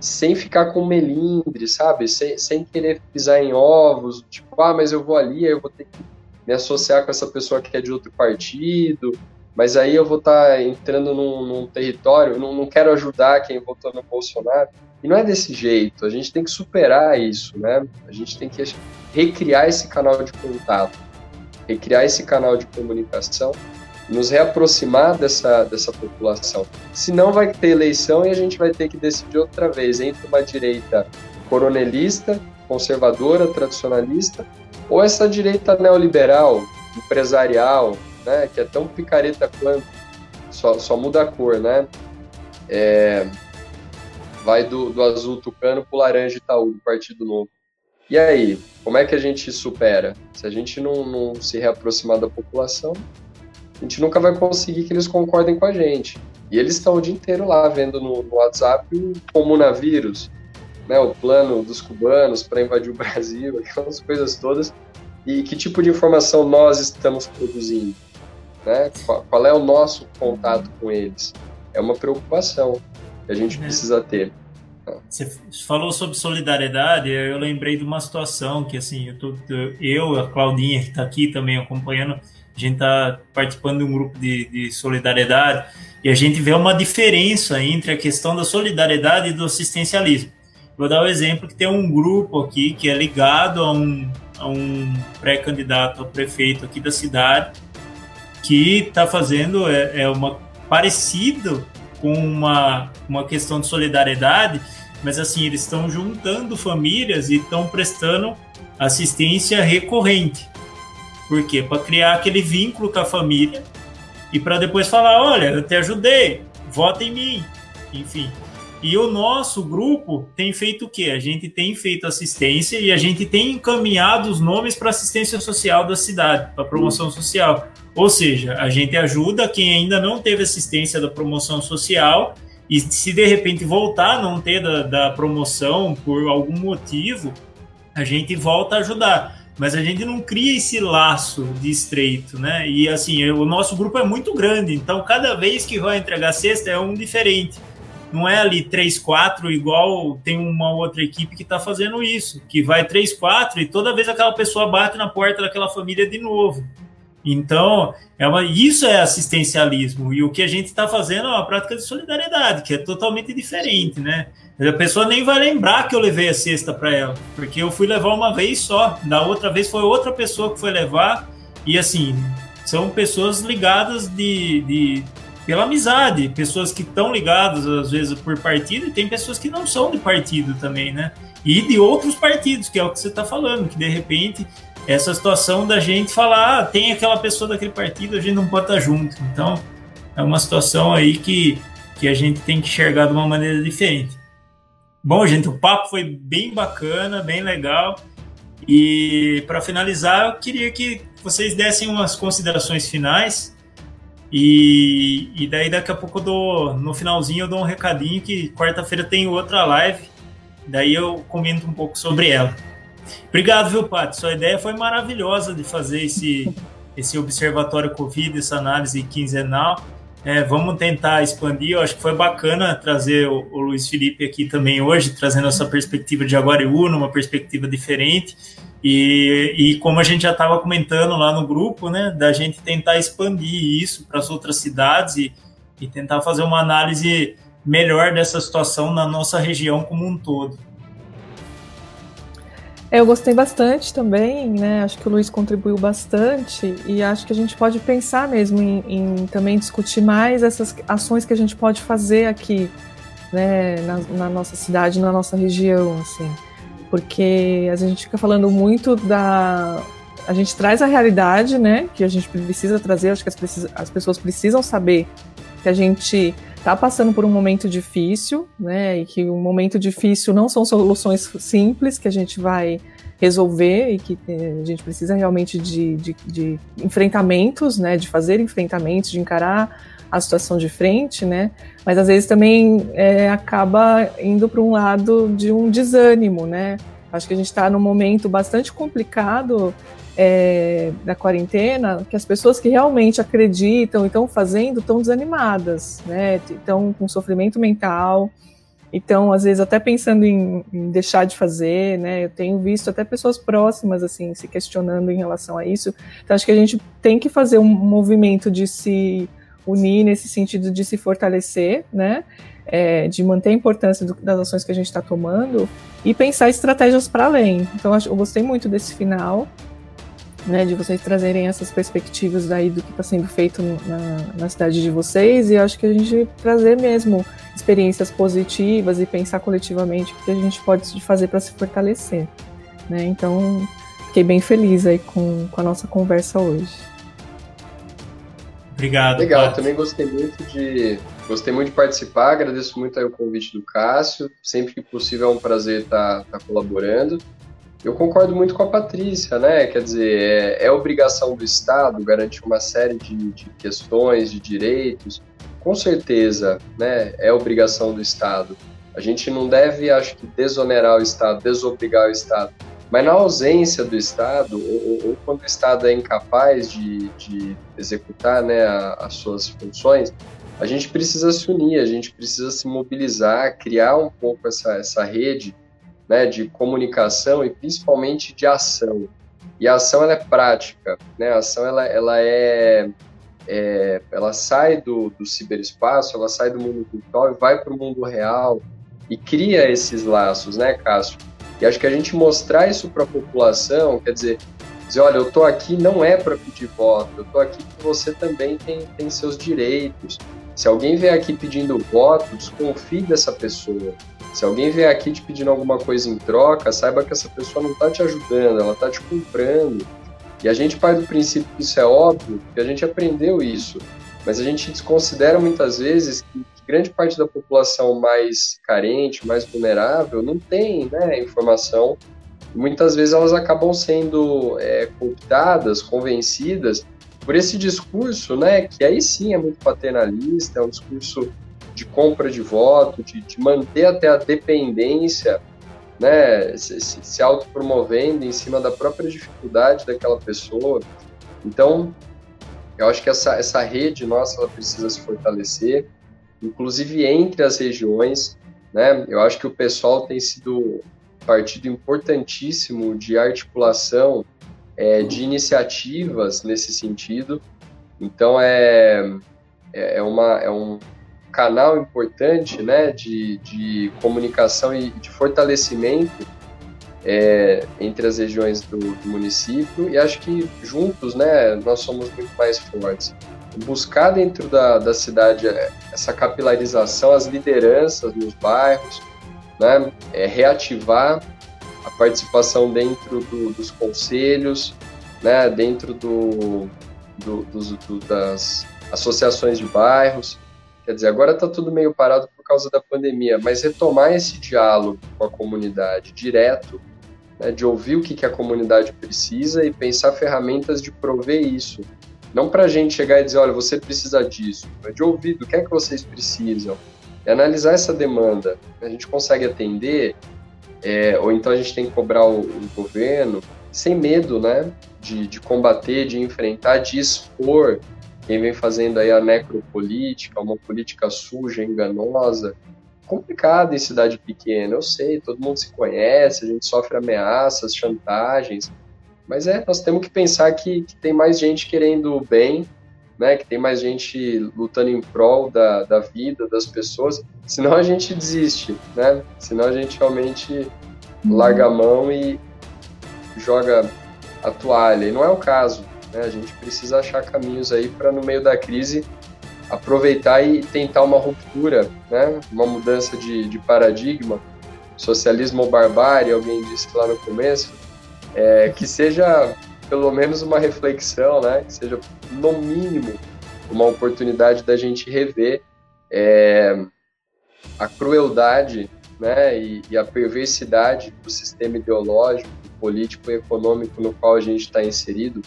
Speaker 2: sem ficar com melindre, sabe? Sem, sem querer pisar em ovos, tipo, ah, mas eu vou ali, eu vou ter que me associar com essa pessoa que é de outro partido, mas aí eu vou estar tá entrando num, num território, não, não, quero ajudar quem votou no Bolsonaro. E não é desse jeito, a gente tem que superar isso, né? A gente tem que recriar esse canal de contato, recriar esse canal de comunicação, nos reaproximar dessa, dessa população. Senão vai ter eleição e a gente vai ter que decidir outra vez entre uma direita coronelista, conservadora, tradicionalista, ou essa direita neoliberal, empresarial, né? Que é tão picareta quanto, só, só muda a cor, né? É, vai do, do azul tucano pro laranja Itaú, do Partido Novo. E aí, como é que a gente supera? Se a gente não, não se reaproximar da população, a gente nunca vai conseguir que eles concordem com a gente. E eles estão o dia inteiro lá vendo no, no WhatsApp o comunavírus, né, o plano dos cubanos para invadir o [LAUGHS] Brasil, aquelas coisas todas. E que tipo de informação nós estamos produzindo? né? Qual é o nosso contato com eles? É uma preocupação que a gente é. precisa ter.
Speaker 1: Você falou sobre solidariedade, eu lembrei de uma situação que, assim, eu, tô, eu a Claudinha, que está aqui também acompanhando, a gente está participando de um grupo de, de solidariedade e a gente vê uma diferença entre a questão da solidariedade e do assistencialismo. Vou dar o um exemplo que tem um grupo aqui que é ligado a um, a um pré-candidato a prefeito aqui da cidade, que está fazendo é, é uma parecido com uma, uma questão de solidariedade, mas assim, eles estão juntando famílias e estão prestando assistência recorrente. Por quê? Para criar aquele vínculo com a família e para depois falar: olha, eu te ajudei, vota em mim. Enfim. E o nosso grupo tem feito o quê? A gente tem feito assistência e a gente tem encaminhado os nomes para assistência social da cidade, para promoção social. Ou seja, a gente ajuda quem ainda não teve assistência da promoção social E se de repente voltar a não ter da, da promoção por algum motivo, a gente volta a ajudar mas a gente não cria esse laço de estreito, né? E assim, o nosso grupo é muito grande, então cada vez que vai entregar cesta é um diferente. Não é ali 3, 4, igual tem uma outra equipe que está fazendo isso, que vai 3, 4 e toda vez aquela pessoa bate na porta daquela família de novo. Então, é uma, isso é assistencialismo. E o que a gente está fazendo é uma prática de solidariedade, que é totalmente diferente, né? A pessoa nem vai lembrar que eu levei a cesta para ela, porque eu fui levar uma vez só. Da outra vez foi outra pessoa que foi levar. E assim, são pessoas ligadas de, de pela amizade, pessoas que estão ligadas às vezes por partido, e tem pessoas que não são de partido também, né? E de outros partidos, que é o que você está falando, que de repente essa situação da gente falar, ah, tem aquela pessoa daquele partido, a gente não pode estar junto. Então, é uma situação aí que, que a gente tem que enxergar de uma maneira diferente. Bom, gente, o papo foi bem bacana, bem legal. E para finalizar, eu queria que vocês dessem umas considerações finais. E, e daí daqui a pouco dou, no finalzinho eu dou um recadinho que quarta-feira tem outra live. Daí eu comento um pouco sobre ela. Obrigado, viu, Paty? Sua ideia foi maravilhosa de fazer esse, [LAUGHS] esse observatório Covid, essa análise quinzenal. É, vamos tentar expandir. Eu acho que foi bacana trazer o, o, Luiz Felipe aqui também hoje, trazendo essa perspectiva de Aguariúna, uma perspectiva diferente. E, e como a gente já estava comentando lá no grupo, né, da gente tentar expandir isso para as outras cidades e, e tentar fazer uma análise melhor dessa situação na nossa região como um todo.
Speaker 3: É, eu gostei bastante também, né? Acho que o Luiz contribuiu bastante e acho que a gente pode pensar mesmo em, em também discutir mais essas ações que a gente pode fazer aqui, né? Na, na, nossa cidade, na nossa região, assim, porque a gente fica falando muito da a gente traz a realidade, né? Que a gente precisa trazer. Acho que as, precis, as pessoas precisam saber que a gente está passando por um momento difícil, né? E que um momento difícil não são soluções simples que a gente vai resolver e que eh, a gente precisa realmente de, de, de enfrentamentos, né? De fazer enfrentamentos, de encarar a situação de frente, né? Mas às vezes também é, acaba indo para um lado de um desânimo, né? Acho que a gente está num momento bastante complicado é, da quarentena, que as pessoas que realmente acreditam e estão fazendo estão desanimadas, né? Estão com sofrimento mental, então às vezes até pensando em, em, deixar de fazer, né? Eu tenho visto até pessoas próximas assim se questionando em relação a isso. Então acho que a gente tem que fazer um movimento de se unir nesse sentido de se fortalecer, né? É, de manter a importância do, das ações que a gente está tomando e pensar estratégias para além. Então, eu gostei muito desse final né, de vocês trazerem essas perspectivas daí do que está sendo feito na, na, cidade de vocês e acho que a gente trazer mesmo experiências positivas e pensar coletivamente o que a gente pode fazer para se fortalecer, né? Então fiquei bem feliz aí com, com a nossa conversa hoje.
Speaker 1: Obrigado.
Speaker 2: Legal, também gostei muito de gostei muito de participar, agradeço muito aí o convite do Cássio, sempre que possível é um prazer estar, tá, tá colaborando. Eu concordo muito com a Patrícia, né? Quer dizer, é, é obrigação do Estado garantir uma série de, de, questões, de direitos. Com certeza, né? É obrigação do Estado. A gente não deve, acho que, desonerar o Estado, desobrigar o Estado. Mas na ausência do Estado, ou, ou quando o Estado é incapaz de, de executar né, a, as suas funções, a gente precisa se unir, a gente precisa se mobilizar, criar um pouco essa, essa rede né, de comunicação e principalmente de ação. E a ação ela é prática, né? A ação ela, ela é, é ela sai do, do ciberespaço, ela sai do mundo virtual e vai para o mundo real e cria esses laços, né, Cássio? E acho que a gente mostrar isso para a população, quer dizer, dizer, olha, eu estou aqui não é para pedir voto, eu estou aqui porque você também tem, tem seus direitos. Se alguém vier aqui pedindo voto, desconfie dessa pessoa. Se alguém vier aqui te pedindo alguma coisa em troca, saiba que essa pessoa não está te ajudando, ela está te comprando. E a gente parte do princípio que isso é óbvio, que a gente aprendeu isso. Mas a gente desconsidera muitas vezes que grande parte da população mais carente, mais vulnerável, não tem né, informação. Muitas vezes elas acabam sendo é, cooptadas, convencidas por esse discurso, né, que aí sim é muito paternalista, é um discurso de compra de voto, de, de manter até a dependência, né, se, se autopromovendo em cima da própria dificuldade daquela pessoa. Então, eu acho que essa, essa rede nossa ela precisa se fortalecer, inclusive entre as regiões. Né? Eu acho que o pessoal tem sido partido importantíssimo de articulação é, de iniciativas nesse sentido. Então é, é, é, uma, é um canal importante né, de, de comunicação e de fortalecimento é, entre as regiões do, do, município e acho que juntos né, nós somos muito mais fortes. Buscar dentro da, da cidade essa capilarização, as lideranças nos bairros, né, é, reativar a participação dentro do, dos conselhos, né, dentro do, do, do, das associações de bairros. Quer dizer, agora está tudo meio parado por causa da pandemia, mas retomar esse diálogo com a comunidade direto, né, de ouvir o que, que a comunidade precisa e pensar ferramentas de prover isso. Não para a gente chegar e dizer, olha, você precisa disso, mas de ouvir do que é que vocês precisam. E analisar essa demanda. A gente consegue atender é, ou então a gente tem que cobrar o, o governo sem medo, né, de, de, combater, de enfrentar, de expor quem vem fazendo aí a necropolítica, uma política suja, enganosa, complicada em cidade pequena, eu sei, todo mundo se conhece, a gente sofre ameaças, chantagens, mas é, nós temos que pensar que, que tem mais gente querendo o bem, né, que tem mais gente lutando em prol da, da vida das pessoas, senão a gente desiste, né? Senão a gente realmente larga a mão e joga a toalha. E não é o caso, né? A gente precisa achar caminhos aí para no meio da crise aproveitar e tentar uma ruptura, né? Uma mudança de, de paradigma, socialismo ou barbárie, alguém disse lá no começo, é, que seja pelo menos uma reflexão, né? Que seja, no mínimo, uma oportunidade da gente rever é, a crueldade né, e, e, a perversidade do sistema ideológico, político e econômico no qual a gente está inserido,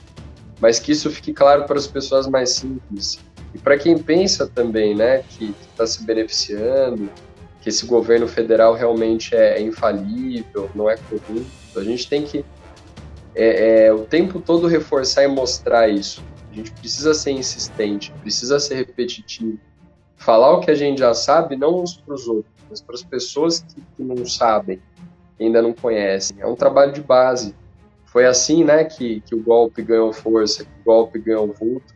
Speaker 2: mas que isso fique claro para as pessoas mais simples. E para quem pensa também né, que está se beneficiando, que esse governo federal realmente é, é infalível, não é corrupto, a gente tem que é, é, o tempo todo reforçar e mostrar isso. A gente precisa ser insistente, precisa ser repetitivo. Falar o que a gente já sabe, não uns para os outros, mas para as pessoas que, que, não sabem, ainda não conhecem. É um trabalho de base. Foi assim né, que, que o golpe ganhou força, que o golpe ganhou vulto.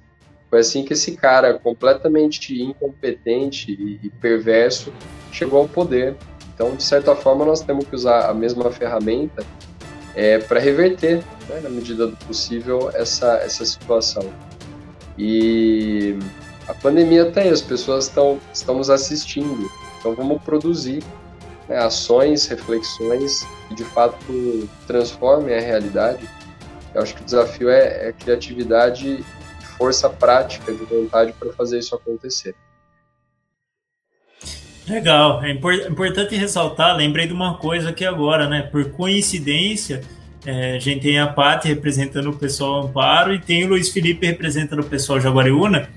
Speaker 2: Foi assim que esse cara, completamente incompetente e, e perverso, chegou ao poder. Então, de certa forma, nós temos que usar a mesma ferramenta é, para reverter, né, na medida do possível, essa, essa situação. E a pandemia está aí, as pessoas estão estamos assistindo, então vamos produzir né, ações, reflexões que de fato transformem a realidade. Eu acho que o desafio é, é criatividade e força prática de vontade para fazer isso acontecer.
Speaker 1: Legal, é importante ressaltar, lembrei de uma coisa aqui agora, né? Por coincidência, é, a gente tem a Paty representando o pessoal Amparo e tem o Luiz Felipe representando o pessoal Jaguariúna.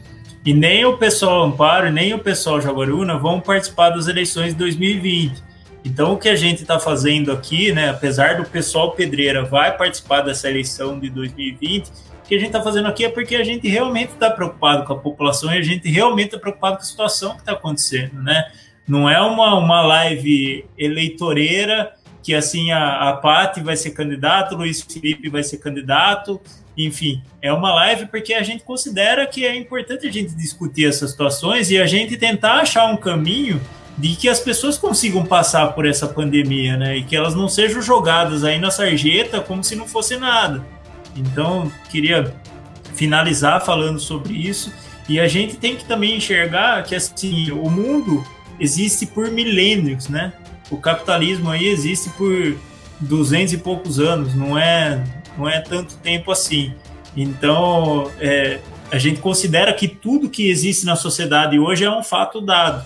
Speaker 1: E nem o pessoal Amparo nem o pessoal Jaguariúna vão participar das eleições de 2020. Então, o que a gente está fazendo aqui, né, apesar do pessoal Pedreira vai participar dessa eleição de 2020, o que a gente está fazendo aqui é porque a gente realmente está preocupado com a população e a gente realmente está preocupado com a situação que está acontecendo, né? Não é uma, uma live eleitoreira que assim a, a vai ser candidato, o Luiz Felipe vai ser candidato, enfim, é uma live porque a gente considera que é importante a gente discutir essas situações e a gente tentar achar um caminho de que as pessoas consigam passar por essa pandemia, né? E que elas não sejam jogadas aí na sarjeta como se não fosse nada. Então, queria finalizar falando sobre isso. E a gente tem que também enxergar que assim, o mundo existe por milênios, né? O capitalismo aí existe por duzentos e poucos anos, não é, não é tanto tempo assim. Então, é, a gente considera que tudo que existe na sociedade hoje é um fato dado.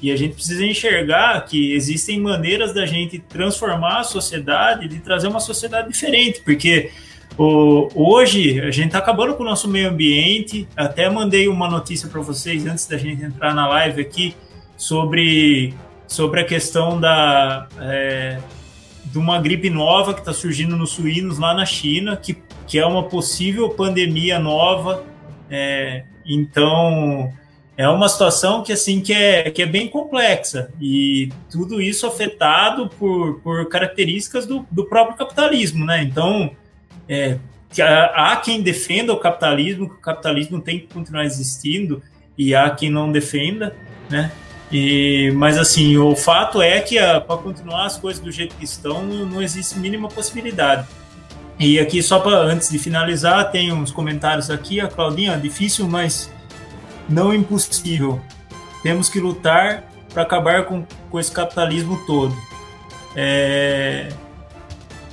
Speaker 1: E a gente precisa enxergar que existem maneiras da gente transformar a sociedade, de trazer uma sociedade diferente, porque hoje a gente está acabando com o nosso meio ambiente. Até mandei uma notícia para vocês antes da gente entrar na live aqui sobre, sobre a questão da, é, de uma gripe nova que está surgindo nos suínos lá na China, que, que é uma possível pandemia nova. É, então, é uma situação que assim que é, que é bem complexa e tudo isso afetado por, por características do, do próprio capitalismo, né? Então, é, há quem defenda o capitalismo, que o capitalismo tem que continuar existindo e há quem não defenda, né? E, mas assim, o fato é que para continuar as coisas do jeito que estão, não, não existe mínima possibilidade. E aqui, só para antes de finalizar, tem uns comentários aqui. A Claudinha, difícil, mas não impossível. Temos que lutar para acabar com, com esse capitalismo todo. É...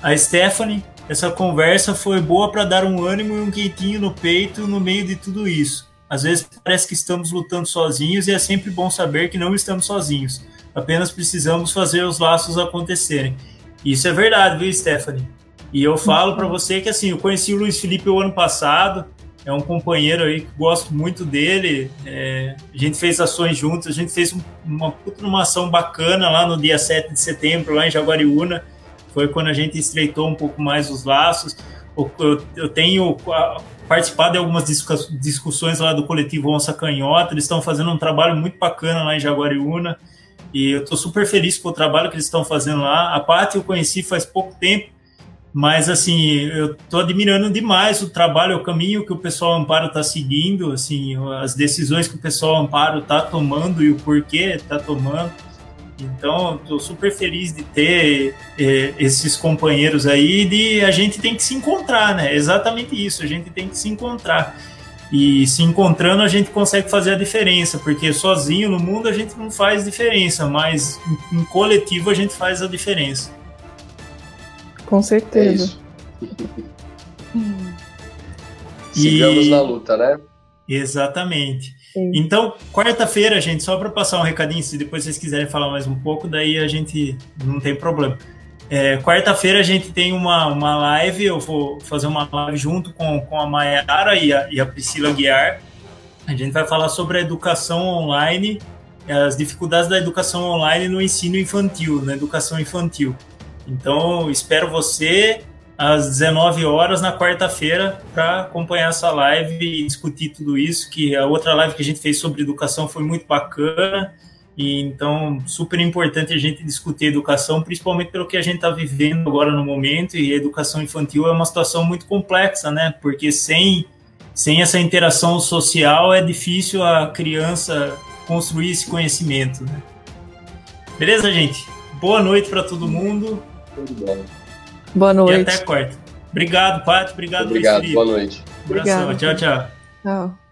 Speaker 1: A Stephanie, essa conversa foi boa para dar um ânimo e um quentinho no peito no meio de tudo isso. Às vezes parece que estamos lutando sozinhos e é sempre bom saber que não estamos sozinhos. Apenas precisamos fazer os laços acontecerem. Isso é verdade, viu, Stephanie? E eu falo para você que assim, eu conheci o Luiz Felipe o ano passado, é um companheiro aí que gosto muito dele. É, a gente fez ações juntos, a gente fez uma uma ação bacana lá no dia 7 de setembro, lá em Jaguariúna. Foi quando a gente estreitou um pouco mais os laços. Eu, eu tenho participado de algumas discussões lá do coletivo Onça Canhota, eles estão fazendo um trabalho muito bacana lá em Jaguariúna, e eu estou super feliz com o trabalho que eles estão fazendo lá. A parte eu conheci faz pouco tempo, mas assim, eu estou admirando demais o trabalho, o caminho que o pessoal Amparo está seguindo, assim, as decisões que o pessoal Amparo está tomando e o porquê está tomando. Então, estou super feliz de ter é, esses companheiros aí. De a gente tem que se encontrar, né? Exatamente isso. A gente tem que se encontrar e se encontrando a gente consegue fazer a diferença, porque sozinho no mundo a gente não faz diferença, mas em coletivo a gente faz a diferença.
Speaker 3: Com certeza.
Speaker 2: É [LAUGHS] Sigamos na luta, né?
Speaker 1: Exatamente. Então, quarta-feira, gente, só para passar um recadinho, se depois vocês quiserem falar mais um pouco, daí a gente não tem problema. É, quarta-feira a gente tem uma, uma live, eu vou fazer uma live junto com, com a Mayara e a, e a Priscila Guiar. A gente vai falar sobre a educação online, as dificuldades da educação online no ensino infantil, na educação infantil. Então, espero você às 19 horas na quarta-feira para acompanhar essa live e discutir tudo isso, que a outra live que a gente fez sobre educação foi muito bacana, e então super importante a gente discutir educação, principalmente pelo que a gente está vivendo agora no momento, e a educação infantil é uma situação muito complexa, né? Porque sem, sem essa interação social é difícil a criança construir esse conhecimento, né? Beleza, gente? Boa noite para todo mundo. Tudo bom.
Speaker 3: Boa noite.
Speaker 1: E até quarta. Obrigado, Paty. Obrigado,
Speaker 2: Obrigado. Boa noite.
Speaker 1: Abração. Tchau, tchau. Tchau.